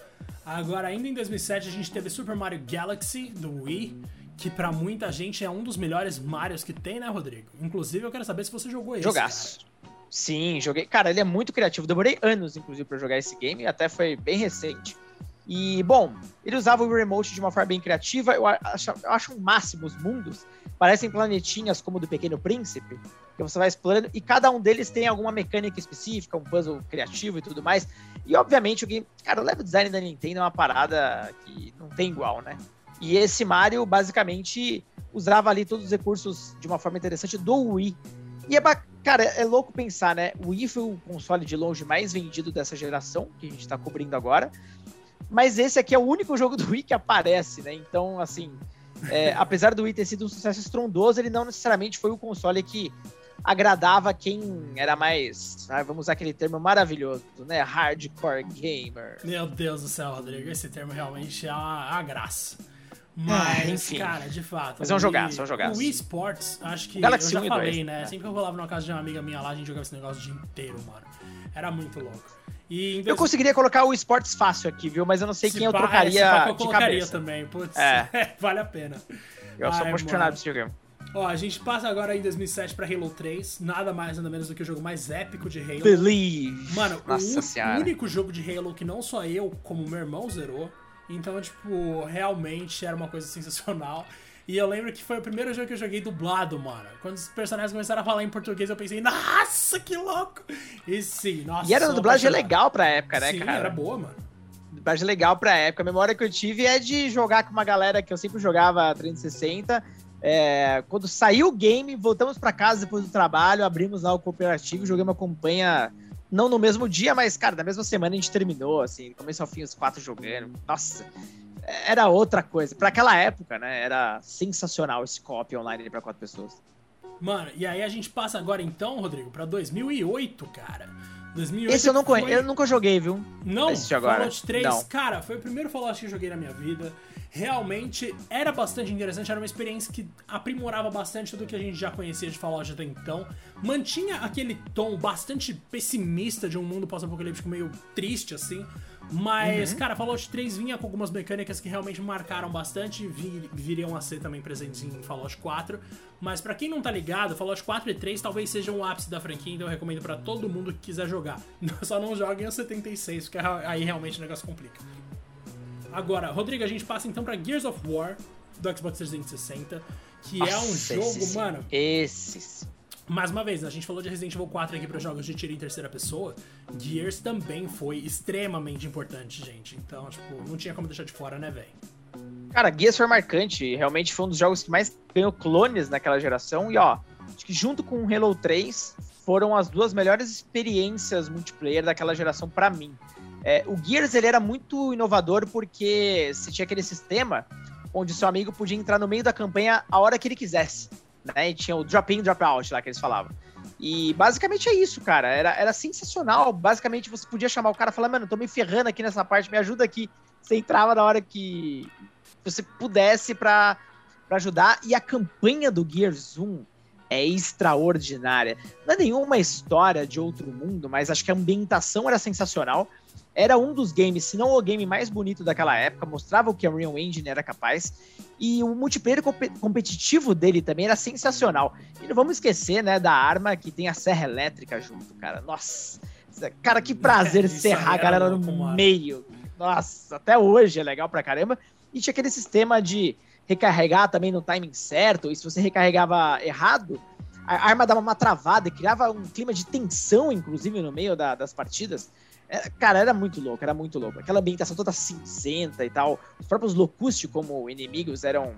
Agora, ainda em 2007, a gente teve Super Mario Galaxy do Wii, que para muita gente é um dos melhores Marios que tem, né, Rodrigo? Inclusive, eu quero saber se você jogou esse. Jogaço. Cara. Sim, joguei. Cara, ele é muito criativo. Demorei anos, inclusive, para jogar esse game, até foi bem recente. E, bom, ele usava o remote de uma forma bem criativa. Eu acho, eu acho um máximo os mundos. Parecem planetinhas como o do Pequeno Príncipe, que você vai explorando, e cada um deles tem alguma mecânica específica, um puzzle criativo e tudo mais. E, obviamente, o game. Cara, o level design da Nintendo é uma parada que não tem igual, né? E esse Mario, basicamente, usava ali todos os recursos de uma forma interessante do Wii. E é Cara, é louco pensar, né? O Wii foi o console de longe mais vendido dessa geração, que a gente tá cobrindo agora. Mas esse aqui é o único *laughs* jogo do Wii que aparece, né? Então, assim, é, apesar do Wii ter sido um sucesso estrondoso, ele não necessariamente foi o console que agradava quem era mais, ah, vamos usar aquele termo maravilhoso, né? Hardcore gamer. Meu Deus do céu, Rodrigo, esse termo realmente é uma, uma graça. Mas, ah, enfim. cara, de fato. Mas é um jogaço, é um jogaço. O Wii Sports, acho que Galaxy eu já falei, 2, né? É. Sempre que eu rolava na casa de uma amiga minha lá, a gente jogava esse negócio o dia inteiro, mano. Era muito louco. E Eu conseguiria colocar o esportes fácil aqui, viu? Mas eu não sei se quem pá, eu trocaria é, eu de cabeça. também. Putz, é. *laughs* vale a pena. Eu Ai, sou apaixonado desse jogo. Ó, a gente passa agora em 2007 pra Halo 3, nada mais nada menos do que o jogo mais épico de Halo. Believe! Mano, Nossa o, o único jogo de Halo que não só eu, como meu irmão zerou. Então, tipo, realmente era uma coisa sensacional. E eu lembro que foi o primeiro jogo que eu joguei dublado, mano. Quando os personagens começaram a falar em português, eu pensei, nossa, que louco! E sim, nossa. E era uma dublagem legal pra época, né, sim, cara? era boa, mano. Dublagem legal pra época. A memória que eu tive é de jogar com uma galera que eu sempre jogava 360. É, quando saiu o game, voltamos para casa depois do trabalho, abrimos lá o cooperativo, joguei uma campanha, não no mesmo dia, mas, cara, na mesma semana a gente terminou, assim, começo ao fim os quatro jogando. Nossa, era outra coisa. Para aquela época, né? Era sensacional esse copy online para quatro pessoas. Mano, e aí a gente passa agora então, Rodrigo, para 2008, cara. 2008 esse eu, não foi... eu nunca joguei, viu? Não, agora. Fallout 3, não. cara, foi o primeiro Fallout que eu joguei na minha vida. Realmente era bastante interessante, era uma experiência que aprimorava bastante do que a gente já conhecia de Fallout até então. Mantinha aquele tom bastante pessimista de um mundo pós-apocalíptico meio triste, assim. Mas, uhum. cara, Fallout 3 vinha com algumas mecânicas que realmente marcaram bastante e vir, viriam a ser também presentes em Fallout 4. Mas para quem não tá ligado, Fallout 4 e 3 talvez sejam o ápice da franquia, então eu recomendo para todo mundo que quiser jogar. *laughs* Só não joguem o 76, porque aí realmente o negócio complica. Agora, Rodrigo, a gente passa então para Gears of War do Xbox 360, que Nossa, é um jogo, esse mano. Esses mais uma vez, a gente falou de Resident Evil 4 aqui para jogos de tiro em terceira pessoa. Gears também foi extremamente importante, gente. Então, tipo, não tinha como deixar de fora, né, velho? Cara, Gears foi marcante. Realmente foi um dos jogos que mais ganhou clones naquela geração. E, ó, acho que junto com Halo 3 foram as duas melhores experiências multiplayer daquela geração para mim. É, o Gears ele era muito inovador porque você tinha aquele sistema onde seu amigo podia entrar no meio da campanha a hora que ele quisesse né? E tinha o drop-in, drop-out lá que eles falavam. E basicamente é isso, cara. Era, era sensacional. Basicamente você podia chamar o cara e falar, mano, tô me ferrando aqui nessa parte, me ajuda aqui. Você entrava na hora que você pudesse para ajudar. E a campanha do Gears 1 é extraordinária. Não é nenhuma história de outro mundo, mas acho que a ambientação era sensacional. Era um dos games, se não o game mais bonito daquela época, mostrava o que a Unreal Engine era capaz. E o multiplayer comp competitivo dele também era sensacional. E não vamos esquecer, né, da arma que tem a serra elétrica junto, cara. Nossa, cara, que prazer *laughs* serrar a galera no meio. Nossa, até hoje é legal pra caramba. E tinha aquele sistema de recarregar também no timing certo. E se você recarregava errado, a arma dava uma travada e criava um clima de tensão, inclusive, no meio da, das partidas. É, cara, era muito louco, era muito louco. Aquela ambientação toda cinzenta e tal. Os próprios Locusti como inimigos eram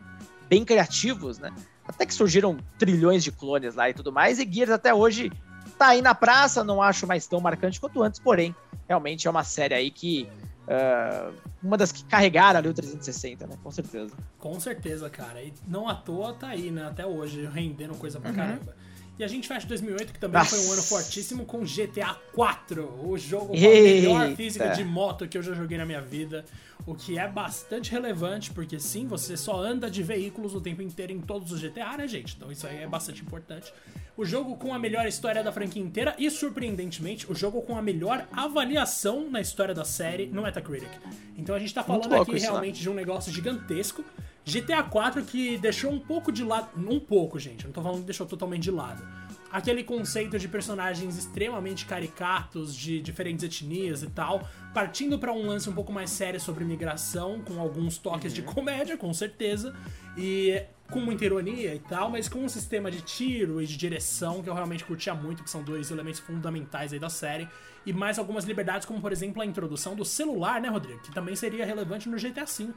bem criativos, né? Até que surgiram trilhões de clones lá e tudo mais. E Gears até hoje tá aí na praça, não acho mais tão marcante quanto antes, porém, realmente é uma série aí que. Uh, uma das que carregaram ali o 360, né? Com certeza. Com certeza, cara. E não à toa tá aí, né? Até hoje, rendendo coisa pra uhum. caramba. E a gente fecha 2008, que também Nossa. foi um ano fortíssimo, com GTA 4, o jogo com a melhor física de moto que eu já joguei na minha vida. O que é bastante relevante, porque sim, você só anda de veículos o tempo inteiro em todos os GTA, né, gente? Então isso aí é bastante importante. O jogo com a melhor história da franquia inteira e, surpreendentemente, o jogo com a melhor avaliação na história da série no Metacritic. Então a gente tá falando aqui isso, né? realmente né? de um negócio gigantesco. GTA 4 que deixou um pouco de lado. Um pouco, gente. Eu não tô falando que deixou totalmente de lado. Aquele conceito de personagens extremamente caricatos, de diferentes etnias e tal, partindo para um lance um pouco mais sério sobre migração, com alguns toques uhum. de comédia, com certeza, e com muita ironia e tal, mas com um sistema de tiro e de direção que eu realmente curtia muito, que são dois elementos fundamentais aí da série, e mais algumas liberdades, como por exemplo a introdução do celular, né, Rodrigo? Que também seria relevante no GTA V.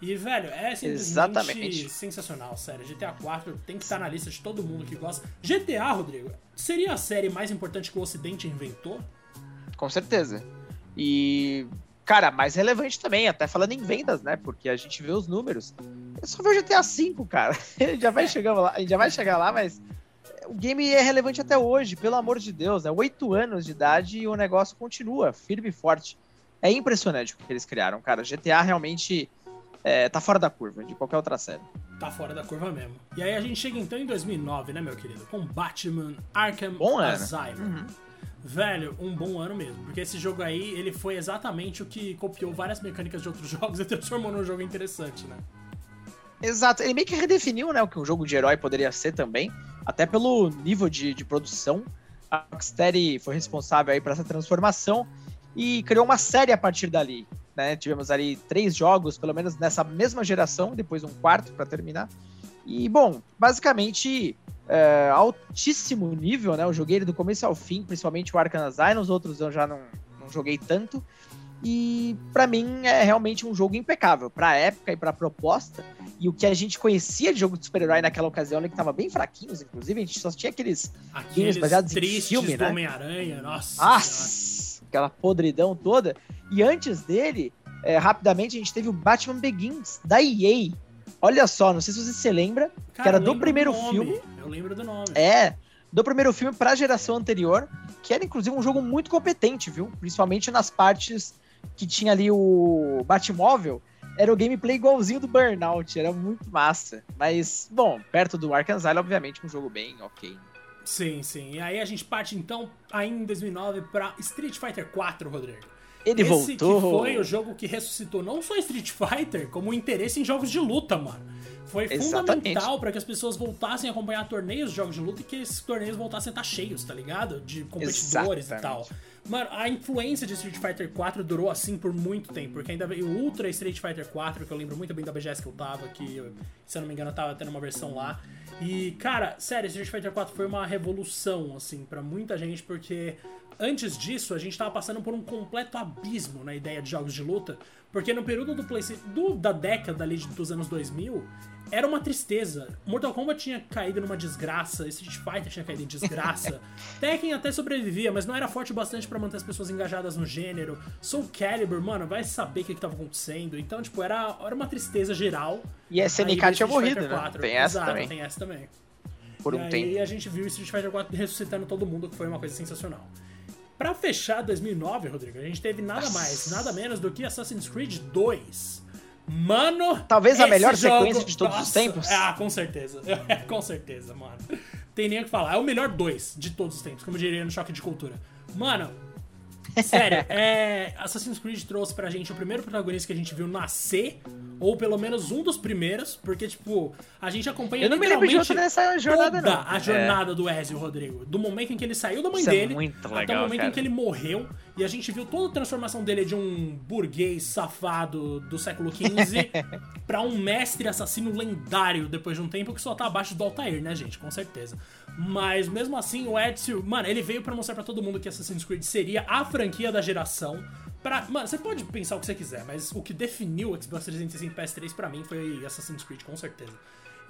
E, velho, é simplesmente Exatamente. sensacional, sério. GTA 4 tem que estar na lista de todo mundo que gosta. GTA, Rodrigo, seria a série mais importante que o Ocidente inventou? Com certeza. E, cara, mais relevante também, até falando em vendas, né? Porque a gente vê os números. É só ver o GTA V, cara. *laughs* já vai, é. chegar lá, já vai chegar lá, mas o game é relevante até hoje, pelo amor de Deus. É oito anos de idade e o negócio continua firme e forte. É impressionante o que eles criaram, cara. GTA realmente é, tá fora da curva de qualquer outra série. Tá fora da curva mesmo. E aí a gente chega então em 2009, né, meu querido? Com Batman Arkham bom Asylum. Uhum. Velho, um bom ano mesmo. Porque esse jogo aí, ele foi exatamente o que copiou várias mecânicas de outros *laughs* jogos e transformou num jogo interessante, né? Exato. Ele meio que redefiniu, né, o que um jogo de herói poderia ser também. Até pelo nível de, de produção. A Rocksteady foi responsável aí por essa transformação e criou uma série a partir dali né? Tivemos ali três jogos, pelo menos nessa mesma geração, depois um quarto para terminar. E, bom, basicamente, é, altíssimo nível, né? Eu joguei ele do começo ao fim, principalmente o Arkham Asylum, os outros eu já não, não joguei tanto. E para mim é realmente um jogo impecável para época e para proposta. E o que a gente conhecia de jogo de super-herói naquela ocasião, que tava bem fraquinhos, inclusive, a gente só tinha aqueles Aqueles games baseados em filme, do né? Homem-Aranha, nossa. Nossa, aquela podridão toda. E antes dele, é, rapidamente, a gente teve o Batman Begins, da EA. Olha só, não sei se você se lembra, Cara, que era do primeiro do filme. Eu lembro do nome. É, do primeiro filme pra geração anterior, que era inclusive um jogo muito competente, viu? Principalmente nas partes que tinha ali o Batmóvel, era o gameplay igualzinho do Burnout, era muito massa. Mas, bom, perto do Asylum, obviamente, um jogo bem ok. Sim, sim. E aí a gente parte então, ainda em 2009, pra Street Fighter 4, Rodrigo. Ele Esse voltou. que foi o jogo que ressuscitou não só Street Fighter, como o interesse em jogos de luta, mano. Foi Exatamente. fundamental para que as pessoas voltassem a acompanhar torneios de jogos de luta e que esses torneios voltassem a estar cheios, tá ligado? De competidores Exatamente. e tal. Mano, a influência de Street Fighter 4 durou assim por muito tempo, porque ainda veio o Ultra Street Fighter 4, que eu lembro muito bem da BGS que eu tava, que se eu não me engano tava tendo uma versão lá. E, cara, sério, Street Fighter 4 foi uma revolução, assim, para muita gente, porque antes disso, a gente estava passando por um completo abismo na ideia de jogos de luta, porque no período do PlayStation, do, da década ali dos anos 2000, era uma tristeza. Mortal Kombat tinha caído numa desgraça, Street Fighter tinha caído em desgraça. *laughs* Tekken até sobrevivia, mas não era forte o bastante para manter as pessoas engajadas no gênero. Soul Calibur, mano, vai saber o que, que tava acontecendo. Então, tipo, era, era uma tristeza geral. E a SNK tinha morrido, né? Tem essa Exato, também. tem essa também. Por um e tempo. E a gente viu Street Fighter 4 ressuscitando todo mundo, que foi uma coisa sensacional. Para fechar 2009, Rodrigo, a gente teve nada mais, nada menos do que Assassin's Creed 2. Mano, talvez a melhor jogo... sequência de todos Nossa, os tempos. Ah, com certeza. *laughs* Com certeza, mano. Tem nem o que falar. É o melhor 2 de todos os tempos, como eu diria no Choque de Cultura. Mano, Sério, é, Assassin's Creed trouxe pra gente o primeiro protagonista que a gente viu nascer, ou pelo menos um dos primeiros, porque, tipo, a gente acompanha Eu não me lembro de outra nessa jornada, toda não. a jornada é. do Ezio Rodrigo. Do momento em que ele saiu da mãe Isso é dele, é legal, até o momento cara. em que ele morreu, e a gente viu toda a transformação dele de um burguês safado do século XV *laughs* pra um mestre assassino lendário depois de um tempo que só tá abaixo do Altair, né, gente? Com certeza. Mas mesmo assim, o Ezio, mano, ele veio para mostrar para todo mundo que Assassin's Creed seria a franquia da geração. Pra, mano, você pode pensar o que você quiser, mas o que definiu o Xbox 360 e PS3 pra mim foi Assassin's Creed, com certeza.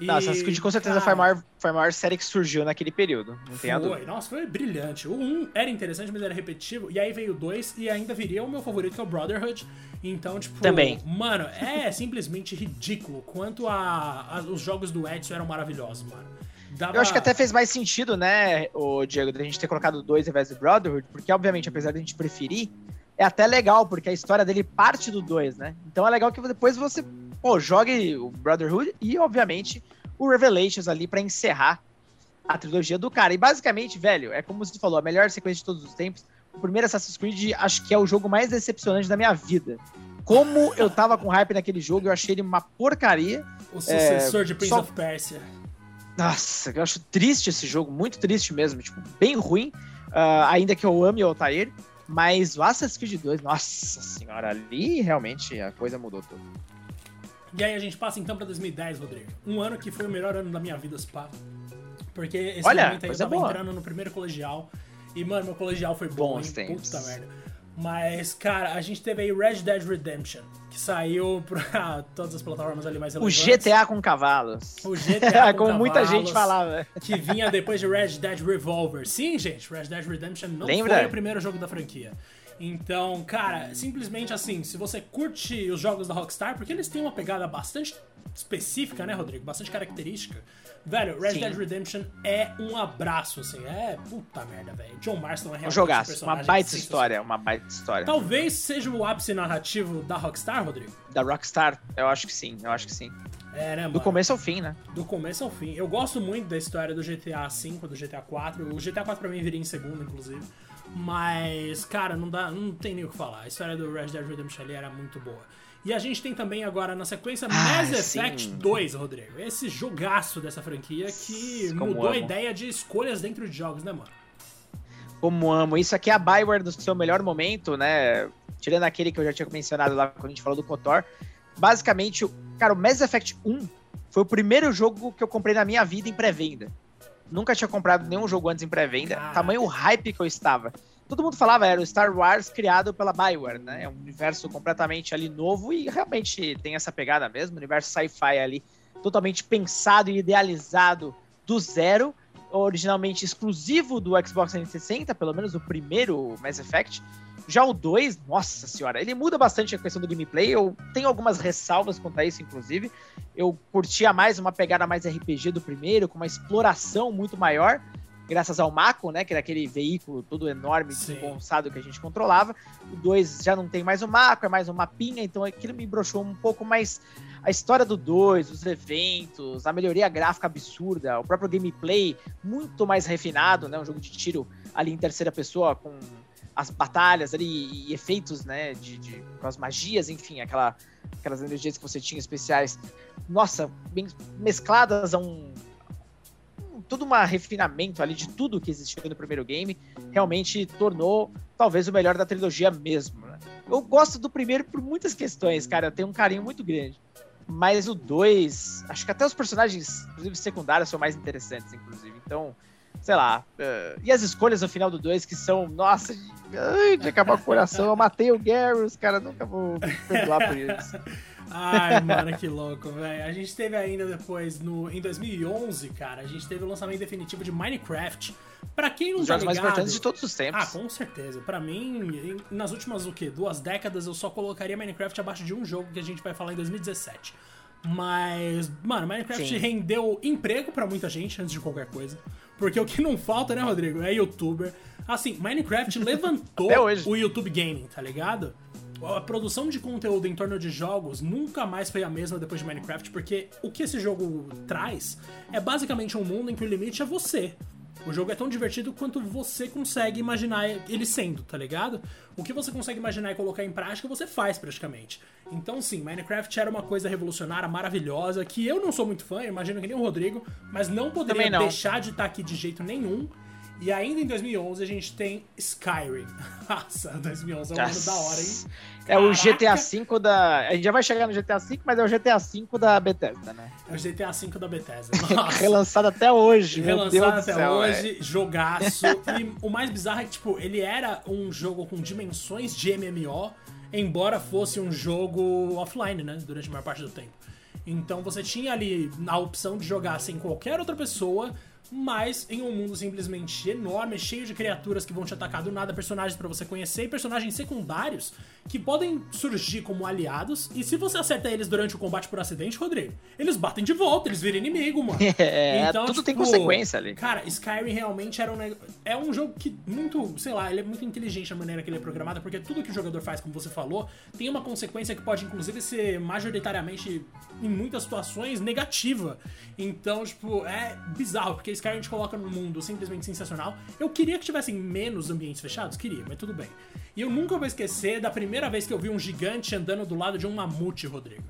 E, não, Assassin's Creed com certeza cara, foi, a maior, foi a maior série que surgiu naquele período. Não tem foi, nossa, foi brilhante. O 1 era interessante, mas era repetitivo. E aí veio o 2 e ainda viria o meu favorito, que é o Brotherhood. Então, tipo. Também. Mano, é *laughs* simplesmente ridículo quanto a, a, os jogos do Edson eram maravilhosos, mano. Dava... Eu acho que até fez mais sentido, né, o Diego, da gente ter colocado dois ao invés do Brotherhood, porque obviamente, apesar de a gente preferir, é até legal, porque a história dele parte do 2, né? Então é legal que depois você pô, jogue o Brotherhood e, obviamente, o Revelations ali para encerrar a trilogia do cara. E basicamente, velho, é como você falou, a melhor sequência de todos os tempos. O primeiro Assassin's Creed acho que é o jogo mais decepcionante da minha vida. Como eu tava com hype naquele jogo, eu achei ele uma porcaria. O sucessor é, de Prince só... of Persia. Nossa, eu acho triste esse jogo, muito triste mesmo, tipo, bem ruim. Uh, ainda que eu ame o Altair. Mas o Assassin's Creed 2, nossa senhora, ali realmente a coisa mudou tudo. E aí a gente passa então pra 2010, Rodrigo. Um ano que foi o melhor ano da minha vida, pá. Porque esse Olha, momento aí eu tava entrando no primeiro colegial. E, mano, meu colegial foi bom, Bons hein? Puta merda. Mas, cara, a gente teve aí Red Dead Redemption, que saiu pra *laughs* todas as plataformas ali mais relevantes. O GTA com cavalos. O GTA *laughs* com Como muita gente falava. Que vinha depois de Red Dead Revolver. Sim, gente, Red Dead Redemption não Lembra? foi o primeiro jogo da franquia. Então, cara, simplesmente assim, se você curte os jogos da Rockstar, porque eles têm uma pegada bastante específica, né, Rodrigo? Bastante característica. Velho, Red Sim. Dead Redemption é um abraço, assim. É puta merda, velho. John Marston é realmente um jogaço, uma baita história, uma baita história. Talvez seja o ápice narrativo da Rockstar, Rodrigo? Da Rockstar, eu acho que sim, eu acho que sim. É, né, mano? Do começo ao fim, né? Do começo ao fim. Eu gosto muito da história do GTA V, do GTA 4. O GTA 4 pra mim viria em segundo, inclusive. Mas, cara, não dá, não tem nem o que falar. A história do Red Dead Redemption ali era muito boa. E a gente tem também agora na sequência ah, Mass Effect sim. 2, Rodrigo. Esse jogaço dessa franquia que Como mudou amo. a ideia de escolhas dentro de jogos, né, mano? Como amo. Isso aqui é a Bioware do seu melhor momento, né? Tirando aquele que eu já tinha mencionado lá quando a gente falou do KOTOR. Basicamente, cara, o Mass Effect 1 foi o primeiro jogo que eu comprei na minha vida em pré-venda. Nunca tinha comprado nenhum jogo antes em pré-venda. Tamanho hype que eu estava todo mundo falava era o Star Wars criado pela Bioware, né? É um universo completamente ali novo e realmente tem essa pegada mesmo, universo sci-fi ali totalmente pensado e idealizado do zero, originalmente exclusivo do Xbox 360, pelo menos o primeiro Mass Effect. Já o 2, nossa senhora, ele muda bastante a questão do gameplay. Eu tenho algumas ressalvas quanto a isso, inclusive. Eu curtia mais uma pegada mais RPG do primeiro, com uma exploração muito maior graças ao Mako, né? Que era aquele veículo todo enorme, desgonçado que a gente controlava. O 2 já não tem mais o Mako, é mais um mapinha, então aquilo me broxou um pouco mais a história do 2, os eventos, a melhoria gráfica absurda, o próprio gameplay muito mais refinado, né? Um jogo de tiro ali em terceira pessoa com as batalhas ali e efeitos, né, de, de, com as magias, enfim, aquela, aquelas energias que você tinha especiais, nossa, bem mescladas a um todo um refinamento ali de tudo que existiu no primeiro game, realmente tornou talvez o melhor da trilogia mesmo. Né? Eu gosto do primeiro por muitas questões, cara, eu tenho um carinho muito grande. Mas o 2, acho que até os personagens, inclusive secundários, são mais interessantes, inclusive. Então, sei lá. Uh, e as escolhas no final do 2 que são, nossa, de, ai, de acabar o coração. Eu matei o Garrus, cara, nunca vou perdoar por isso. *laughs* Ai, mano, que louco, velho. A gente teve ainda depois, no, em 2011, cara, a gente teve o lançamento definitivo de Minecraft. Pra quem não Os tá jogos mais importantes de todos os tempos. Ah, com certeza. Pra mim, nas últimas, o quê? Duas décadas, eu só colocaria Minecraft abaixo de um jogo que a gente vai falar em 2017. Mas, mano, Minecraft Sim. rendeu emprego para muita gente antes de qualquer coisa. Porque o que não falta, né, Rodrigo? É youtuber. Assim, Minecraft *laughs* levantou o YouTube Gaming, tá ligado? a produção de conteúdo em torno de jogos nunca mais foi a mesma depois de Minecraft, porque o que esse jogo traz é basicamente um mundo em que o limite é você. O jogo é tão divertido quanto você consegue imaginar ele sendo, tá ligado? O que você consegue imaginar e colocar em prática, você faz praticamente. Então, sim, Minecraft era uma coisa revolucionária, maravilhosa, que eu não sou muito fã, imagino que nem o Rodrigo, mas não poderia não. deixar de estar aqui de jeito nenhum. E ainda em 2011 a gente tem Skyrim. *laughs* Nossa, 2011 é um ano da hora, hein? É o GTA V da. A gente já vai chegar no GTA V, mas é o GTA V da Bethesda, né? É o GTA V da Bethesda. *laughs* Relançado até hoje, Relançado meu Deus até céu, hoje, é. jogaço. e o mais bizarro é que, tipo, ele era um jogo com dimensões de MMO, embora fosse um jogo offline, né? Durante a maior parte do tempo. Então você tinha ali a opção de jogar sem qualquer outra pessoa mas em um mundo simplesmente enorme, cheio de criaturas que vão te atacar do nada, personagens para você conhecer e personagens secundários que podem surgir como aliados, e se você acerta eles durante o combate por acidente, Rodrigo, eles batem de volta, eles viram inimigo, mano. *laughs* É, então, tudo tipo, tem consequência ali. Cara, Skyrim realmente era um é um jogo que muito, sei lá, ele é muito inteligente a maneira que ele é programado, porque tudo que o jogador faz, como você falou, tem uma consequência que pode inclusive ser majoritariamente em muitas situações negativa. Então, tipo, é bizarro, porque Skyrim te coloca num mundo simplesmente sensacional. Eu queria que tivessem menos ambientes fechados, queria, mas tudo bem. E eu nunca vou esquecer da primeira vez que eu vi um gigante andando do lado de um mamute, Rodrigo.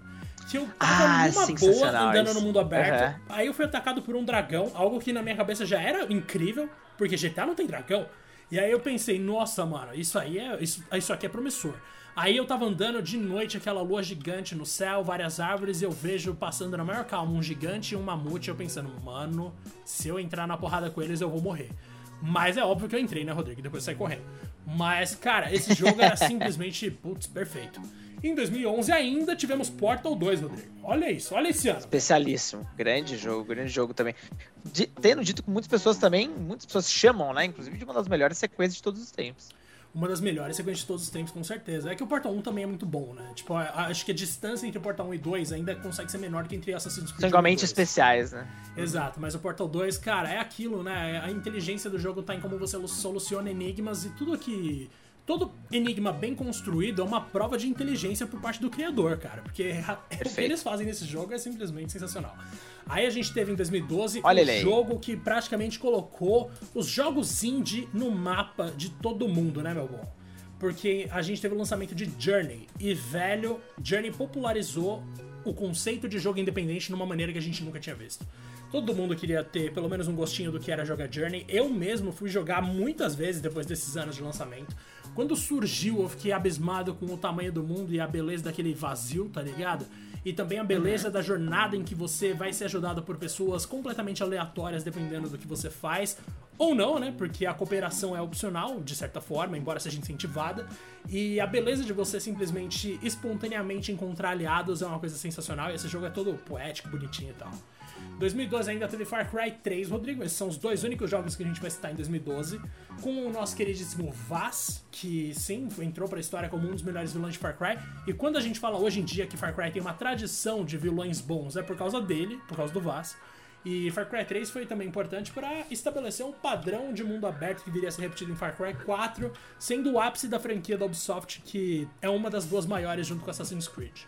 Que eu tava ah, numa boa andando no mundo aberto. Uhum. Aí eu fui atacado por um dragão, algo que na minha cabeça já era incrível, porque GTA não tem dragão. E aí eu pensei, nossa, mano, isso aí é. Isso, isso aqui é promissor. Aí eu tava andando de noite, aquela lua gigante no céu, várias árvores, e eu vejo passando na maior calma um gigante e um mamute, eu pensando, mano, se eu entrar na porrada com eles, eu vou morrer. Mas é óbvio que eu entrei, né, Rodrigo? Depois saí correndo. Mas, cara, esse jogo era *laughs* simplesmente, putz, perfeito. Em 2011 ainda tivemos Portal 2, Rodrigo. Olha isso, olha esse ano. Especialíssimo. Grande jogo, grande jogo também. De, tendo dito que muitas pessoas também, muitas pessoas chamam, né, inclusive de uma das melhores sequências de todos os tempos uma das melhores sequências de todos os tempos, com certeza. É que o Portal 1 também é muito bom, né? Tipo, acho que a distância entre o Portal 1 e 2 ainda consegue ser menor que entre Assassin's Creed. São igualmente especiais, né? Exato, mas o Portal 2, cara, é aquilo, né? A inteligência do jogo tá em como você soluciona enigmas e tudo que todo enigma bem construído é uma prova de inteligência por parte do criador, cara. Porque o que eles fazem nesse jogo é simplesmente sensacional. Aí a gente teve em 2012 Olha um jogo que praticamente colocou os jogos indie no mapa de todo mundo, né, meu bom? Porque a gente teve o lançamento de Journey. E, velho, Journey popularizou o conceito de jogo independente numa maneira que a gente nunca tinha visto. Todo mundo queria ter pelo menos um gostinho do que era jogar Journey. Eu mesmo fui jogar muitas vezes depois desses anos de lançamento. Quando surgiu, eu fiquei abismado com o tamanho do mundo e a beleza daquele vazio, tá ligado? E também a beleza uhum. da jornada em que você vai ser ajudado por pessoas completamente aleatórias, dependendo do que você faz. Ou não, né? Porque a cooperação é opcional, de certa forma, embora seja incentivada. E a beleza de você simplesmente, espontaneamente encontrar aliados é uma coisa sensacional. E esse jogo é todo poético, bonitinho e tal. 2012 ainda teve Far Cry 3, Rodrigo. Esses são os dois únicos jogos que a gente vai citar em 2012. Com o nosso queridíssimo Vaz, que sim, entrou pra história como um dos melhores vilões de Far Cry. E quando a gente fala hoje em dia que Far Cry tem uma tradição de vilões bons, é por causa dele, por causa do Vaz. E Far Cry 3 foi também importante para estabelecer um padrão de mundo aberto que viria a ser repetido em Far Cry 4, sendo o ápice da franquia da Ubisoft, que é uma das duas maiores junto com Assassin's Creed.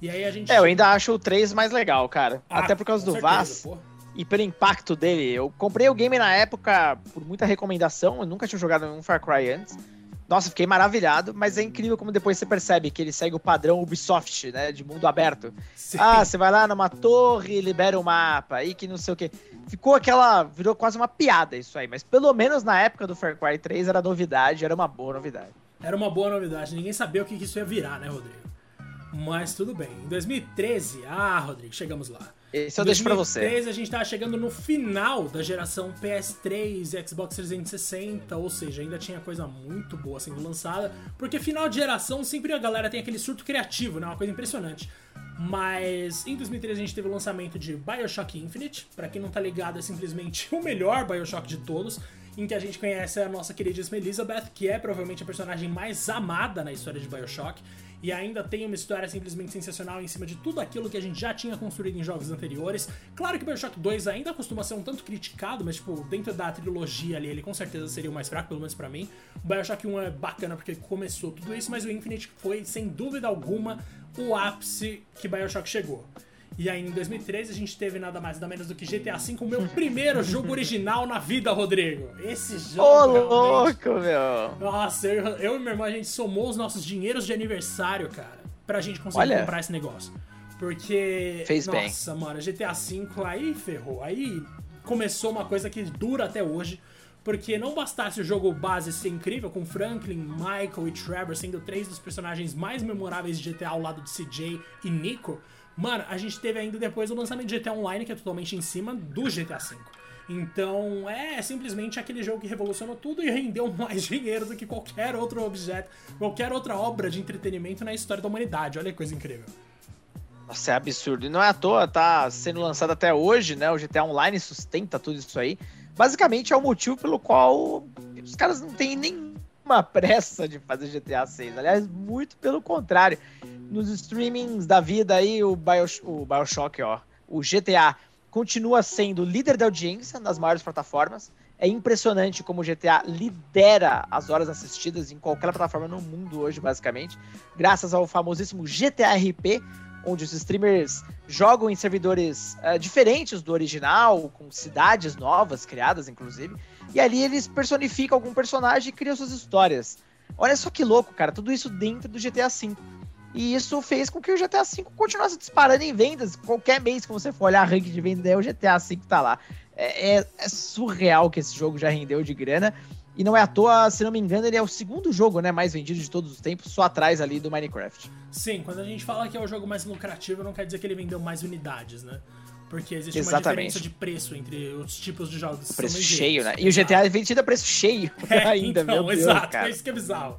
E aí a gente. É, eu ainda acho o 3 mais legal, cara. Ah, Até por causa do certeza, Vaz. Pô. E pelo impacto dele. Eu comprei o game na época por muita recomendação. Eu nunca tinha jogado um Far Cry antes. Nossa, fiquei maravilhado, mas é incrível como depois você percebe que ele segue o padrão Ubisoft, né? De mundo aberto. Sim. Ah, você vai lá numa torre, libera o um mapa, aí que não sei o que. Ficou aquela. Virou quase uma piada isso aí, mas pelo menos na época do Far Cry 3 era novidade, era uma boa novidade. Era uma boa novidade, ninguém sabia o que isso ia virar, né, Rodrigo? Mas tudo bem. Em 2013, ah, Rodrigo, chegamos lá. Esse eu deixo pra você. Em 2013 a gente tava chegando no final da geração PS3 e Xbox 360, ou seja, ainda tinha coisa muito boa sendo lançada, porque final de geração sempre a galera tem aquele surto criativo, né? Uma coisa impressionante. Mas em 2013 a gente teve o lançamento de BioShock Infinite. Para quem não tá ligado, é simplesmente *laughs* o melhor BioShock de todos, em que a gente conhece a nossa queridíssima Elizabeth, que é provavelmente a personagem mais amada na história de BioShock e ainda tem uma história simplesmente sensacional em cima de tudo aquilo que a gente já tinha construído em jogos anteriores. Claro que Bioshock 2 ainda costuma ser um tanto criticado, mas tipo, dentro da trilogia ali, ele com certeza seria o mais fraco, pelo menos para mim. O Bioshock 1 é bacana porque começou tudo isso, mas o Infinite foi, sem dúvida alguma, o ápice que Bioshock chegou. E aí em 2013 a gente teve nada mais nada menos do que GTA V, o meu primeiro jogo original na vida, Rodrigo. Esse jogo. Ô, louco, meu! Nossa, eu, eu, e meu irmão, a gente somou os nossos dinheiros de aniversário, cara, pra gente conseguir Olha. comprar esse negócio. Porque. Fez nossa, bem. mano, GTA V aí ferrou. Aí começou uma coisa que dura até hoje. Porque não bastasse o jogo base ser incrível, com Franklin, Michael e Trevor sendo três dos personagens mais memoráveis de GTA ao lado de CJ e Nico Mano, a gente teve ainda depois o lançamento de GTA Online, que é totalmente em cima do GTA V. Então é simplesmente aquele jogo que revolucionou tudo e rendeu *laughs* mais dinheiro do que qualquer outro objeto, qualquer outra obra de entretenimento na história da humanidade. Olha que coisa incrível. Nossa, é absurdo. E não é à toa, tá sendo lançado até hoje, né? O GTA Online sustenta tudo isso aí. Basicamente é o motivo pelo qual os caras não têm nem nenhuma pressa de fazer GTA 6. Aliás, muito pelo contrário. Nos streamings da vida aí, o, Bios, o Bioshock, ó, o GTA continua sendo líder da audiência nas maiores plataformas. É impressionante como o GTA lidera as horas assistidas em qualquer plataforma no mundo hoje, basicamente, graças ao famosíssimo GTA RP, onde os streamers jogam em servidores uh, diferentes do original, com cidades novas criadas, inclusive, e ali eles personificam algum personagem e criam suas histórias. Olha só que louco, cara, tudo isso dentro do GTA V. E isso fez com que o GTA V continuasse disparando em vendas. Qualquer mês que você for olhar ranking de venda, o GTA V tá lá. É, é, é, surreal que esse jogo já rendeu de grana. E não é à toa, se não me engano, ele é o segundo jogo né, mais vendido de todos os tempos, só atrás ali do Minecraft. Sim, quando a gente fala que é o jogo mais lucrativo, não quer dizer que ele vendeu mais unidades, né? Porque existe Exatamente. uma diferença de preço entre os tipos de jogos. Preço cheio, né? E o GTA é vendido a preço cheio *laughs* é, ainda, então, meu Deus, exato, cara. é isso que é bizarro.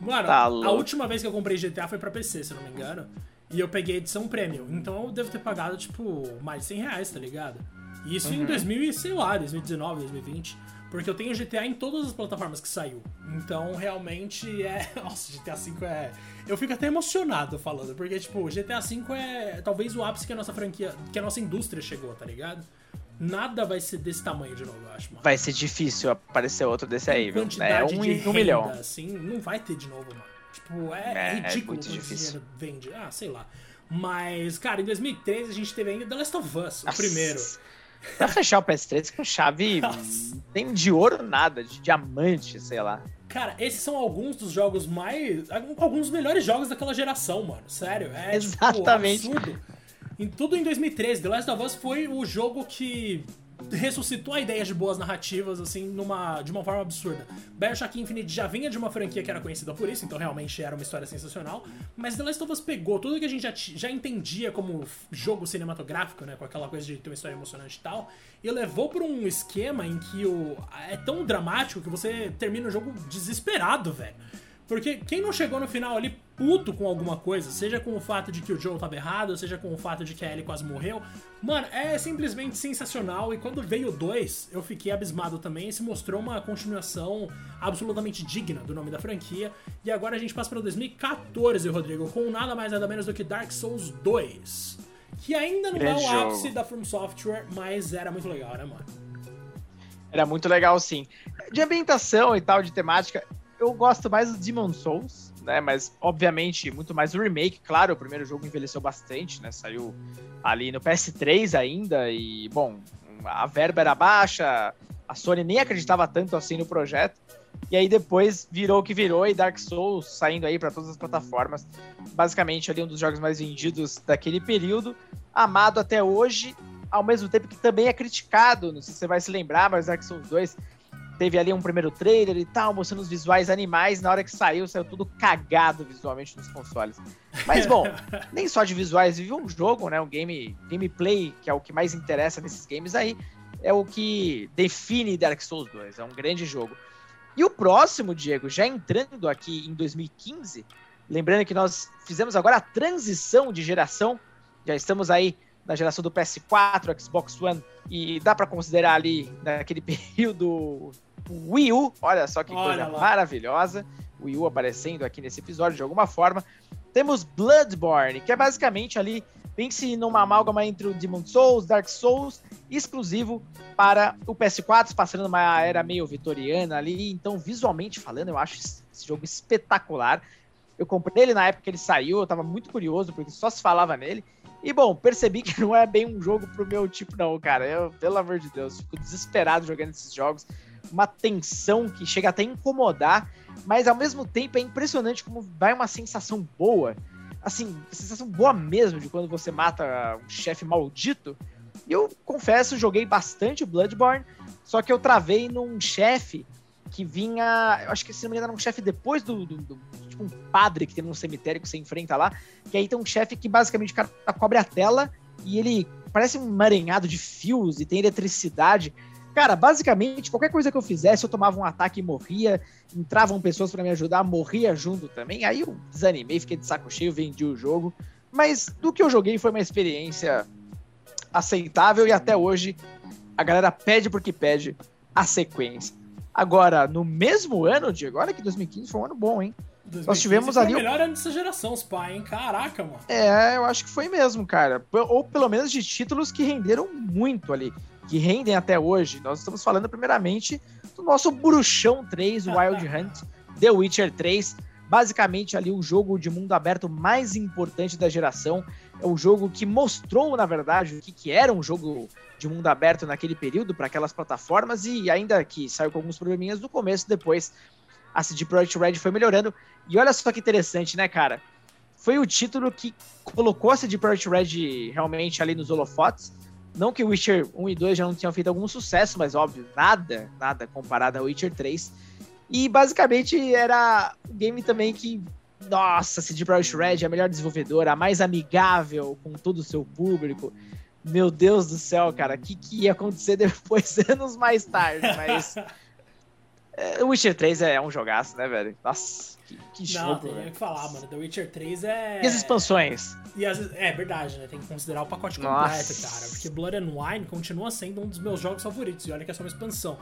Mano, tá a última vez que eu comprei GTA foi pra PC, se eu não me engano. E eu peguei edição premium. Então eu devo ter pagado, tipo, mais de 100 reais, tá ligado? E isso uhum. em 2000, sei lá, 2019, 2020. Porque eu tenho GTA em todas as plataformas que saiu. Então, realmente é. *laughs* Nossa, GTA V é. Eu fico até emocionado falando, porque, tipo, GTA V é talvez o ápice que a nossa franquia, que a nossa indústria chegou, tá ligado? Nada vai ser desse tamanho de novo, eu acho, mano. Vai ser difícil aparecer outro desse aí, viu? É um, um milhão. Assim, não vai ter de novo, mano. Tipo, é, é, é ridículo é muito difícil. vende. Ah, sei lá. Mas, cara, em 2013 a gente teve ainda The Last of Us, o Nossa. primeiro. Pra fechar o PS3 com chave. Nossa. Tem de ouro nada, de diamante, sei lá. Cara, esses são alguns dos jogos mais. Alguns dos melhores jogos daquela geração, mano. Sério. É tipo, Exatamente. Tipo, absurdo. Em tudo em 2013, The Last of Us foi o jogo que ressuscitou a ideia de boas narrativas, assim, numa, de uma forma absurda. Bioshock Infinite já vinha de uma franquia que era conhecida por isso, então realmente era uma história sensacional, mas The Last of Us pegou tudo que a gente já, já entendia como jogo cinematográfico, né, com aquela coisa de ter uma história emocionante e tal, e levou para um esquema em que o, é tão dramático que você termina o jogo desesperado, velho. Porque quem não chegou no final ali puto com alguma coisa, seja com o fato de que o Joe tava errado, seja com o fato de que a Ellie quase morreu, mano, é simplesmente sensacional. E quando veio o 2, eu fiquei abismado também. Se mostrou uma continuação absolutamente digna do nome da franquia. E agora a gente passa para 2014, Rodrigo, com nada mais nada menos do que Dark Souls 2. Que ainda não é o ápice da From Software, mas era muito legal, né, mano? Era muito legal, sim. De ambientação e tal, de temática, eu gosto mais do Demon Souls, né? Mas, obviamente, muito mais o remake. Claro, o primeiro jogo envelheceu bastante, né? Saiu ali no PS3 ainda e, bom, a verba era baixa, a Sony nem acreditava tanto assim no projeto. E aí depois virou o que virou e Dark Souls saindo aí para todas as plataformas. Basicamente ali um dos jogos mais vendidos daquele período, amado até hoje, ao mesmo tempo que também é criticado, não sei se você vai se lembrar, mas Dark Souls 2 teve ali um primeiro trailer e tal, mostrando os visuais animais. Na hora que saiu, saiu tudo cagado visualmente nos consoles. Mas bom, *laughs* nem só de visuais, vive um jogo, né? Um game, gameplay, que é o que mais interessa nesses games aí, é o que define Dark Souls 2. É um grande jogo. E o próximo, Diego, já entrando aqui em 2015, lembrando que nós fizemos agora a transição de geração, já estamos aí na geração do PS4, Xbox One, e dá para considerar ali naquele *laughs* período Wii U, olha só que olha coisa lá. maravilhosa. Wii U aparecendo aqui nesse episódio de alguma forma. Temos Bloodborne, que é basicamente ali, pense numa amálgama entre o Demon Souls, Dark Souls, exclusivo para o PS4, passando numa era meio vitoriana ali. Então, visualmente falando, eu acho esse jogo espetacular. Eu comprei ele na época que ele saiu, eu tava muito curioso, porque só se falava nele. E bom, percebi que *laughs* não é bem um jogo pro meu tipo, não, cara. Eu, pelo amor de Deus, fico desesperado jogando esses jogos uma tensão que chega até a incomodar, mas ao mesmo tempo é impressionante como vai uma sensação boa. Assim, sensação boa mesmo de quando você mata um chefe maldito. E eu confesso, joguei bastante Bloodborne, só que eu travei num chefe que vinha. Eu acho que se não me engano era um chefe depois do, do, do. Tipo um padre que tem num cemitério que você enfrenta lá. Que aí tem um chefe que basicamente o cara cobre a tela e ele parece um emaranhado de fios e tem eletricidade. Cara, basicamente, qualquer coisa que eu fizesse, eu tomava um ataque e morria. Entravam pessoas para me ajudar, morria junto também. Aí eu desanimei, fiquei de saco cheio, vendi o jogo. Mas do que eu joguei foi uma experiência aceitável e até hoje a galera pede porque pede a sequência. Agora, no mesmo ano, Diego, olha que 2015 foi um ano bom, hein? Nós tivemos ali. o melhor ano dessa geração, os pai, hein? Caraca, mano. É, eu acho que foi mesmo, cara. Ou pelo menos de títulos que renderam muito ali. Que rendem até hoje. Nós estamos falando, primeiramente, do nosso Bruxão 3, *laughs* Wild Hunt, The Witcher 3. Basicamente, ali, o jogo de mundo aberto mais importante da geração. É o jogo que mostrou, na verdade, o que, que era um jogo de mundo aberto naquele período para aquelas plataformas. E ainda que saiu com alguns probleminhas no começo, depois a CD Projekt Red foi melhorando. E olha só que interessante, né, cara? Foi o título que colocou a CD Projekt Red realmente ali nos holofotes. Não que o Witcher 1 e 2 já não tinham feito algum sucesso, mas óbvio, nada, nada comparado ao Witcher 3. E basicamente era um game também que, nossa, CD Projekt Red é a melhor desenvolvedora, a mais amigável com todo o seu público. Meu Deus do céu, cara, o que, que ia acontecer *laughs* depois, anos mais tarde, mas *laughs* é, o Witcher 3 é um jogaço, né, velho? Nossa, que, que Não, jogo. Não, tem que falar, mano. The Witcher 3 é. E as expansões? E as... É verdade, né? Tem que considerar o pacote completo, Nossa. cara. Porque Blood and Wine continua sendo um dos meus jogos favoritos. E olha que é só uma expansão.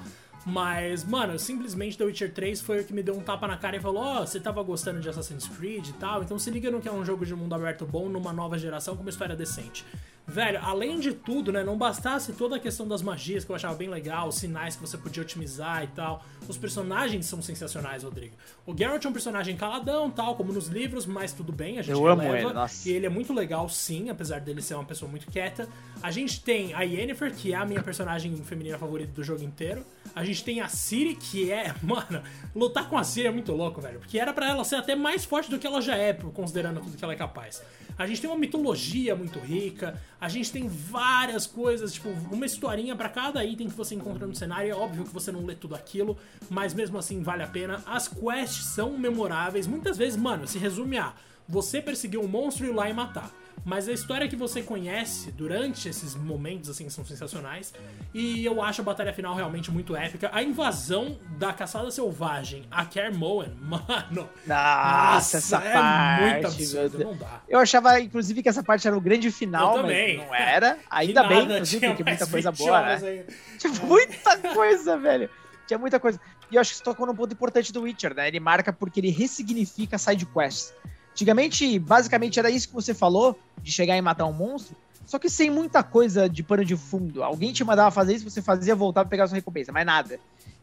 Mas, mano, simplesmente The Witcher 3 foi o que me deu um tapa na cara e falou: Ó, oh, você tava gostando de Assassin's Creed e tal, então se liga no que é um jogo de mundo aberto bom numa nova geração com uma história decente. Velho, além de tudo, né, não bastasse toda a questão das magias que eu achava bem legal, os sinais que você podia otimizar e tal. Os personagens são sensacionais, Rodrigo. O Geralt é um personagem caladão, tal, como nos livros, mas tudo bem, a gente eu releva. Amo ele, nossa. E ele é muito legal, sim, apesar dele ser uma pessoa muito quieta. A gente tem a Yennefer, que é a minha personagem feminina favorita do jogo inteiro. A gente tem a Ciri, que é, *laughs* mano, lutar com a Ciri é muito louco, velho. Porque era para ela ser até mais forte do que ela já é, considerando tudo que ela é capaz. A gente tem uma mitologia muito rica, a gente tem várias coisas, tipo, uma historinha para cada item que você encontra no cenário. É óbvio que você não lê tudo aquilo, mas mesmo assim vale a pena. As quests são memoráveis. Muitas vezes, mano, se resume a você perseguir um monstro e ir lá e matar. Mas a história que você conhece durante esses momentos, assim, são sensacionais. E eu acho a batalha final realmente muito épica. A invasão da caçada selvagem a Kermoen, *laughs* mano. Nossa, essa é parte. Muito absurdo, não dá. Eu achava, inclusive, que essa parte era o grande final, eu também. não era. Ainda nada, bem, inclusive, porque muita coisa boa, né? Tinha muita coisa, velho. Tinha muita coisa. E eu acho que isso tocou num ponto importante do Witcher, né? Ele marca porque ele ressignifica side quests. Antigamente, basicamente, era isso que você falou, de chegar e matar um monstro, só que sem muita coisa de pano de fundo. Alguém te mandava fazer isso, você fazia, voltar pra pegar sua recompensa, mais nada.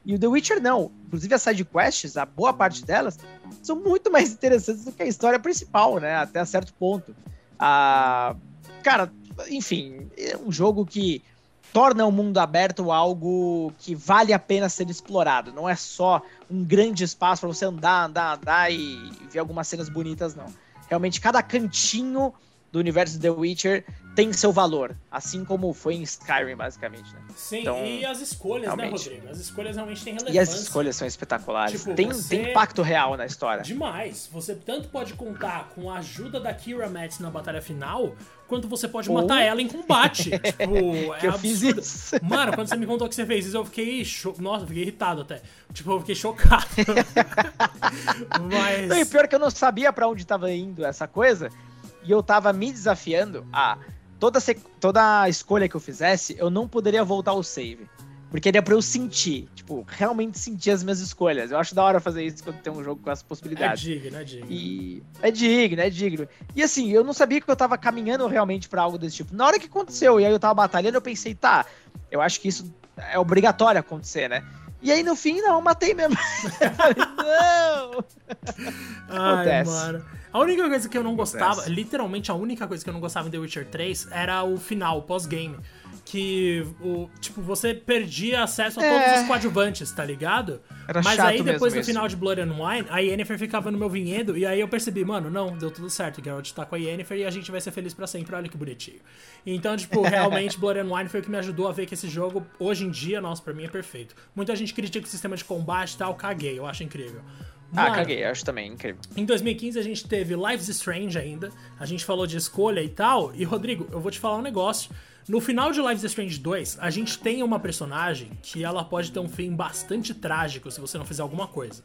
E o The Witcher não. Inclusive as side quests, a boa parte delas, são muito mais interessantes do que a história principal, né? Até certo ponto. Ah, cara, enfim, é um jogo que torna o mundo aberto algo que vale a pena ser explorado. Não é só um grande espaço para você andar, andar, andar e ver algumas cenas bonitas, não. Realmente, cada cantinho do universo The Witcher tem seu valor, assim como foi em Skyrim, basicamente, né? Sim, então, e as escolhas, né, realmente. né, Rodrigo? As escolhas realmente têm relevância. E as escolhas são espetaculares. Tipo, tem, você... tem impacto real na história. Demais. Você tanto pode contar com a ajuda da Kira Metz na batalha final, quanto você pode Ou... matar ela em combate. *laughs* tipo, é eu fiz isso. Mano, quando você me contou que você fez isso, eu fiquei... Cho... Nossa, eu fiquei irritado até. Tipo, eu fiquei chocado. *laughs* Mas... Não, e pior que eu não sabia para onde tava indo essa coisa, e eu tava me desafiando a toda, toda escolha que eu fizesse, eu não poderia voltar ao save. Porque era pra eu sentir, tipo, realmente sentir as minhas escolhas. Eu acho da hora fazer isso quando tem um jogo com essas possibilidades. É digno, é digno. E é digno, é digno. E assim, eu não sabia que eu tava caminhando realmente para algo desse tipo. Na hora que aconteceu, e aí eu tava batalhando, eu pensei, tá, eu acho que isso é obrigatório acontecer, né? E aí no fim, não, eu matei mesmo. *laughs* não! Ai, Acontece. mano. A única coisa que eu não gostava, literalmente a única coisa que eu não gostava em The Witcher 3 era o final, o pós-game. Que, o, tipo, você perdia acesso a todos é. os coadjuvantes, tá ligado? Era Mas chato aí depois do final de Blood and Wine, a Yennefer ficava no meu vinhedo e aí eu percebi, mano, não, deu tudo certo. O Geralt tá com a Yennefer e a gente vai ser feliz para sempre, olha que bonitinho. Então, tipo, *laughs* realmente Blood and Wine foi o que me ajudou a ver que esse jogo, hoje em dia, nossa, pra mim é perfeito. Muita gente critica o sistema de combate e tal, caguei, eu acho incrível. Ah, caguei, acho também incrível. Em 2015 a gente teve Lives Strange ainda, a gente falou de escolha e tal, e Rodrigo, eu vou te falar um negócio. No final de Lives Strange 2, a gente tem uma personagem que ela pode ter um fim bastante trágico se você não fizer alguma coisa.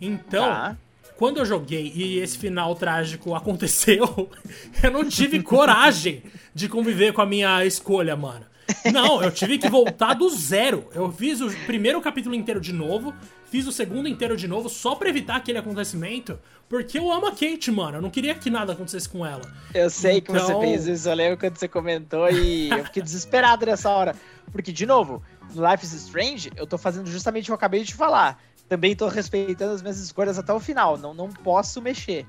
Então, tá. quando eu joguei e esse final trágico *laughs* aconteceu, eu não tive coragem de conviver com a minha escolha, mano. Não, eu tive que voltar do zero. Eu fiz o primeiro capítulo inteiro de novo, fiz o segundo inteiro de novo, só pra evitar aquele acontecimento, porque eu amo a Kate, mano. Eu não queria que nada acontecesse com ela. Eu sei então... que você então- fez isso, eu lembro quando você comentou e eu fiquei desesperado nessa hora. Porque, de novo, no Life is Strange, eu tô fazendo justamente o que eu acabei de falar. Também tô respeitando as minhas escolhas até o final, não, não posso mexer.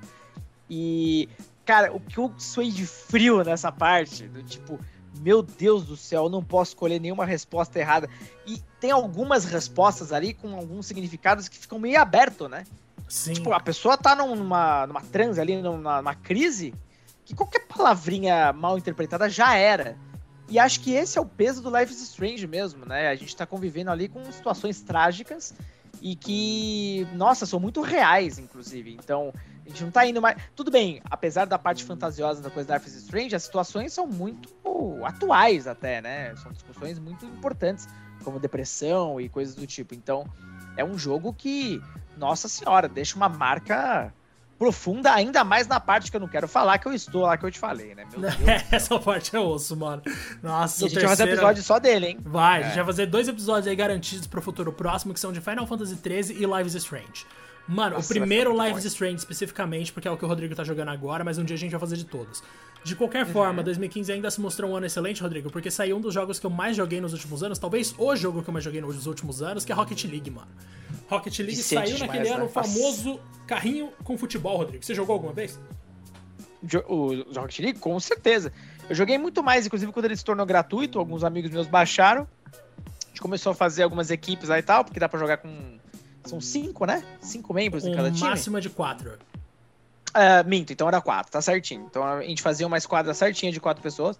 E, cara, o que eu suei de frio nessa parte, do tipo, meu Deus do céu, eu não posso escolher nenhuma resposta errada. E tem algumas respostas ali com alguns significados que ficam meio aberto, né? Sim. Tipo, a pessoa tá numa, numa transe ali, numa, numa crise, que qualquer palavrinha mal interpretada já era. E acho que esse é o peso do Life is Strange mesmo, né? A gente tá convivendo ali com situações trágicas e que, nossa, são muito reais, inclusive. Então, a gente não tá indo mais. Tudo bem, apesar da parte fantasiosa da coisa da Life is Strange, as situações são muito atuais até, né? São discussões muito importantes, como depressão e coisas do tipo. Então, é um jogo que, nossa senhora, deixa uma marca profunda, ainda mais na parte que eu não quero falar, que eu estou lá que eu te falei, né? *laughs* Essa parte é osso, mano. Nossa, e a gente terceiro... vai fazer episódio só dele, hein? Vai, é. a gente vai fazer dois episódios aí garantidos pro futuro próximo, que são de Final Fantasy XIII e Lives Strange. Mano, Nossa, o primeiro Lives is Strange especificamente, porque é o que o Rodrigo tá jogando agora, mas um dia a gente vai fazer de todos. De qualquer uhum. forma, 2015 ainda se mostrou um ano excelente, Rodrigo, porque saiu um dos jogos que eu mais joguei nos últimos anos, talvez o jogo que eu mais joguei nos últimos anos, que é Rocket League, mano. Rocket League saiu naquele ano o né? famoso carrinho com futebol, Rodrigo. Você jogou alguma vez? O Rocket League? Com certeza. Eu joguei muito mais, inclusive quando ele se tornou gratuito, alguns amigos meus baixaram. A gente começou a fazer algumas equipes aí e tal, porque dá pra jogar com são cinco, né? Cinco membros um em cada time. máxima de quatro. Uh, minto, então era quatro, tá certinho. Então a gente fazia uma esquadra certinha de quatro pessoas.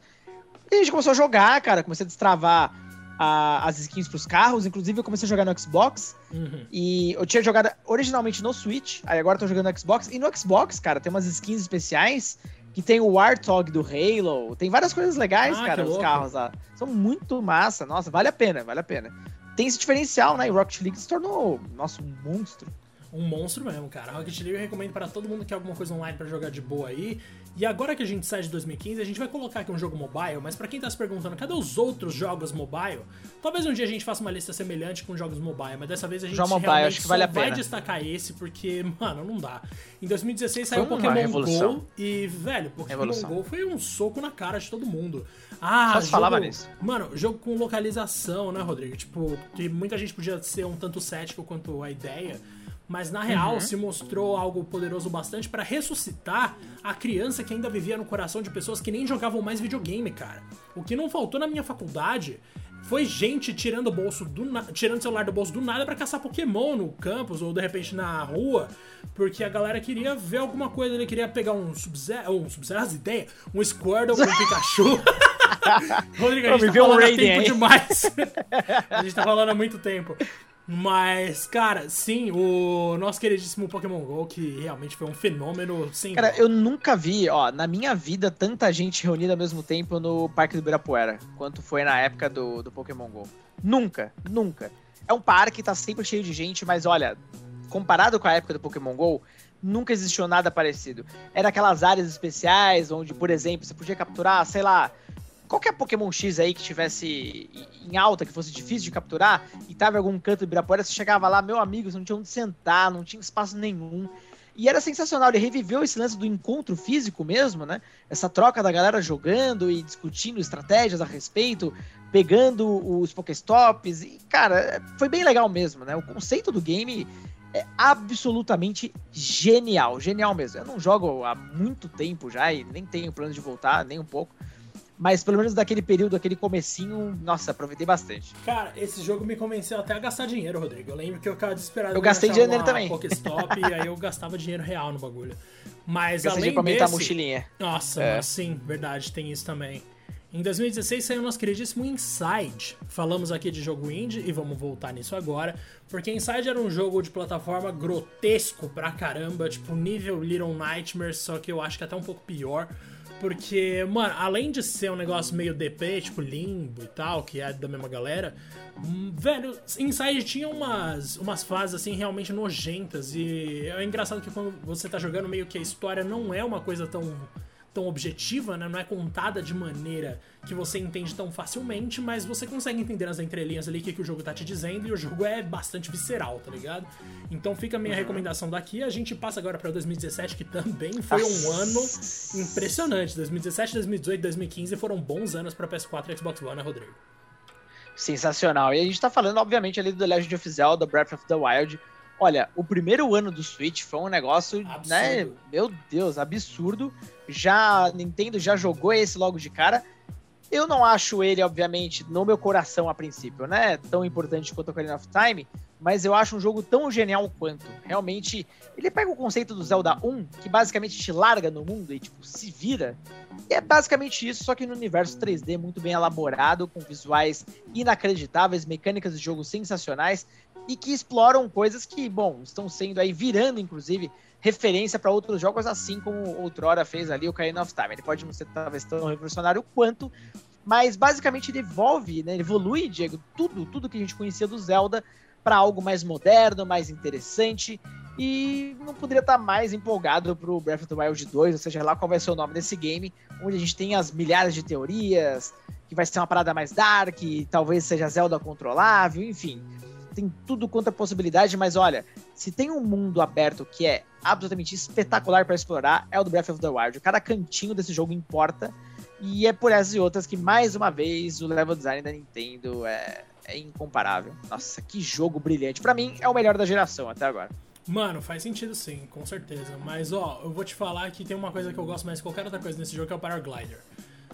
E a gente começou a jogar, cara. Comecei a destravar a, as skins pros carros. Inclusive, eu comecei a jogar no Xbox. Uhum. E eu tinha jogado originalmente no Switch. Aí agora eu tô jogando no Xbox. E no Xbox, cara, tem umas skins especiais. Que tem o Warthog do Halo. Tem várias coisas legais, ah, cara, nos carros lá. São muito massa. Nossa, vale a pena, vale a pena tem esse diferencial, né? E Rocket League se tornou, nosso um monstro. Um monstro mesmo, cara. Rocket League eu recomendo para todo mundo que quer alguma coisa online para jogar de boa aí. E agora que a gente sai de 2015, a gente vai colocar aqui um jogo mobile, mas para quem tá se perguntando, cadê os outros jogos mobile? Talvez um dia a gente faça uma lista semelhante com jogos mobile, mas dessa vez a gente Jogo mobile, acho que vale a pena. vai destacar esse, porque, *laughs* mano, não dá. Em 2016 saiu o Pokémon GO e, velho, Pokémon revolução. GO foi um soco na cara de todo mundo. Ah, Só jogo, falava nisso. Mano, jogo com localização, né, Rodrigo? Tipo, que muita gente podia ser um tanto cético quanto a ideia mas na real uhum. se mostrou algo poderoso bastante para ressuscitar a criança que ainda vivia no coração de pessoas que nem jogavam mais videogame, cara. O que não faltou na minha faculdade foi gente tirando o bolso do tirando o celular do bolso do nada para caçar Pokémon no campus ou de repente na rua, porque a galera queria ver alguma coisa, ele queria pegar um Sub-Zero, um Sub-Zero, as ideias, um Squirtle com um *laughs* Pikachu. *laughs* Rodrigo, a gente tá falando um há tempo demais. *laughs* a gente tá falando há muito tempo. Mas, cara, sim, o nosso queridíssimo Pokémon GO, que realmente foi um fenômeno sem. Cara, eu nunca vi, ó, na minha vida, tanta gente reunida ao mesmo tempo no Parque do Ibirapuera, quanto foi na época do, do Pokémon GO. Nunca, nunca. É um parque, tá sempre cheio de gente, mas olha, comparado com a época do Pokémon GO, nunca existiu nada parecido. Era aquelas áreas especiais onde, por exemplo, você podia capturar, sei lá, qualquer Pokémon X aí que tivesse em alta, que fosse difícil de capturar, e tava em algum canto do Ibirapuera, você chegava lá, meu amigo, você não tinha onde sentar, não tinha espaço nenhum. E era sensacional, ele reviveu esse lance do encontro físico mesmo, né? Essa troca da galera jogando e discutindo estratégias a respeito, pegando os Pokéstops. E, cara, foi bem legal mesmo, né? O conceito do game é absolutamente genial, genial mesmo. Eu não jogo há muito tempo já e nem tenho plano de voltar, nem um pouco. Mas pelo menos daquele período, aquele comecinho, nossa, aproveitei bastante. Cara, esse jogo me convenceu até a gastar dinheiro, Rodrigo. Eu lembro que eu ficava desesperado. Eu gastei dinheiro também. Pokéstop, e aí eu gastava dinheiro real no bagulho. Mas gastei além pra desse... a mochilinha. Nossa, é. sim, verdade, tem isso também. Em 2016 saiu nosso queridíssimo Inside. Falamos aqui de jogo indie e vamos voltar nisso agora, porque Inside era um jogo de plataforma grotesco pra caramba, tipo nível Little Nightmares, só que eu acho que até um pouco pior. Porque, mano, além de ser um negócio meio DP, tipo limbo e tal, que é da mesma galera, hum, velho, Inside tinha umas, umas fases assim realmente nojentas. E é engraçado que quando você tá jogando, meio que a história não é uma coisa tão tão objetiva, né? Não é contada de maneira que você entende tão facilmente, mas você consegue entender nas entrelinhas ali o que, que o jogo tá te dizendo e o jogo é bastante visceral, tá ligado? Então fica a minha recomendação daqui. A gente passa agora pra 2017, que também foi um ano impressionante. 2017, 2018, 2015 foram bons anos pra PS4 e Xbox One, né, Rodrigo? Sensacional. E a gente tá falando, obviamente, ali do Legend of Zelda, Breath of the Wild. Olha, o primeiro ano do Switch foi um negócio, Absurdo. né? Meu Deus, absurdo. Já Nintendo já jogou esse logo de cara. Eu não acho ele, obviamente, no meu coração a princípio, né? Tão importante quanto o Ocarina of Time, mas eu acho um jogo tão genial quanto. Realmente, ele pega o conceito do Zelda 1, que basicamente te larga no mundo e, tipo, se vira. E é basicamente isso, só que no universo 3D muito bem elaborado, com visuais inacreditáveis, mecânicas de jogo sensacionais e que exploram coisas que, bom, estão sendo aí virando, inclusive, referência para outros jogos, assim como outrora fez ali o Ocarina of Time. Ele pode não ser talvez tão revolucionário quanto, mas basicamente ele né? Evolui, Diego, tudo, tudo que a gente conhecia do Zelda para algo mais moderno, mais interessante. E não poderia estar mais empolgado pro Breath of the Wild 2, ou seja, lá qual vai ser o nome desse game, onde a gente tem as milhares de teorias, que vai ser uma parada mais dark, talvez seja Zelda controlável, enfim. Tem tudo quanto a possibilidade, mas olha, se tem um mundo aberto que é absolutamente espetacular para explorar, é o do Breath of the Wild. Cada cantinho desse jogo importa. E é por essas e outras que, mais uma vez, o level design da Nintendo é, é incomparável. Nossa, que jogo brilhante. Para mim, é o melhor da geração até agora. Mano, faz sentido sim, com certeza. Mas ó, eu vou te falar que tem uma coisa que eu gosto mais que qualquer outra coisa nesse jogo, que é o Paraglider.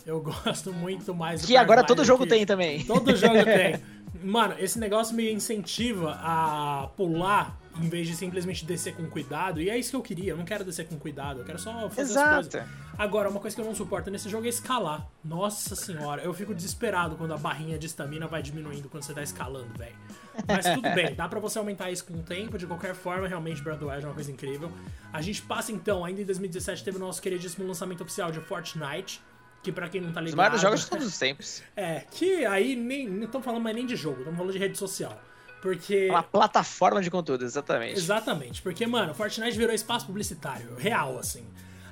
Eu *laughs* gosto muito mais do Que agora todo jogo tem também. Todo jogo *laughs* tem. Mano, esse negócio me incentiva a pular em vez de simplesmente descer com cuidado. E é isso que eu queria. Eu não quero descer com cuidado. Eu quero só fazer as Exato. coisas. Agora, uma coisa que eu não suporto nesse jogo é escalar. Nossa senhora, eu fico desesperado quando a barrinha de estamina vai diminuindo quando você tá escalando, velho. Mas tudo *laughs* bem, dá pra você aumentar isso com o tempo. De qualquer forma, realmente, Breath of the Wild é uma coisa incrível. A gente passa então, ainda em 2017, teve o nosso queridíssimo lançamento oficial de Fortnite. Que pra quem não tá Os ligado. maiores jogos de todos os tempos. É, que aí nem. Não estamos falando mais nem de jogo, estamos falando de rede social. Porque. Uma plataforma de conteúdo, exatamente. Exatamente, porque, mano, Fortnite virou espaço publicitário, real, assim.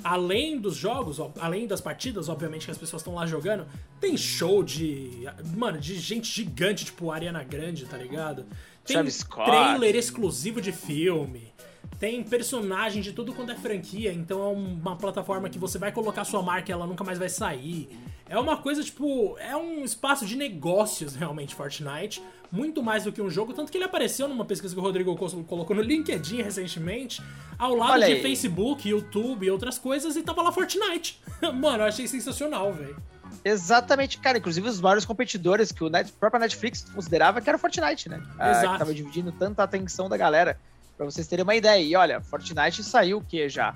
Além dos jogos, além das partidas, obviamente, que as pessoas estão lá jogando, tem show de. Mano, de gente gigante, tipo Ariana Grande, tá ligado? Tem Travis Scott. trailer exclusivo de filme. Tem personagem de tudo quanto é franquia, então é uma plataforma que você vai colocar sua marca e ela nunca mais vai sair. É uma coisa, tipo, é um espaço de negócios, realmente, Fortnite. Muito mais do que um jogo, tanto que ele apareceu numa pesquisa que o Rodrigo col- colocou no LinkedIn recentemente, ao lado Olha de aí. Facebook, YouTube e outras coisas, e tava lá Fortnite. *laughs* Mano, eu achei sensacional, velho. Exatamente, cara. Inclusive os maiores competidores que o Net, própria Netflix considerava que era o Fortnite, né? Ah, Exato. que tava dividindo tanta atenção da galera. Pra vocês terem uma ideia. E olha, Fortnite saiu o que já?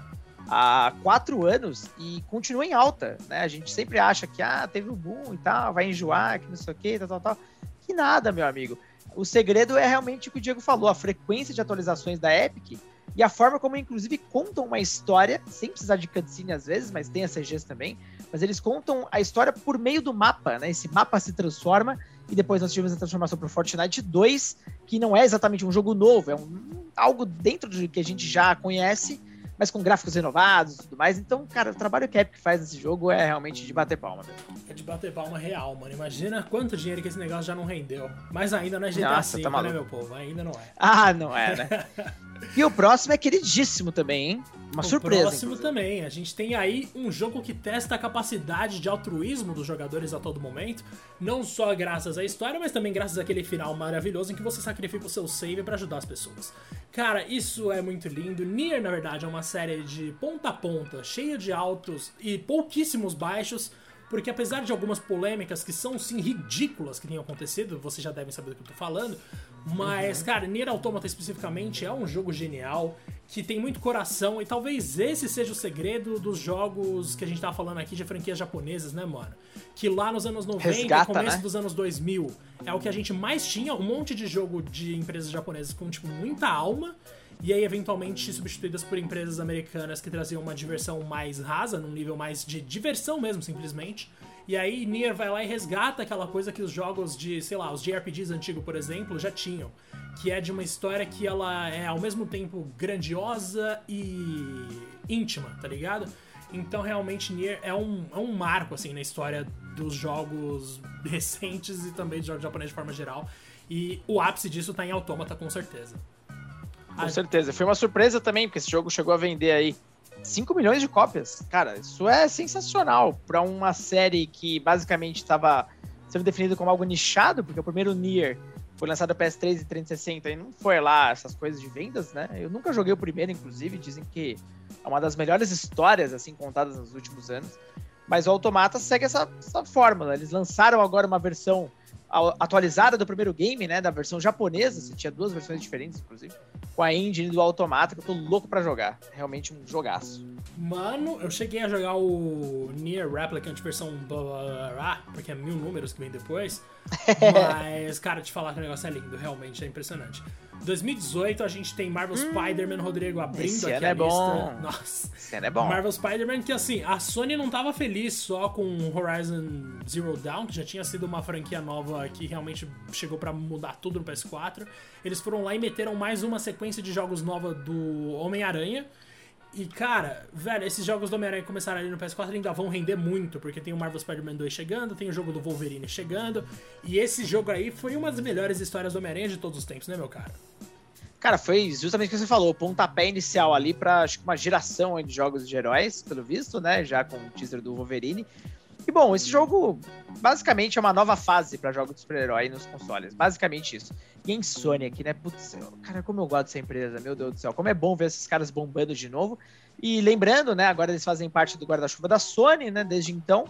Há quatro anos e continua em alta, né? A gente sempre acha que, ah, teve um boom e tal, vai enjoar, que não sei o que, tal, tal, tal. Que nada, meu amigo. O segredo é realmente o que o Diego falou, a frequência de atualizações da Epic e a forma como, inclusive, contam uma história, sem precisar de cutscene às vezes, mas tem CGs também, mas eles contam a história por meio do mapa, né? Esse mapa se transforma e depois nós tivemos a transformação para Fortnite 2, que não é exatamente um jogo novo, é um, algo dentro do que a gente já conhece, mas com gráficos renovados e tudo mais. Então, cara, o trabalho que a Epic faz nesse jogo é realmente de bater palma. É de bater palma real, mano. Imagina quanto dinheiro que esse negócio já não rendeu. Mas ainda não é GTA Nossa, V, tá né, meu povo? Ainda não é. Ah, não é, né? *laughs* e o próximo é queridíssimo também, hein? Uma o surpresa. próximo inclusive. também. A gente tem aí um jogo que testa a capacidade de altruísmo dos jogadores a todo momento. Não só graças à história, mas também graças àquele final maravilhoso em que você sacrifica o seu save pra ajudar as pessoas. Cara, isso é muito lindo. Nier, na verdade, é uma série de ponta a ponta, cheia de altos e pouquíssimos baixos. Porque apesar de algumas polêmicas que são sim ridículas que tenham acontecido, vocês já devem saber do que eu tô falando. Mas, cara, Nier Automata especificamente é um jogo genial, que tem muito coração, e talvez esse seja o segredo dos jogos que a gente tava falando aqui de franquias japonesas, né, mano? Que lá nos anos 90, Resgata, começo né? dos anos 2000, é o que a gente mais tinha, um monte de jogo de empresas japonesas com, tipo, muita alma, e aí eventualmente substituídas por empresas americanas que traziam uma diversão mais rasa, num nível mais de diversão mesmo, simplesmente. E aí Nier vai lá e resgata aquela coisa que os jogos de, sei lá, os JRPGs antigos, por exemplo, já tinham. Que é de uma história que ela é ao mesmo tempo grandiosa e íntima, tá ligado? Então, realmente, Nier é um, é um marco, assim, na história dos jogos *laughs* recentes e também dos jogos japoneses de forma geral. E o ápice disso tá em Automata, com certeza. Com certeza. Foi uma surpresa também, porque esse jogo chegou a vender aí 5 milhões de cópias. Cara, isso é sensacional para uma série que basicamente estava sendo definida como algo nichado, porque o primeiro Nier foi lançado PS3 e 360 e não foi lá essas coisas de vendas, né? Eu nunca joguei o primeiro, inclusive, dizem que é uma das melhores histórias assim contadas nos últimos anos. Mas o Automata segue essa, essa fórmula. Eles lançaram agora uma versão atualizada do primeiro game, né? Da versão japonesa, você tinha duas versões diferentes, inclusive, com a engine do Automata, que eu tô louco pra jogar. Realmente um jogaço. Mano, eu cheguei a jogar o Nier Replicant versão blá, blá, blá, porque é mil números que vem depois. *laughs* Mas, cara, te falar que o negócio é lindo, realmente é impressionante. 2018 a gente tem Marvel hum, Spider-Man, Rodrigo, abrindo esse aqui ano a é bom. Nossa. Esse ano é bom. Marvel Spider-Man, que assim, a Sony não tava feliz só com Horizon Zero Dawn, que já tinha sido uma franquia nova que realmente chegou pra mudar tudo no PS4. Eles foram lá e meteram mais uma sequência de jogos nova do Homem-Aranha. E, cara, velho, esses jogos do Homem-Aranha começaram ali no PS4 ainda vão render muito, porque tem o Marvel Spider-Man 2 chegando, tem o jogo do Wolverine chegando, e esse jogo aí foi uma das melhores histórias do Homem-Aranha de todos os tempos, né, meu cara? Cara, foi justamente o que você falou, pontapé inicial ali pra acho que uma geração de jogos de heróis, pelo visto, né? Já com o teaser do Wolverine. E bom, esse jogo basicamente é uma nova fase para jogos de super-herói nos consoles. Basicamente isso. E em Sony aqui, né? Putz, cara, como eu gosto dessa empresa, meu Deus do céu. Como é bom ver esses caras bombando de novo. E lembrando, né? Agora eles fazem parte do guarda-chuva da Sony, né? Desde então.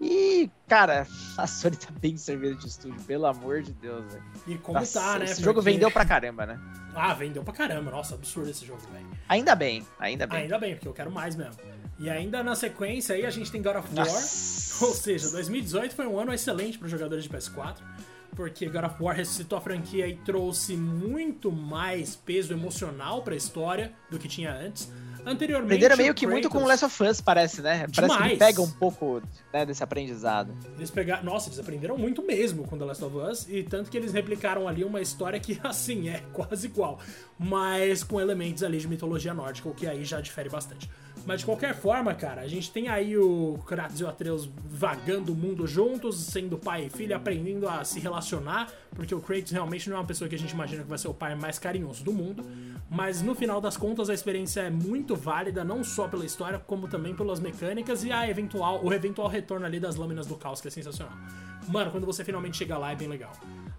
E, cara, *laughs* a Sony tá bem servida de estúdio, pelo amor de Deus, velho. E como Nossa, tá, né? Esse porque- jogo vendeu pra caramba, né? Ah, vendeu pra caramba. Nossa, absurdo esse jogo, velho. Ainda bem, ainda bem. Ainda bem, porque eu quero mais mesmo. E ainda na sequência aí a gente tem God of War. Nossa. Ou seja, 2018 foi um ano excelente para os jogadores de PS4, porque God of War ressuscitou a franquia e trouxe muito mais peso emocional para a história do que tinha antes. Anteriormente, Aprenderam meio que muito com Kratos- Last of Us, parece, né? Parece que Demais. pega um pouco né, desse aprendizado. Eles pegaram, nossa, eles aprenderam muito mesmo com The Last of Us e tanto que eles replicaram ali uma história que *laughs* assim é quase igual, mas com elementos ali de mitologia nórdica, o que aí já difere bastante. Mas de qualquer forma, cara, a gente tem aí o Kratos e o Atreus vagando o mundo juntos, sendo pai e filho, aprendendo a se relacionar, porque o Kratos realmente não é uma pessoa que a gente imagina que vai ser o pai mais carinhoso do mundo, mas no final das contas a experiência é muito válida, não só pela história, como também pelas mecânicas e a eventual, o eventual retorno ali das lâminas do caos, que é sensacional. Mano, quando você finalmente chega lá é bem legal.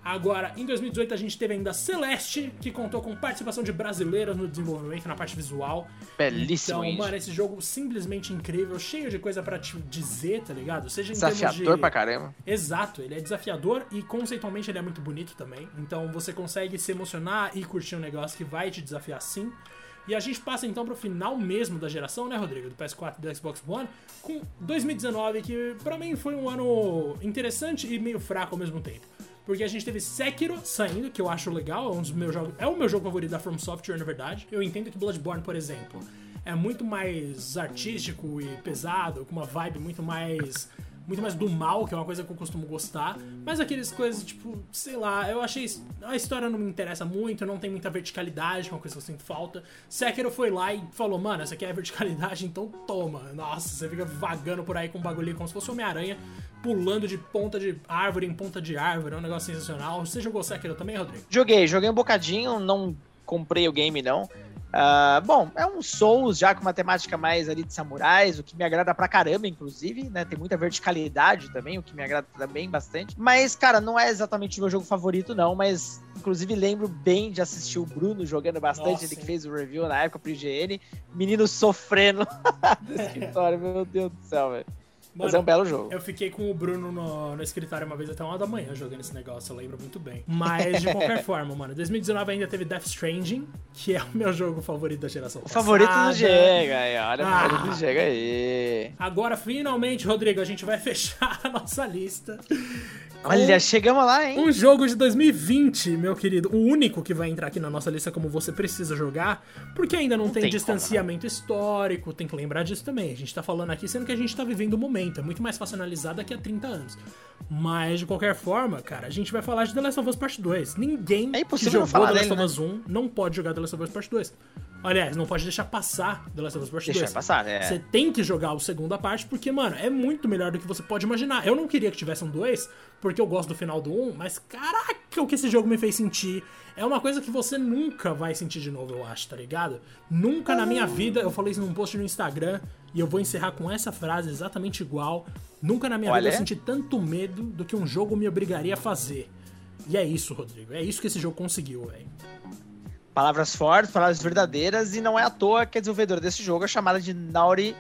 Agora, em 2018 a gente teve ainda Celeste, que contou com participação de brasileiros no desenvolvimento, na parte visual. Belíssimo Então, mano, esse jogo simplesmente incrível, cheio de coisa pra te dizer, tá ligado? Seja Desafiador de... pra caramba. Exato, ele é desafiador e conceitualmente ele é muito bonito também. Então você consegue se emocionar e curtir um negócio que vai te desafiar sim. E a gente passa então pro final mesmo da geração, né, Rodrigo? Do PS4 e do Xbox One, com 2019, que pra mim foi um ano interessante e meio fraco ao mesmo tempo. Porque a gente teve Sekiro saindo, que eu acho legal, é um dos meus jogos. É o meu jogo favorito da From Software, na verdade. Eu entendo que Bloodborne, por exemplo, é muito mais artístico e pesado, com uma vibe muito mais muito mais do mal, que é uma coisa que eu costumo gostar. Mas aqueles coisas, tipo, sei lá, eu achei. A história não me interessa muito, não tem muita verticalidade, que é uma coisa que eu sinto falta. Sekiro foi lá e falou, mano, essa aqui é verticalidade, então toma. Nossa, você fica vagando por aí com um bagulho como se fosse Homem-Aranha, pulando de ponta de árvore em ponta de árvore, é um negócio sensacional. Você jogou Sekiro também, Rodrigo? Joguei, joguei um bocadinho, não comprei o game não. Ah, bom, é um Souls já com uma temática mais ali de samurais, o que me agrada pra caramba, inclusive, né? Tem muita verticalidade também, o que me agrada também bastante. Mas, cara, não é exatamente o meu jogo favorito, não. Mas, inclusive, lembro bem de assistir o Bruno jogando bastante, Nossa, ele que fez o review na época pro IGN. Menino sofrendo *laughs* no escritório, meu Deus do céu, velho. Mas é um belo jogo. Eu fiquei com o Bruno no, no escritório uma vez até uma da manhã jogando esse negócio, eu lembro muito bem. Mas, de qualquer *laughs* forma, mano, 2019 ainda teve Death Stranding, que é o meu jogo favorito da geração O favorito do aí, olha o Ah. favorito do Diego aí. Agora, finalmente, Rodrigo, a gente vai *laughs* fechar a nossa lista. Olha, chegamos lá, hein? Um jogo de 2020, meu querido. O único que vai entrar aqui na nossa lista como você precisa jogar, porque ainda não, tem, tem distanciamento histórico, tem que lembrar disso também. A gente tá falando aqui sendo que a gente tá vivendo o momento, é muito mais fácil analisar daqui a 30 anos. Mas, de qualquer forma, cara, a gente vai falar de The Last of Us Part 2. Ninguém É que jogou The Last dele, of Us 1 não pode jogar The Last of Us Part 2. Aliás, não pode deixar passar The Last of Us Part 2. Deixar passar, é. Você tem que jogar a segunda parte, porque, mano, é muito melhor do que você pode imaginar. Eu não queria que tivesse um 2, porque eu gosto do final do 1, mas caraca, o que esse jogo me fez sentir é uma coisa que você nunca vai sentir de novo, eu acho, tá ligado? Nunca na minha vida, eu falei isso num post no Instagram, e eu vou encerrar com essa frase exatamente igual. Nunca na minha Olha. vida eu senti tanto medo do que um jogo me obrigaria a fazer. E é isso, Rodrigo. É isso que esse jogo conseguiu, velho. Palavras fortes, palavras verdadeiras, e não é à toa que a desenvolvedora desse jogo é chamada de Naughty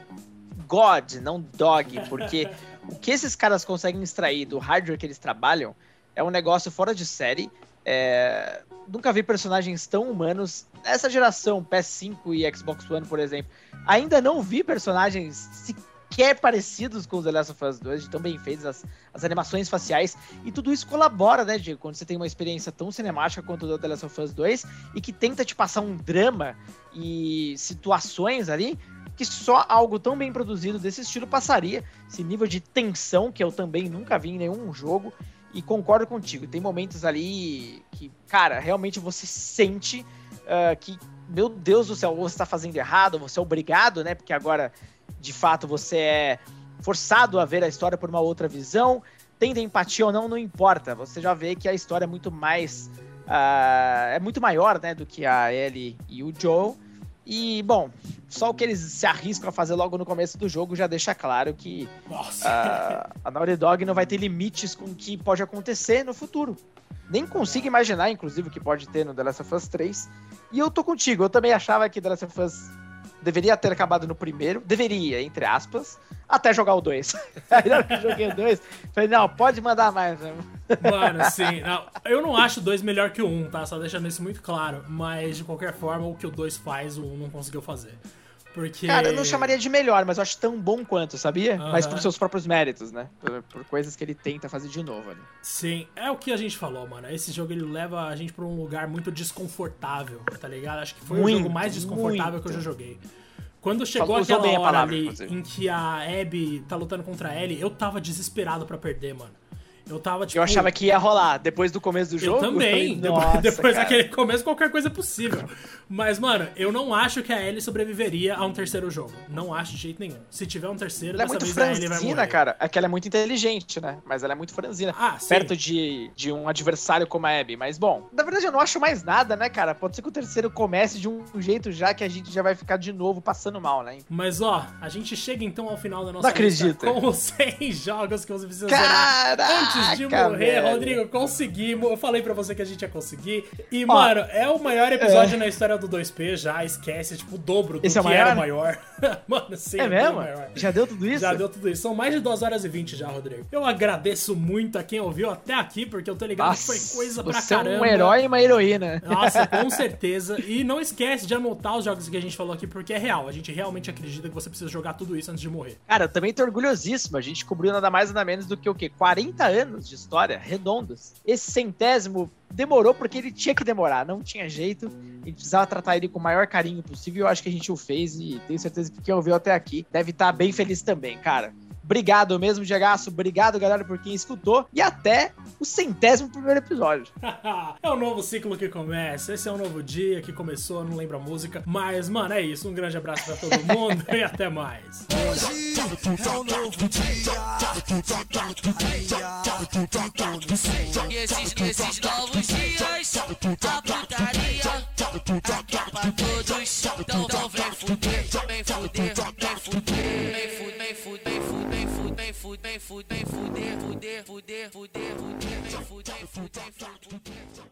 God, não Dog, porque o que esses caras conseguem extrair do hardware que eles trabalham é um negócio fora de série. É, Nunca vi personagens tão humanos. Essa geração, PS5 e Xbox One, por exemplo, ainda não vi personagens sequer parecidos com os The Last of Us 2, de tão bem feitos, as, as animações faciais, e tudo isso colabora, né, Diego, quando você tem uma experiência tão cinemática quanto o The Last of Us 2, e que tenta te passar um drama e situações ali que só algo tão bem produzido desse estilo passaria, esse nível de tensão que eu também nunca vi em nenhum jogo, e concordo contigo, tem momentos ali que, cara, realmente você sente uh, que, meu Deus do céu, você está fazendo errado, você é obrigado, né? Porque agora, de fato, você é forçado a ver a história por uma outra visão. Tendo empatia ou não, não importa. Você já vê que a história é muito mais. Uh, é muito maior, né? Do que a Ellie e o Joe. E, bom, só o que eles se arriscam a fazer logo no começo do jogo já deixa claro que uh, a Naughty Dog não vai ter limites com o que pode acontecer no futuro. Nem consigo imaginar, inclusive, o que pode ter no The Last of Us 3. E eu tô contigo, eu também achava que The Last of Us deveria ter acabado no primeiro, deveria, entre aspas, até jogar o 2. *laughs* Aí eu joguei o 2, falei, não, pode mandar mais. Né? Mano, sim. *laughs* Não, eu não acho o 2 melhor que o 1, um, tá? Só deixando isso muito claro. Mas, de qualquer forma, o que o 2 faz, o 1 um não conseguiu fazer. Porque... Cara, eu não chamaria de melhor, mas eu acho tão bom quanto, sabia? Uhum. Mas por seus próprios méritos, né? Por, por, coisas que ele tenta fazer de novo ali. Sim, é o que a gente falou, mano. Esse jogo ele leva a gente pra um lugar muito desconfortável, tá ligado? Acho que foi muito, o jogo mais desconfortável muito. que eu já joguei. Quando chegou Falou, aquela hora palavra, ali inclusive. em que a Abby tá lutando contra a Ellie, eu tava desesperado para perder, mano. Eu tava tipo. Eu achava que ia rolar depois do começo do eu jogo. Eu também. *laughs* Depois cara. daquele começo, qualquer coisa é possível. Mas, mano, eu não acho que a Ellie sobreviveria a um terceiro jogo. Não acho de jeito nenhum. Se tiver um terceiro, ela é muito franzina, cara. É que ela é muito inteligente, né? Mas ela é muito franzina. Ah, sim. Perto de, de um adversário como a Abby. Mas, bom, na verdade eu não acho mais nada, né, cara? Pode ser que o terceiro comece de um jeito já que a gente já vai ficar de novo passando mal, né? Mas, ó, a gente chega então ao final da nossa não acredita. com os *laughs* 100 jogos que você precisa Caraca, zerar antes de morrer. Velho. Rodrigo, conseguimos. Eu falei pra você que a gente ia conseguir. E, ó, mano, é o maior episódio é. na história do 2P já. Esquece, tipo, o dobro do Esse que é o maior? era o maior. *laughs* mano, sim. É mesmo? Já deu tudo isso? Já deu tudo isso. São mais de 2 horas e 20 já, Rodrigo. Eu agradeço muito a quem ouviu até aqui, porque eu tô ligado Nossa, que foi coisa pra você caramba. é um herói e uma heroína. Nossa, com *laughs* certeza. E não esquece de anotar os jogos que a gente falou aqui, porque é real. A gente realmente acredita que você precisa jogar tudo isso antes de morrer. Cara, eu também tô orgulhosíssimo. A gente cobriu nada mais nada menos do que o quê? 40 anos de história redondos. Esse centésimo demorou porque ele tinha que demorar, não tinha jeito. A gente precisava tratar ele com o maior carinho possível. Eu acho que a gente o fez e tenho certeza que quem ouviu até aqui deve estar bem feliz também, cara. Obrigado mesmo, Diagaço. Obrigado, galera, por quem escutou. E até o centésimo primeiro episódio. *laughs* é um novo ciclo que começa. Esse é um novo dia que começou, não lembro a música. Mas, mano, é isso. Um grande abraço pra todo mundo *laughs* e até mais. Hoje é um novo dia. E esses, esses novos dias, a putaria é pra todos. Então, então vem fuder, vem fuder, vem fuder, vem fuder, vem fuder, fuder fuder, fuder, fuder, fuder, fuder, fuder, fuder, fuder, fuder, fuder.